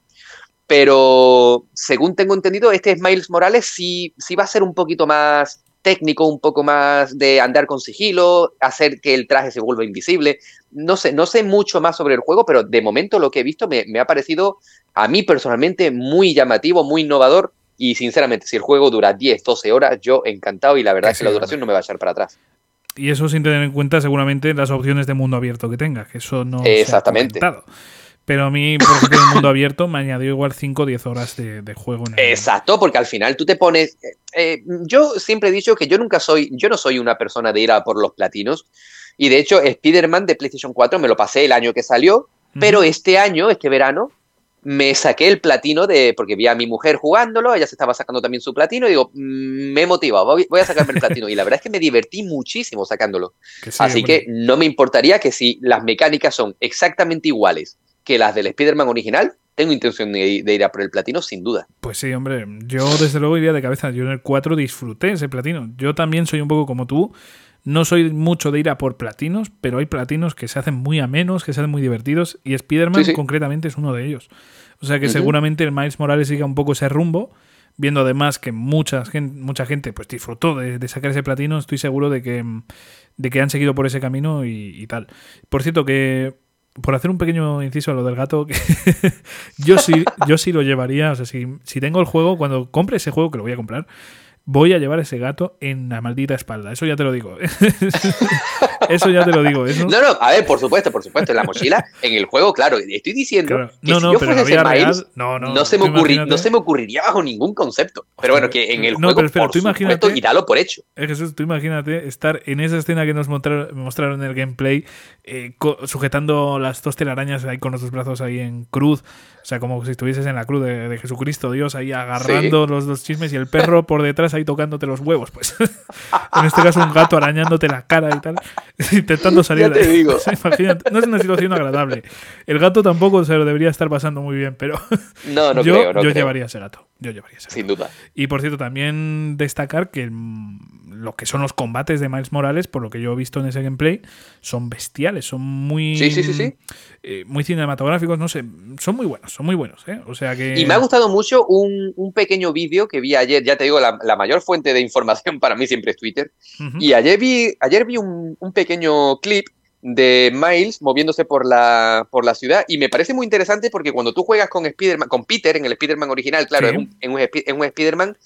Pero según tengo entendido, este Miles Morales sí, sí va a ser un poquito más técnico, un poco más de andar con sigilo, hacer que el traje se vuelva invisible. No sé, no sé mucho más sobre el juego, pero de momento lo que he visto me, me ha parecido a mí personalmente muy llamativo, muy innovador. Y sinceramente, si el juego dura 10, 12 horas, yo encantado y la verdad es que la duración no me va a echar para atrás. Y eso sin tener en cuenta seguramente las opciones de mundo abierto que tenga, que eso no Exactamente. Se ha pero a mí, por ejemplo, el mundo abierto me añadió igual 5 o 10 horas de, juego. Exacto, porque al final tú te pones... Eh, eh, yo siempre he dicho que yo nunca soy... Yo no soy una persona de ir a por los platinos. Y de hecho, Spider-Man de PlayStation 4 me lo pasé el año que salió. Pero este año, este verano, me saqué el platino de... Porque vi a mi mujer jugándolo, ella se estaba sacando también su platino. Y digo, mm, me he motivado, voy, a sacarme el platino. y la verdad es que me divertí muchísimo sacándolo. Así que no me importaría que si las mecánicas son exactamente iguales que las del Spider-Man original, tengo intención de, ir a por el platino sin duda. Pues sí, hombre, yo desde luego iría de cabeza. Yo en el 4 disfruté ese platino. Yo también soy un poco como tú. No soy mucho de ir a por platinos, pero hay platinos que se hacen muy amenos, que se hacen muy divertidos, y Spider-Man concretamente es uno de ellos. O sea que seguramente el Miles Morales siga un poco ese rumbo, viendo además que mucha gente, mucha gente pues disfrutó de, sacar ese platino, estoy seguro de que, de que han seguido por ese camino y tal. Por cierto, que por hacer un pequeño inciso a lo del gato, yo sí, yo sí lo llevaría. O sea, si, si tengo el juego, cuando compre ese juego, que lo voy a comprar, voy a llevar ese gato en la maldita espalda. Eso ya te lo digo. eso ya te lo digo. No, no, a ver, por supuesto, por supuesto, en la mochila, en el juego, claro, estoy diciendo que no, si yo fuese Miles, no, no, no, se me no se me ocurriría bajo ningún concepto. Pero bueno, que en el juego, pero por tú supuesto, y dalo por hecho. Jesús, tú imagínate estar en esa escena que nos mostraron, en el gameplay, eh, sujetando las dos telarañas ahí con los dos brazos ahí en cruz. O sea, como si estuvieses en la cruz de, Jesucristo, Dios, ahí agarrando los dos chismes y el perro por detrás ahí tocándote los huevos. Pues en este caso un gato arañándote la cara y tal, intentando salir. de ahí. no es una situación agradable. El gato tampoco se lo debería estar pasando muy bien, pero no, no yo, creo, no yo llevaría ese gato. Yo llevaría ese gato. Sin duda. Y por cierto, también destacar que lo que son los combates de Miles Morales, por lo que yo he visto en ese gameplay, son bestiales, son muy, sí, sí, sí, eh, muy cinematográficos, no sé, son muy buenos, son muy buenos. ¿eh? O sea que... Y me ha gustado mucho un, pequeño vídeo que vi ayer, ya te digo, la, mayor fuente de información para mí siempre es Twitter, y ayer vi, ayer vi un, pequeño clip de Miles moviéndose por la, por la ciudad y me parece muy interesante porque cuando tú juegas con Spider-Man, con Peter en el Spider-Man original, claro, en, un, en un Spider-Man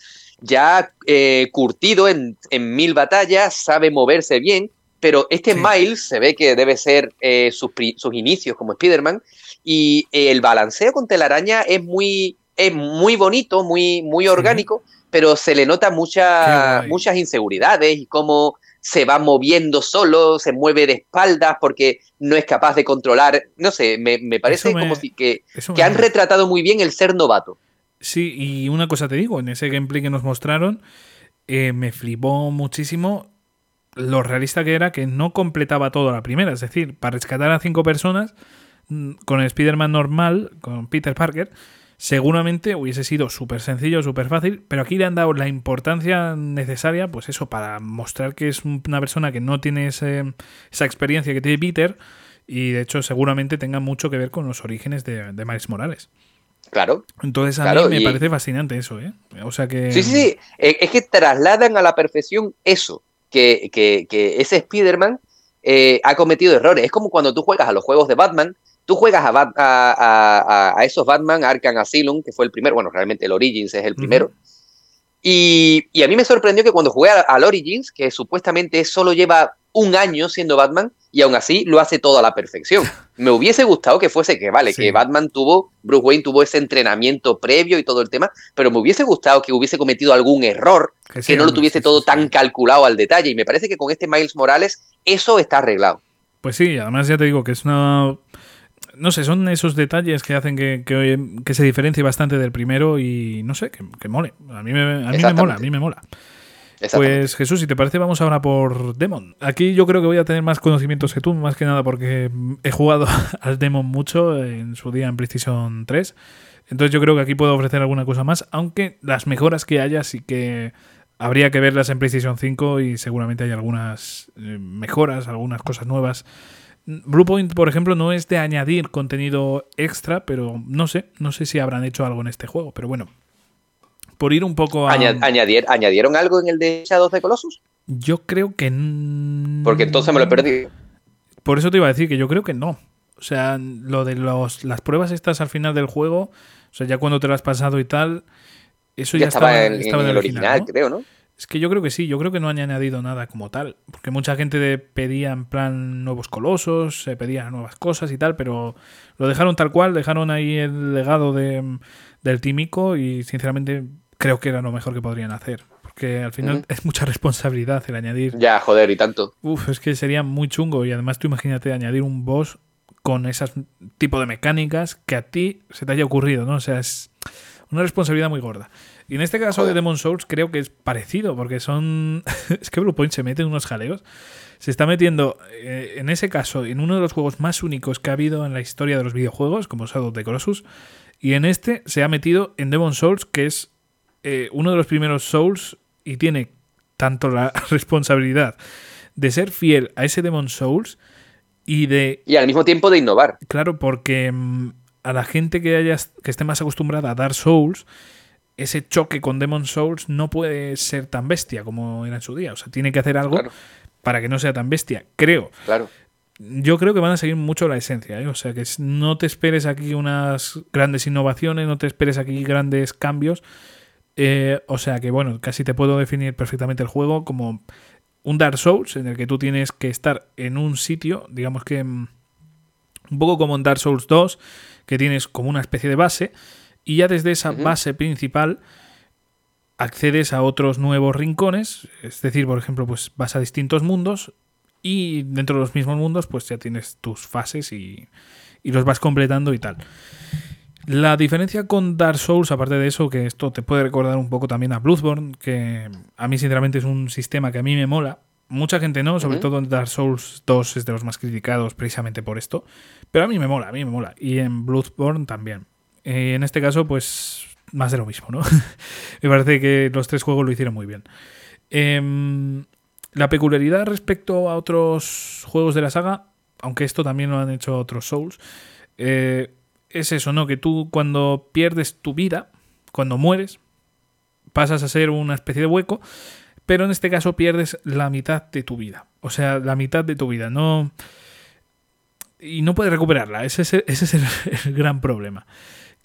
ya eh, curtido en, mil batallas, sabe moverse bien, pero este Miles se ve que debe ser eh, sus, inicios como Spider-Man y el balanceo con telaraña es muy, es muy bonito, muy, muy orgánico, pero se le nota mucha, muchas inseguridades y cómo se va moviendo solo, se mueve de espaldas porque no es capaz de controlar, no sé, me, parece como si que, que han retratado muy bien el ser novato. Sí, y una cosa te digo, en ese gameplay que nos mostraron, eh, me flipó muchísimo lo realista que era que no completaba todo la primera. Es decir, para rescatar a cinco personas mm, con el Spider-Man normal, con Peter Parker, seguramente hubiese sido súper sencillo, súper fácil, pero aquí le han dado la importancia necesaria, pues eso, para mostrar que es una persona que no tiene esa experiencia que tiene Peter y de hecho seguramente tenga mucho que ver con los orígenes de, de Miles Morales. Claro. Entonces a mí me parece fascinante eso, ¿eh? O sea que... Sí, sí, sí. Eh, es que trasladan a la perfección eso, que, que, que ese Spider-Man eh, ha cometido errores. Es como cuando tú juegas a los juegos de Batman, tú juegas a, a, esos Batman, Arkham Asylum, que fue el primero, bueno, realmente el Origins es el primero. y, a mí me sorprendió que cuando jugué al Origins, que supuestamente solo lleva un año siendo Batman, y aún así lo hace todo a la perfección. Me hubiese gustado que fuese que, vale, que Batman tuvo, Bruce Wayne tuvo ese entrenamiento previo y todo el tema, pero me hubiese gustado que hubiese cometido algún error, que, no lo tuviese todo tan calculado al detalle. Y me parece que con este Miles Morales eso está arreglado. Pues sí, además ya te digo que es una... No sé, son esos detalles que hacen que, que, se diferencie bastante del primero y no sé, que, mole. A mí me, a mí me mola, a mí me mola. Pues Jesús, si te parece, vamos ahora por Demon. Aquí yo creo que voy a tener más conocimientos que tú, más que nada porque he jugado al Demon mucho en su día en PlayStation 3. Entonces yo creo que aquí puedo ofrecer alguna cosa más, aunque las mejoras que haya sí que habría que verlas en PlayStation 5 y seguramente hay algunas eh, mejoras, algunas cosas nuevas. Bluepoint, por ejemplo, no es de añadir contenido extra, pero no sé, no sé si habrán hecho algo en este juego, pero bueno, por ir un poco a... ¿Añadieron algo en el de Shadow de Colossus? Yo creo que... Porque entonces me lo he perdido. Por eso te iba a decir que yo creo que no. O sea, lo de los, las pruebas estas al final del juego, o sea, ya cuando te lo has pasado y tal, eso ya, estaba, en, el original, creo, ¿no? Es que yo creo que sí, yo creo que no han añadido nada como tal, porque mucha gente pedía en plan nuevos colosos, se pedía nuevas cosas y tal, pero lo dejaron tal cual, dejaron ahí el legado de, del Tímico y sinceramente creo que era lo mejor que podrían hacer. Porque al final es mucha responsabilidad el añadir. Ya, joder, y tanto. Uf, es que sería muy chungo. Y además tú imagínate añadir un boss con esas tipo de mecánicas que a ti se te haya ocurrido, ¿no? O sea, es una responsabilidad muy gorda. Y en este caso de Demon Souls creo que es parecido, porque son. es que Bluepoint se mete en unos jaleos. Se está metiendo, eh, en ese caso, en uno de los juegos más únicos que ha habido en la historia de los videojuegos, como Shadow of the Colossus. Y en este se ha metido en Demon Souls, que es eh, uno de los primeros Souls y tiene tanto la responsabilidad de ser fiel a ese Demon Souls y de... Y al mismo tiempo de innovar. Claro, porque mm, a la gente que, haya, que esté más acostumbrada a dar Souls, ese choque con Demon Souls no puede ser tan bestia como era en su día. O sea, tiene que hacer algo para que no sea tan bestia, creo. Claro. Yo creo que van a seguir mucho la esencia, ¿eh? o sea que no te esperes aquí unas grandes innovaciones, no te esperes aquí grandes cambios, eh, o sea que, bueno, casi te puedo definir perfectamente el juego como un Dark Souls en el que tú tienes que estar en un sitio, digamos que mm, un poco como en Dark Souls 2, que tienes como una especie de base, y ya desde esa base principal accedes a otros nuevos rincones, es decir, por ejemplo, pues vas a distintos mundos y dentro de los mismos mundos pues ya tienes tus fases y, y los vas completando y tal. La diferencia con Dark Souls, aparte de eso, que esto te puede recordar un poco también a Bloodborne, que a mí sinceramente es un sistema que a mí me mola. Mucha gente no, sobre todo en Dark Souls 2 es de los más criticados precisamente por esto. Pero a mí me mola, a mí me mola. Y en Bloodborne también. Eh, en este caso, pues más de lo mismo, ¿no? me parece que los tres juegos lo hicieron muy bien. Em, la peculiaridad respecto a otros juegos de la saga, aunque esto también lo han hecho otros Souls, eh, es eso, ¿no? Que tú cuando pierdes tu vida, cuando mueres, pasas a ser una especie de hueco, pero en este caso pierdes la mitad de tu vida. O sea, la mitad de tu vida, no... Y no puedes recuperarla, ese es, el, ese es gran problema.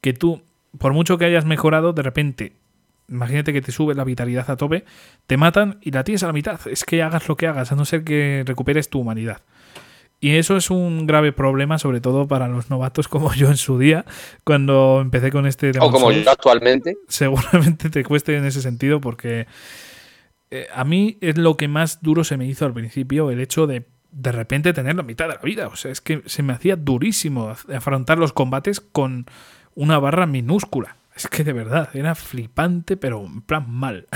Que tú, por mucho que hayas mejorado, de repente imagínate que te sube la vitalidad a tope, te matan y la tienes a la mitad. Es que hagas lo que hagas, a no ser que recuperes tu humanidad. Y eso es un grave problema, sobre todo para los novatos como yo en su día, cuando empecé con este O como yo actualmente. Seguramente te cueste en ese sentido, porque eh, a mí es lo que más duro se me hizo al principio, el hecho de de repente tener la mitad de la vida. O sea, es que se me hacía durísimo afrontar los combates con una barra minúscula. Es que de verdad, era flipante, pero en plan mal.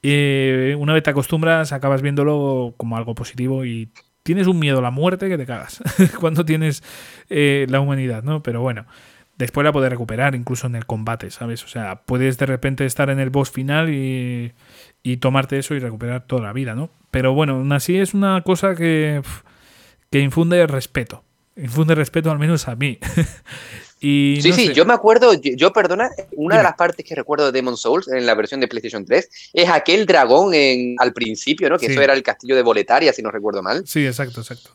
y una vez te acostumbras, acabas viéndolo como algo positivo y tienes un miedo a la muerte que te cagas cuando tienes eh, la humanidad, ¿no? Pero bueno, después la puedes recuperar incluso en el combate, ¿sabes? O sea, puedes de repente estar en el boss final y, y tomarte eso y recuperar toda la vida, ¿no? Pero bueno, aún así es una cosa que, que infunde respeto. Infunde respeto al menos a mí. sí, sí, yo me acuerdo, yo, perdona, una de las partes que recuerdo de Demon Souls en la versión de PlayStation 3 es aquel dragón en, al principio, ¿no? Que eso era el castillo de Boletaria, si no recuerdo mal. Sí, exacto, exacto.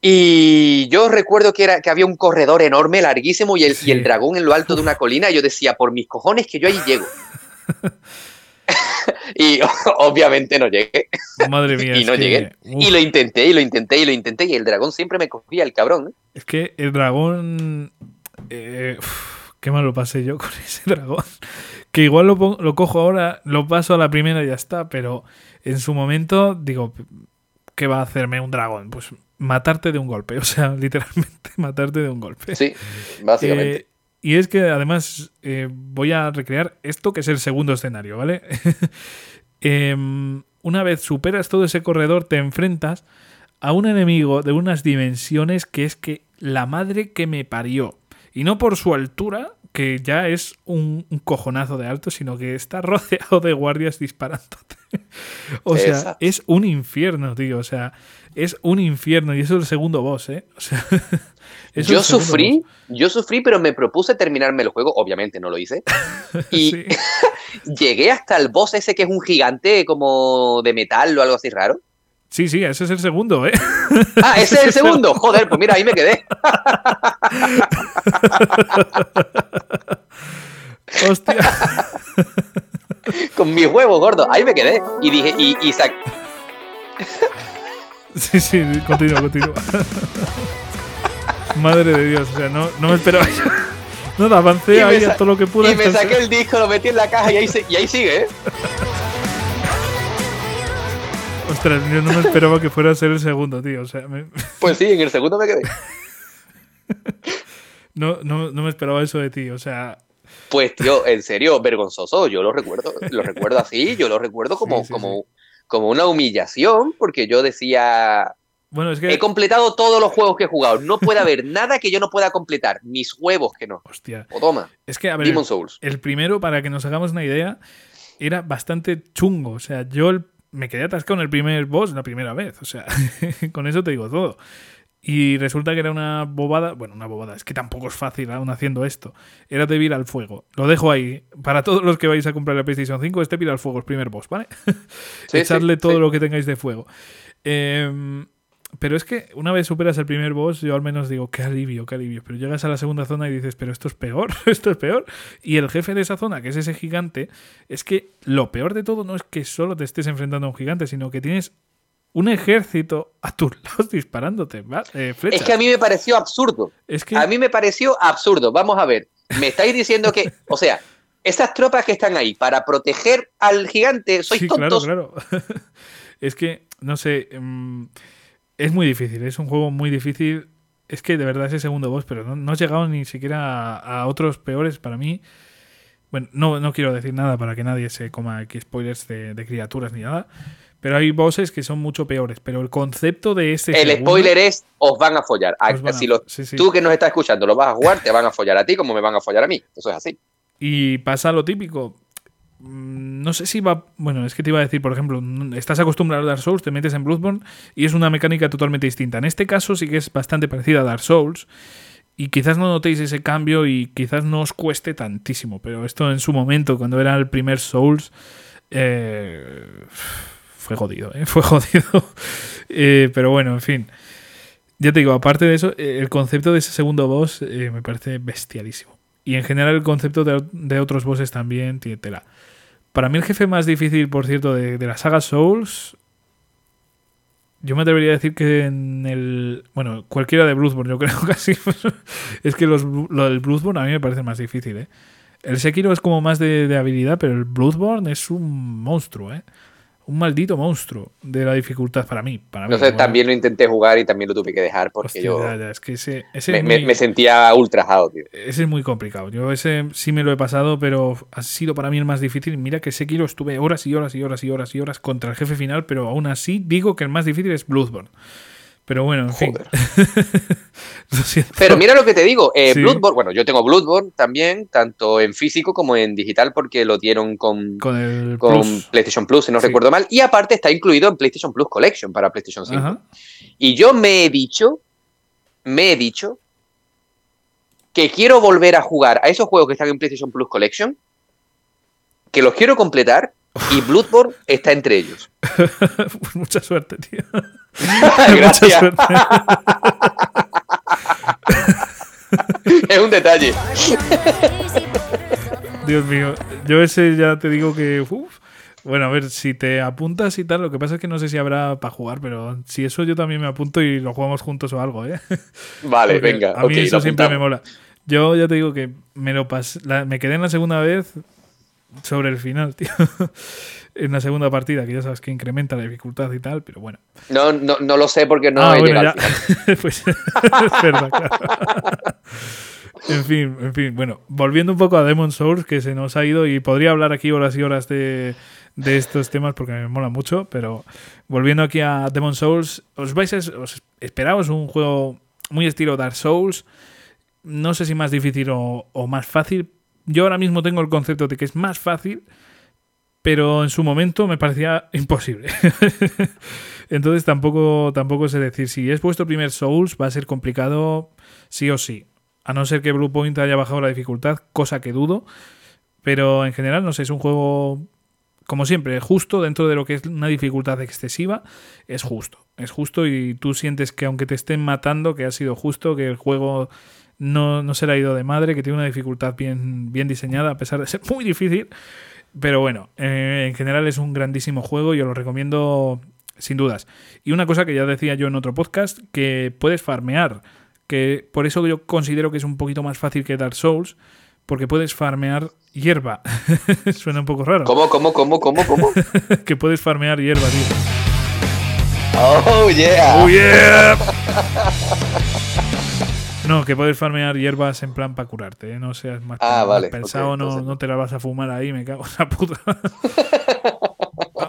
Y yo recuerdo que, era, que había un corredor enorme, larguísimo, y el, y el dragón en lo alto de una colina. Y yo decía, por mis cojones, que yo ahí llego. y obviamente no llegué. Madre mía. y no llegué. Y lo intenté, y lo intenté, y lo intenté. Y el dragón siempre me cogía el cabrón. ¿eh? Es que el dragón. Eh, qué mal lo pasé yo con ese dragón. Que igual lo, lo cojo ahora, lo paso a la primera y ya está. Pero en su momento, digo, ¿qué va a hacerme un dragón? Pues matarte de un golpe. O sea, literalmente matarte de un golpe. Sí, básicamente. Eh, y es que además eh, voy a recrear esto que es el segundo escenario, ¿vale? Em, una vez superas todo ese corredor, te enfrentas a un enemigo de unas dimensiones que es que la madre que me parió. Y no por su altura, que ya es un, cojonazo de alto, sino que está rodeado de guardias disparándote. o sea, es un infierno, tío. O sea, es un infierno. Y eso es el segundo boss, ¿eh? O sea, yo sufrí, yo sufrí, pero me propuse terminarme el juego. Obviamente no lo hice. Y llegué hasta el boss ese que es un gigante como de metal o algo así raro. Sí, sí, ese es el segundo, ¿eh? Ah, ese es el segundo. Joder, pues mira, ahí me quedé. Hostia. Con mis huevos gordos, ahí me quedé. Y dije, y, y Sí, sí, continúa, continúa. Madre de Dios, o sea, no, no me esperaba yo. No, avancé ahí a todo lo que pude. Y me saqué el disco, lo metí en la caja y ahí, y ahí sigue, ¿eh? Ostras, yo no me esperaba que fuera a ser el segundo, tío. O sea, Pues sí, en el segundo me quedé. no, no, no me esperaba eso de ti, o sea. Pues, tío, en serio, vergonzoso. Yo lo recuerdo, lo recuerdo así, yo lo recuerdo como, como, como una humillación, porque yo decía. Bueno, es que... He completado todos los juegos que he jugado. No puede haber nada que yo no pueda completar. Mis huevos que no. Hostia. O toma. Es que, a ver, Souls. El primero, para que nos hagamos una idea, era bastante chungo. O sea, yo el me quedé atascado en el primer boss la primera vez. O sea, con eso te digo todo. Y resulta que era una bobada. Bueno, una bobada. Es que tampoco es fácil aún haciendo esto. Era de vir al fuego. Lo dejo ahí. Para todos los que vais a comprar la PlayStation 5, este vir al fuego, el primer boss, ¿vale? Echarle todo lo que tengáis de fuego. Eh, pero es que una vez superas el primer boss, yo al menos digo, qué alivio, qué alivio. Pero llegas a la segunda zona y dices, pero esto es peor, esto es peor. Y el jefe de esa zona, que es ese gigante, es que lo peor de todo no es que solo te estés enfrentando a un gigante, sino que tienes un ejército a tus lados disparándote. Eh, es que a mí me pareció absurdo. Es que... A mí me pareció absurdo. Vamos a ver. Me estáis diciendo que, o sea, esas tropas que están ahí para proteger al gigante, sois sí, tontos. Claro, claro. es que, no sé. Mmm es muy difícil, es un juego muy difícil. Es que de verdad ese segundo boss, pero no, no has llegado ni siquiera a, otros peores para mí. Bueno, no, no quiero decir nada para que nadie se coma aquí spoilers de, criaturas ni nada. Pero hay bosses que son mucho peores. Pero el concepto de este. El spoiler es: os van a follar. si Tú que nos estás escuchando lo vas a jugar, te van a follar a ti como me van a follar a mí. Eso es así. Y pasa lo típico. Mm, no sé si va. Bueno, es que te iba a decir, por ejemplo, estás acostumbrado a Dark Souls, te metes en Bloodborne y es una mecánica totalmente distinta. En este caso sí que es bastante parecida a Dark Souls y quizás no notéis ese cambio y quizás no os cueste tantísimo, pero esto en su momento, cuando era el primer Souls, eh, fue jodido, ¿eh? fue jodido. Eh, pero bueno, en fin. Ya te digo, aparte de eso, el concepto de ese segundo boss me parece bestialísimo. Y en general el concepto de, de otros bosses también tiene tela. Para mí el jefe más difícil, por cierto, de, la saga Souls, yo me atrevería a decir que en el... Bueno, cualquiera de Bloodborne, yo creo casi. es que lo del Bloodborne a mí me parece más difícil, ¿eh? El Sekiro es como más de, de habilidad, pero el Bloodborne es un monstruo, ¿eh? Un maldito monstruo de la dificultad para mí. Para sé, también lo intenté jugar y también lo tuve que dejar porque yo es que ese, me, sentía ultrajado, tío. Ese es muy complicado. Yo ese sí me lo he pasado, pero ha sido para mí el más difícil. Mira que Sekiro estuve horas y horas y horas y horas y horas contra el jefe final, pero aún así digo que el más difícil es Bloodborne. Pero bueno, en fin. Pero mira lo que te digo, eh, Bloodborne, bueno, yo tengo Bloodborne también, tanto en físico como en digital, porque lo dieron con, con, PlayStation Plus, si no recuerdo mal, y aparte está incluido en PlayStation Plus Collection para PlayStation 5. Y yo me he dicho, me he dicho, que quiero volver a jugar a esos juegos que están en PlayStation Plus Collection, que los quiero completar y Bloodborne está entre ellos. Pues mucha suerte, tío. Gracias. es un detalle. Dios mío, yo ese ya te digo que... uf. Bueno, a ver, si te apuntas y tal, lo que pasa es que no sé si habrá para jugar, pero si eso yo también me apunto y lo jugamos juntos o algo, ¿eh? Vale, Porque venga. A mí eso siempre me mola. Yo ya te digo que me lo pasé, la- me quedé en la segunda vez sobre el final, tío. En la segunda partida, que ya sabes que incrementa la dificultad y tal, pero bueno. No, no, no lo sé porque no ah, he bueno, llegado ya. pues es verdad, claro. En fin, en fin. Bueno, volviendo un poco a Demon Souls, que se nos ha ido y podría hablar aquí horas y horas de, de estos temas porque me mola mucho, pero volviendo aquí a Demon Souls, os vais a, os esperaos un juego muy estilo Dark Souls, no sé si más difícil o, o más fácil. Yo ahora mismo tengo el concepto de que es más fácil, pero en su momento me parecía imposible. Entonces tampoco, tampoco sé decir si es vuestro primer Souls, va a ser complicado sí o sí. A no ser que Bluepoint haya bajado la dificultad, cosa que dudo. Pero en general, no sé, es un juego, como siempre, justo dentro de lo que es una dificultad excesiva, es justo. Es justo y tú sientes que aunque te estén matando, que ha sido justo, que el juego no, no se le ha ido de madre, que tiene una dificultad bien, bien diseñada, a pesar de ser muy difícil. Pero bueno, eh, en general es un grandísimo juego y os lo recomiendo sin dudas. Y una cosa que ya decía yo en otro podcast, que puedes farmear, que por eso yo considero que es un poquito más fácil que Dark Souls, porque puedes farmear hierba. Suena un poco raro. ¿Cómo, cómo, cómo, cómo, cómo? que puedes farmear hierba, tío. Oh, yeah. ¡Oh, yeah! No, que puedes farmear hierbas en plan para curarte, ¿eh? no seas más, Ah, más vale, pensado, no, entonces- no te la vas a fumar ahí, me cago en la puta.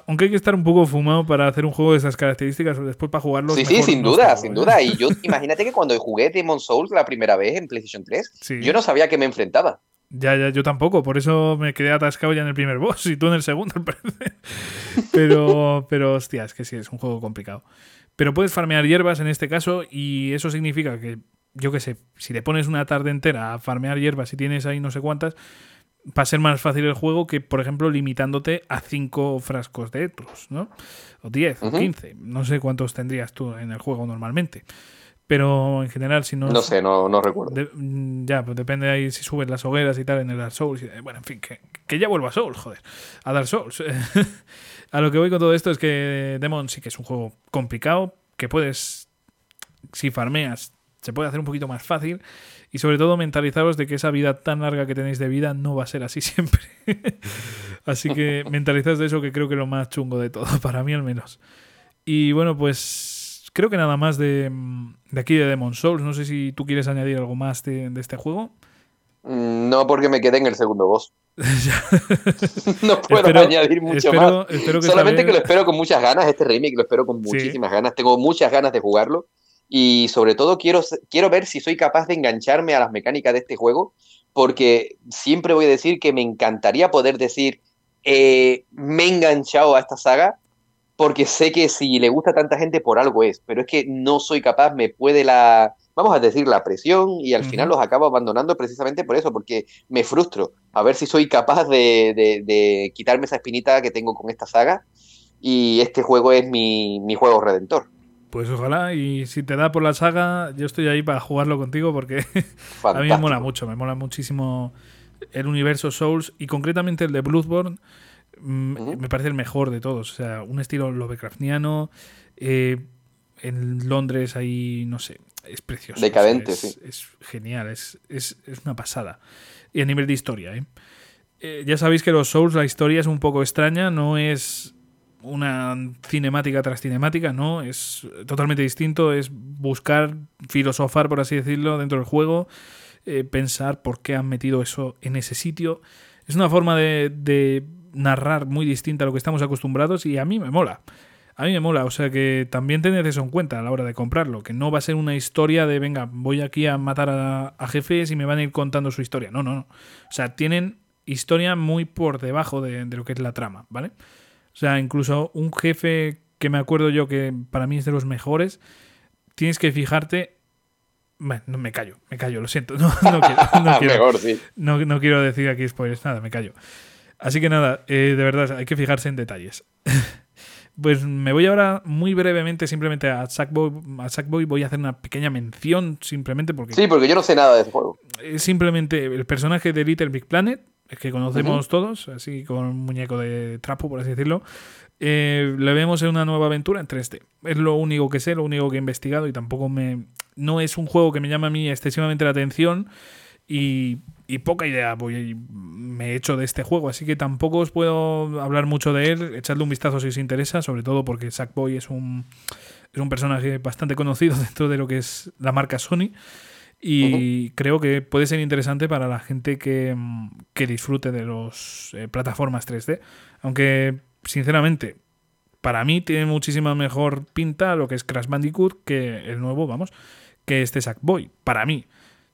Aunque hay que estar un poco fumado para hacer un juego de esas características, después para jugarlo. Sí, sí, sin no duda, sin duda. Y yo, imagínate que cuando jugué Demon Souls la primera vez en PlayStation 3, Sí. yo no sabía que me enfrentaba. Ya, ya, yo tampoco, por eso me quedé atascado ya en el primer boss y tú en el segundo, al parecer. Pero, pero, hostia, es que sí, es un juego complicado. Pero puedes farmear hierbas en este caso y eso significa que, yo qué sé, si te pones una tarde entera a farmear hierbas y tienes ahí no sé cuántas, va a ser más fácil el juego que, por ejemplo, limitándote a 5 frascos de Etrus, ¿no? O 10, o Ujú. 15. No sé cuántos tendrías tú en el juego normalmente. Pero en general, si no. No sé, no, no recuerdo. de- mm, ya, pues depende ahí si subes las hogueras y tal en el Dark Souls. y- Bueno, en fin, que, que ya vuelvo a Souls, joder. A Dark Souls. a lo que voy con todo esto es que Demon sí que es un juego complicado, que puedes, si farmeas, se puede hacer un poquito más fácil. Y sobre todo mentalizaros de que esa vida tan larga que tenéis de vida no va a ser así siempre. así que mentalizaos de eso que creo que es lo más chungo de todo, para mí al menos. Y bueno, pues creo que nada más de, de aquí de Demon Souls. No sé si tú quieres añadir algo más de, de este juego. Mm, No, porque me quedé en el segundo boss. no puedo Espero- añadir mucho espero, más. espero que Solamente que lo espero con muchas ganas. Este remake lo espero con Sí. muchísimas ganas. Tengo muchas ganas de jugarlo. Y sobre todo quiero, quiero ver si soy capaz de engancharme a las mecánicas de este juego. Porque siempre voy a decir que me encantaría poder decir, eh, me he enganchado a esta saga. Porque sé que si le gusta a tanta gente por algo es. Pero es que no soy capaz, me puede la, vamos a decir, la presión. Y al final los acabo abandonando precisamente por eso. Porque me frustro. A ver si soy capaz de, de- de quitarme esa espinita que tengo con esta saga. Y este juego es mi, mi juego redentor. Pues ojalá, y si te da por la saga, yo estoy ahí para jugarlo contigo porque a mí me mola mucho, me mola muchísimo el universo Souls y concretamente el de Bloodborne. mm. Me parece el mejor de todos. O sea, un estilo Lovecraftiano. eh, en Londres ahí, no sé, es precioso. Decadente, es, sí. es genial, es, es, es una pasada. Y a nivel de historia, ¿eh? Eh, ya sabéis que los Souls, la historia es un poco extraña, no es una cinemática tras cinemática, no, es totalmente distinto, es buscar, filosofar, por así decirlo, dentro del juego, eh, pensar por qué han metido eso en ese sitio. Es una forma de, narrar muy distinta a lo que estamos acostumbrados y a mí me mola. A mí me mola, o sea que también tened eso en cuenta a la hora de comprarlo, que no va a ser una historia de, venga, voy aquí a matar a, jefes y me van a ir contando su historia. No, no, no. O sea, tienen historia muy por debajo de, de lo que es la trama, ¿vale? O sea, incluso un jefe que me acuerdo yo que para mí es de los mejores, tienes que fijarte... Bueno, no me callo, me callo, lo siento. No, no quiero, no quiero, Mejor, sí. no, no quiero decir aquí spoilers, nada, me callo. Así que nada, eh, de verdad, hay que fijarse en detalles. pues me voy ahora muy brevemente simplemente a Sackboy, a Sackboy voy a hacer una pequeña mención simplemente porque... Sí, porque yo no sé nada de ese juego. Es simplemente el personaje de Little Big Planet, que conocemos todos, así con un muñeco de trapo, por así decirlo, eh, le vemos en una nueva aventura en 3D. Es lo único que sé, lo único que he investigado y tampoco me... No es un juego que me llama a mí excesivamente la atención y, poca idea voy, me he hecho de este juego, así que tampoco os puedo hablar mucho de él. Echadle un vistazo si os interesa, sobre todo porque Sackboy es un, es un personaje bastante conocido dentro de lo que es la marca Sony. Y creo que puede ser interesante para la gente que, disfrute de las eh, plataformas 3D. Aunque, sinceramente, para mí tiene muchísima mejor pinta lo que es Crash Bandicoot que el nuevo, vamos, que este Sackboy. Para mí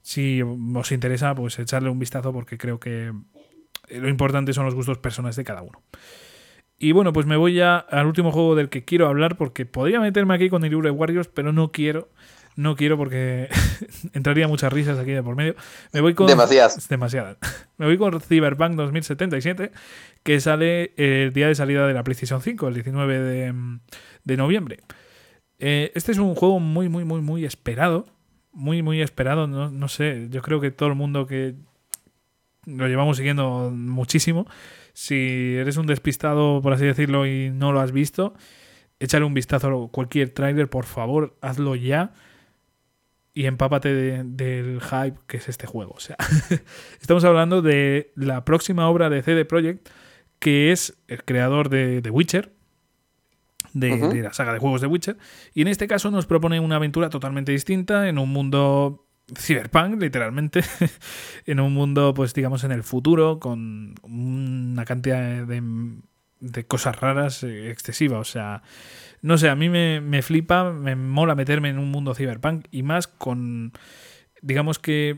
si os interesa, pues echarle un vistazo porque creo que lo importante son los gustos personales de cada uno. Y bueno, pues me voy ya al último juego del que quiero hablar porque podría meterme aquí con Irule Warriors, pero no quiero. No quiero porque entraría muchas risas aquí de por medio. Me voy con. Demasiadas. Demasiadas. Me voy con Cyberpunk 2077, que sale el día de salida de la PlayStation 5, el 19 de, noviembre. Eh, este es un juego muy, muy, muy, muy esperado muy, muy esperado. No, no sé, yo creo que todo el mundo que lo llevamos siguiendo muchísimo, si eres un despistado, por así decirlo, y no lo has visto, échale un vistazo a cualquier trailer, por favor, hazlo ya y empápate del hype que es este juego. O sea, estamos hablando de la próxima obra de CD Projekt, que es el creador de The Witcher, de, la saga de juegos de Witcher. Y en este caso nos propone una aventura totalmente distinta en un mundo cyberpunk, literalmente, en un mundo, pues digamos, en el futuro, con una cantidad de, cosas raras eh, excesiva. O sea, no sé, a mí me, me, flipa, me mola meterme en un mundo cyberpunk y más con, digamos que,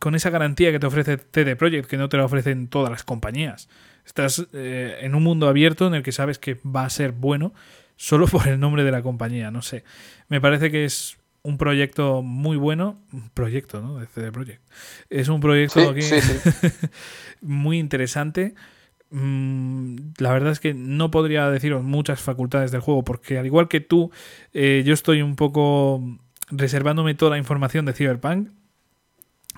con esa garantía que te ofrece CD Projekt, que no te la ofrecen todas las compañías. Estás eh, en un mundo abierto en el que sabes que va a ser bueno solo por el nombre de la compañía, no sé. Me parece que es un proyecto muy bueno, un proyecto, ¿no? De CD Projekt. Es un proyecto muy interesante. Mm, la verdad es que no podría deciros muchas facultades del juego, porque al igual que tú, eh, yo estoy un poco reservándome toda la información de Cyberpunk.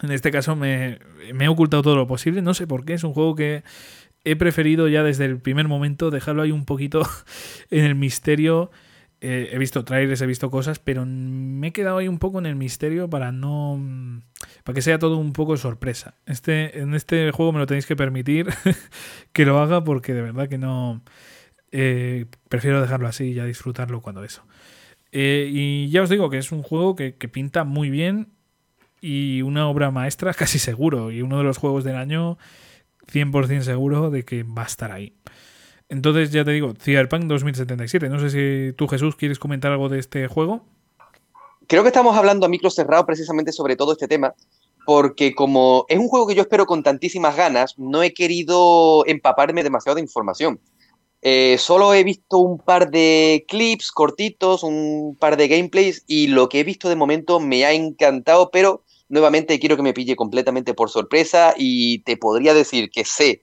En este caso me, he ocultado todo lo posible. No sé por qué. Es un juego que he preferido ya desde el primer momento dejarlo ahí un poquito en el misterio. Eh, he visto trailers, he visto cosas, pero me he quedado ahí un poco en el misterio para no. Para que sea todo un poco sorpresa. Este, en este juego me lo tenéis que permitir que lo haga porque de verdad que no. Eh, prefiero dejarlo así y ya disfrutarlo cuando eso. Eh, y ya os digo que es un juego que, que pinta muy bien y una obra maestra casi seguro. Y uno de los juegos del año 100% seguro de que va a estar ahí. Entonces, ya te digo, Cyberpunk 2077. No sé si tú, Jesús, quieres comentar algo de este juego. Creo que estamos hablando a micro cerrado precisamente sobre todo este tema, porque como es un juego que yo espero con tantísimas ganas, no he querido empaparme demasiado de información. Eh, solo he visto un par de clips cortitos, un par de gameplays y lo que he visto de momento me ha encantado, pero nuevamente quiero que me pille completamente por sorpresa y te podría decir que sé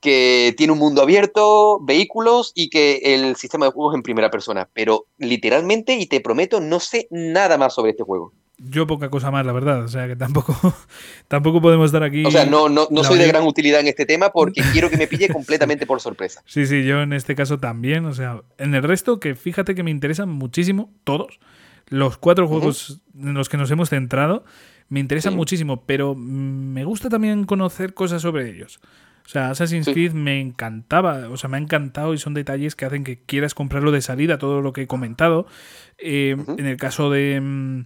que tiene un mundo abierto, vehículos y que el sistema de juegos en primera persona, pero literalmente y te prometo no sé nada más sobre este juego. Yo poca cosa más, la verdad, o sea que tampoco tampoco podemos dar aquí. O sea, no no, no soy de gran utilidad en este tema porque quiero que me pille completamente por sorpresa. Sí, sí, yo en este caso también, o sea, en el resto que fíjate que me interesan muchísimo todos los cuatro juegos en los que nos hemos centrado me interesan muchísimo, pero me gusta también conocer cosas sobre ellos. O sea, Assassin's Creed me encantaba, o sea, me ha encantado y son detalles que hacen que quieras comprarlo de salida, todo lo que he comentado. Eh, en el caso de, mm,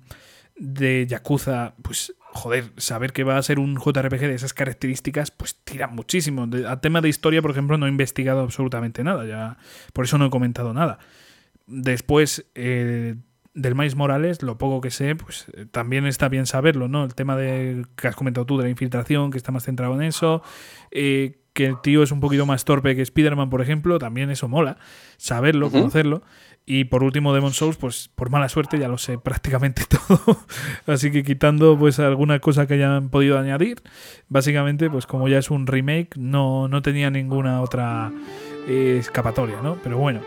de Yakuza, pues joder, saber que va a ser un JRPG de esas características, pues tira muchísimo. a tema de historia, por ejemplo, no he investigado absolutamente nada, ya por eso no he comentado nada. Después, eh, del Miles Morales, lo poco que sé, pues eh, también está bien saberlo, ¿no? El tema de que has comentado tú de la infiltración, que está más centrado en eso, eh, que el tío es un poquito más torpe que Spider-Man, por ejemplo, también eso mola, saberlo, conocerlo. Y por último, Demon Souls, pues por mala suerte ya lo sé prácticamente todo. Así que quitando pues alguna cosa que hayan podido añadir, básicamente, pues como ya es un remake, no, no tenía ninguna otra eh, escapatoria, ¿no? Pero bueno.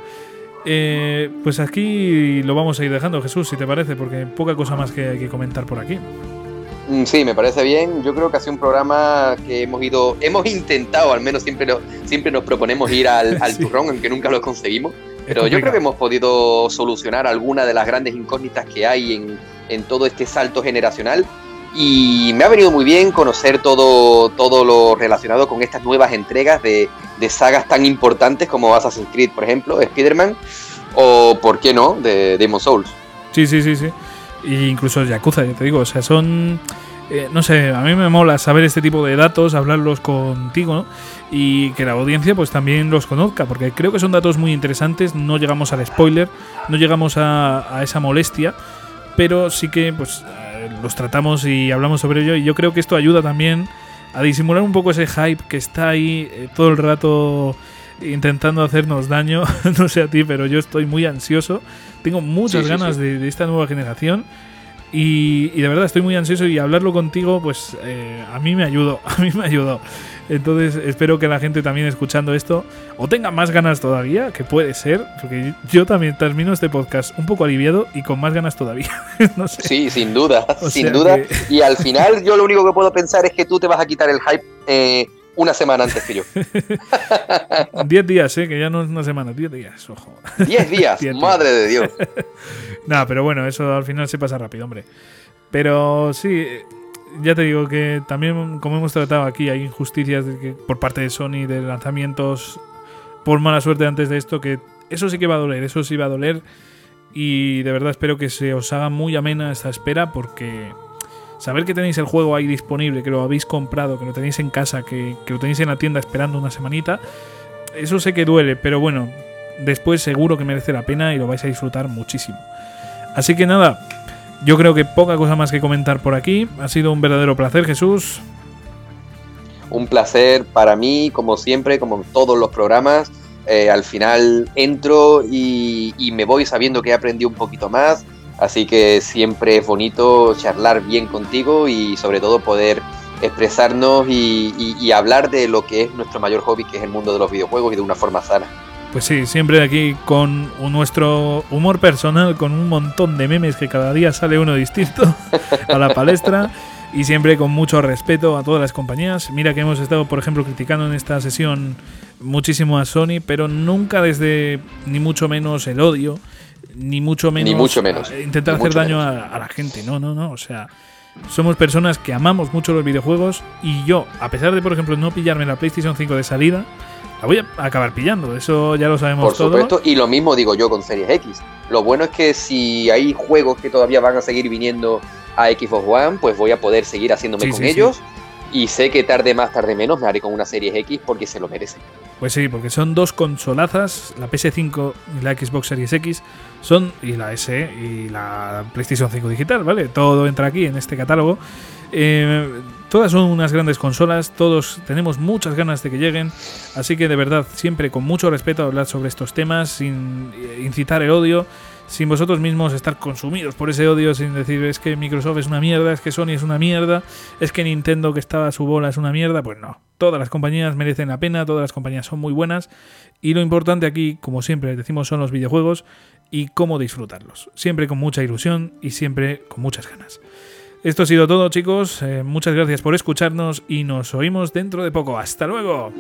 Eh, pues aquí lo vamos a ir dejando, Jesús, si te parece, porque poca cosa más que hay que comentar por aquí. Mm, sí, me parece bien. Yo creo que ha sido un programa que hemos ido, hemos intentado, al menos siempre nos, siempre nos proponemos ir al, al turrón, aunque nunca lo conseguimos. Pero yo creo que hemos podido solucionar alguna de las grandes incógnitas que hay en, en todo este salto generacional y me ha venido muy bien conocer todo, todo lo relacionado con estas nuevas entregas de, de sagas tan importantes como Assassin's Creed, por ejemplo, Spider-Man, o, ¿por qué no?, de Demon Souls. Sí, sí, sí, sí. E incluso Yakuza, ya te digo, o sea, son... Eh, no sé, a mí me mola saber este tipo de datos, hablarlos contigo, ¿no? Y que la audiencia pues también los conozca, porque creo que son datos muy interesantes, no llegamos al spoiler, no llegamos a, a esa molestia, pero sí que pues los tratamos y hablamos sobre ello y yo creo que esto ayuda también a disimular un poco ese hype que está ahí eh, todo el rato intentando hacernos daño, no sé a ti, pero yo estoy muy ansioso, tengo muchas ganas De, esta nueva generación y, de verdad estoy muy ansioso y hablarlo contigo pues eh, a mí me ayudó, a mí me ayudó. Entonces espero que la gente también escuchando esto o tenga más ganas todavía, que puede ser, porque yo también termino este podcast un poco aliviado y con más ganas todavía. no sé. Sí, sin duda, sin duda. Y al final yo lo único que puedo pensar es que tú te vas a quitar el hype eh, una semana antes que yo. Diez días, ¿eh? que ya no es una semana, diez días, ojo. Diez días, madre de Dios. Nada, pero bueno, eso al final se pasa rápido, hombre. Pero sí, ya te digo que también, como hemos tratado aquí, hay injusticias por parte de Sony de lanzamientos por mala suerte antes de esto, que eso sí que va a doler, eso sí va a doler. Y de verdad espero que se os haga muy amena esta espera porque saber que tenéis el juego ahí disponible, que lo habéis comprado, que lo tenéis en casa, que, que lo tenéis en la tienda esperando una semanita, eso sé que duele, pero bueno, después seguro que merece la pena y lo vais a disfrutar muchísimo. Así que nada, yo creo que poca cosa más que comentar por aquí. Ha sido un verdadero placer, Jesús. Un placer para mí, como siempre, como todos los programas. Eh, al final entro y, me voy sabiendo que he aprendido un poquito más. Así que siempre es bonito charlar bien contigo y sobre todo poder expresarnos y hablar de lo que es nuestro mayor hobby, que es el mundo de los videojuegos y de una forma sana. Pues sí, siempre aquí con nuestro humor personal, con un montón de memes que cada día sale uno distinto a la palestra y siempre con mucho respeto a todas las compañías. Mira que hemos estado, por ejemplo, criticando en esta sesión muchísimo a Sony, pero nunca desde ni mucho menos el odio, ni mucho menos, mucho menos intentar hacer daño a, la gente. No, no, no. O sea, somos personas que amamos mucho los videojuegos y yo, a pesar de, por ejemplo, no pillarme la PlayStation 5 de salida, la voy a acabar pillando, eso ya lo sabemos Por supuesto, y lo mismo digo yo con Series X. Lo bueno es que si hay juegos que todavía van a seguir viniendo a Xbox One, pues voy a poder seguir haciéndome con ellos. Y sé que tarde más, tarde menos me haré con una Series X porque se lo merece. Pues sí, porque son dos consolazas, la PS5 y la Xbox Series X, son y la S y la PlayStation 5 digital, ¿vale? Todo entra aquí en este catálogo. Eh, todas son unas grandes consolas, todos tenemos muchas ganas de que lleguen, así que de verdad, siempre con mucho respeto hablar sobre estos temas, sin incitar el odio, sin vosotros mismos estar consumidos por ese odio, sin decir es que Microsoft es una mierda, es que Sony es una mierda, es que Nintendo que estaba a su bola es una mierda, pues no. Todas las compañías merecen la pena, todas las compañías son muy buenas y lo importante aquí, como siempre decimos, son los videojuegos y cómo disfrutarlos. Siempre con mucha ilusión y siempre con muchas ganas. Esto ha sido todo chicos, eh, muchas gracias por escucharnos y nos oímos dentro de poco. Hasta luego.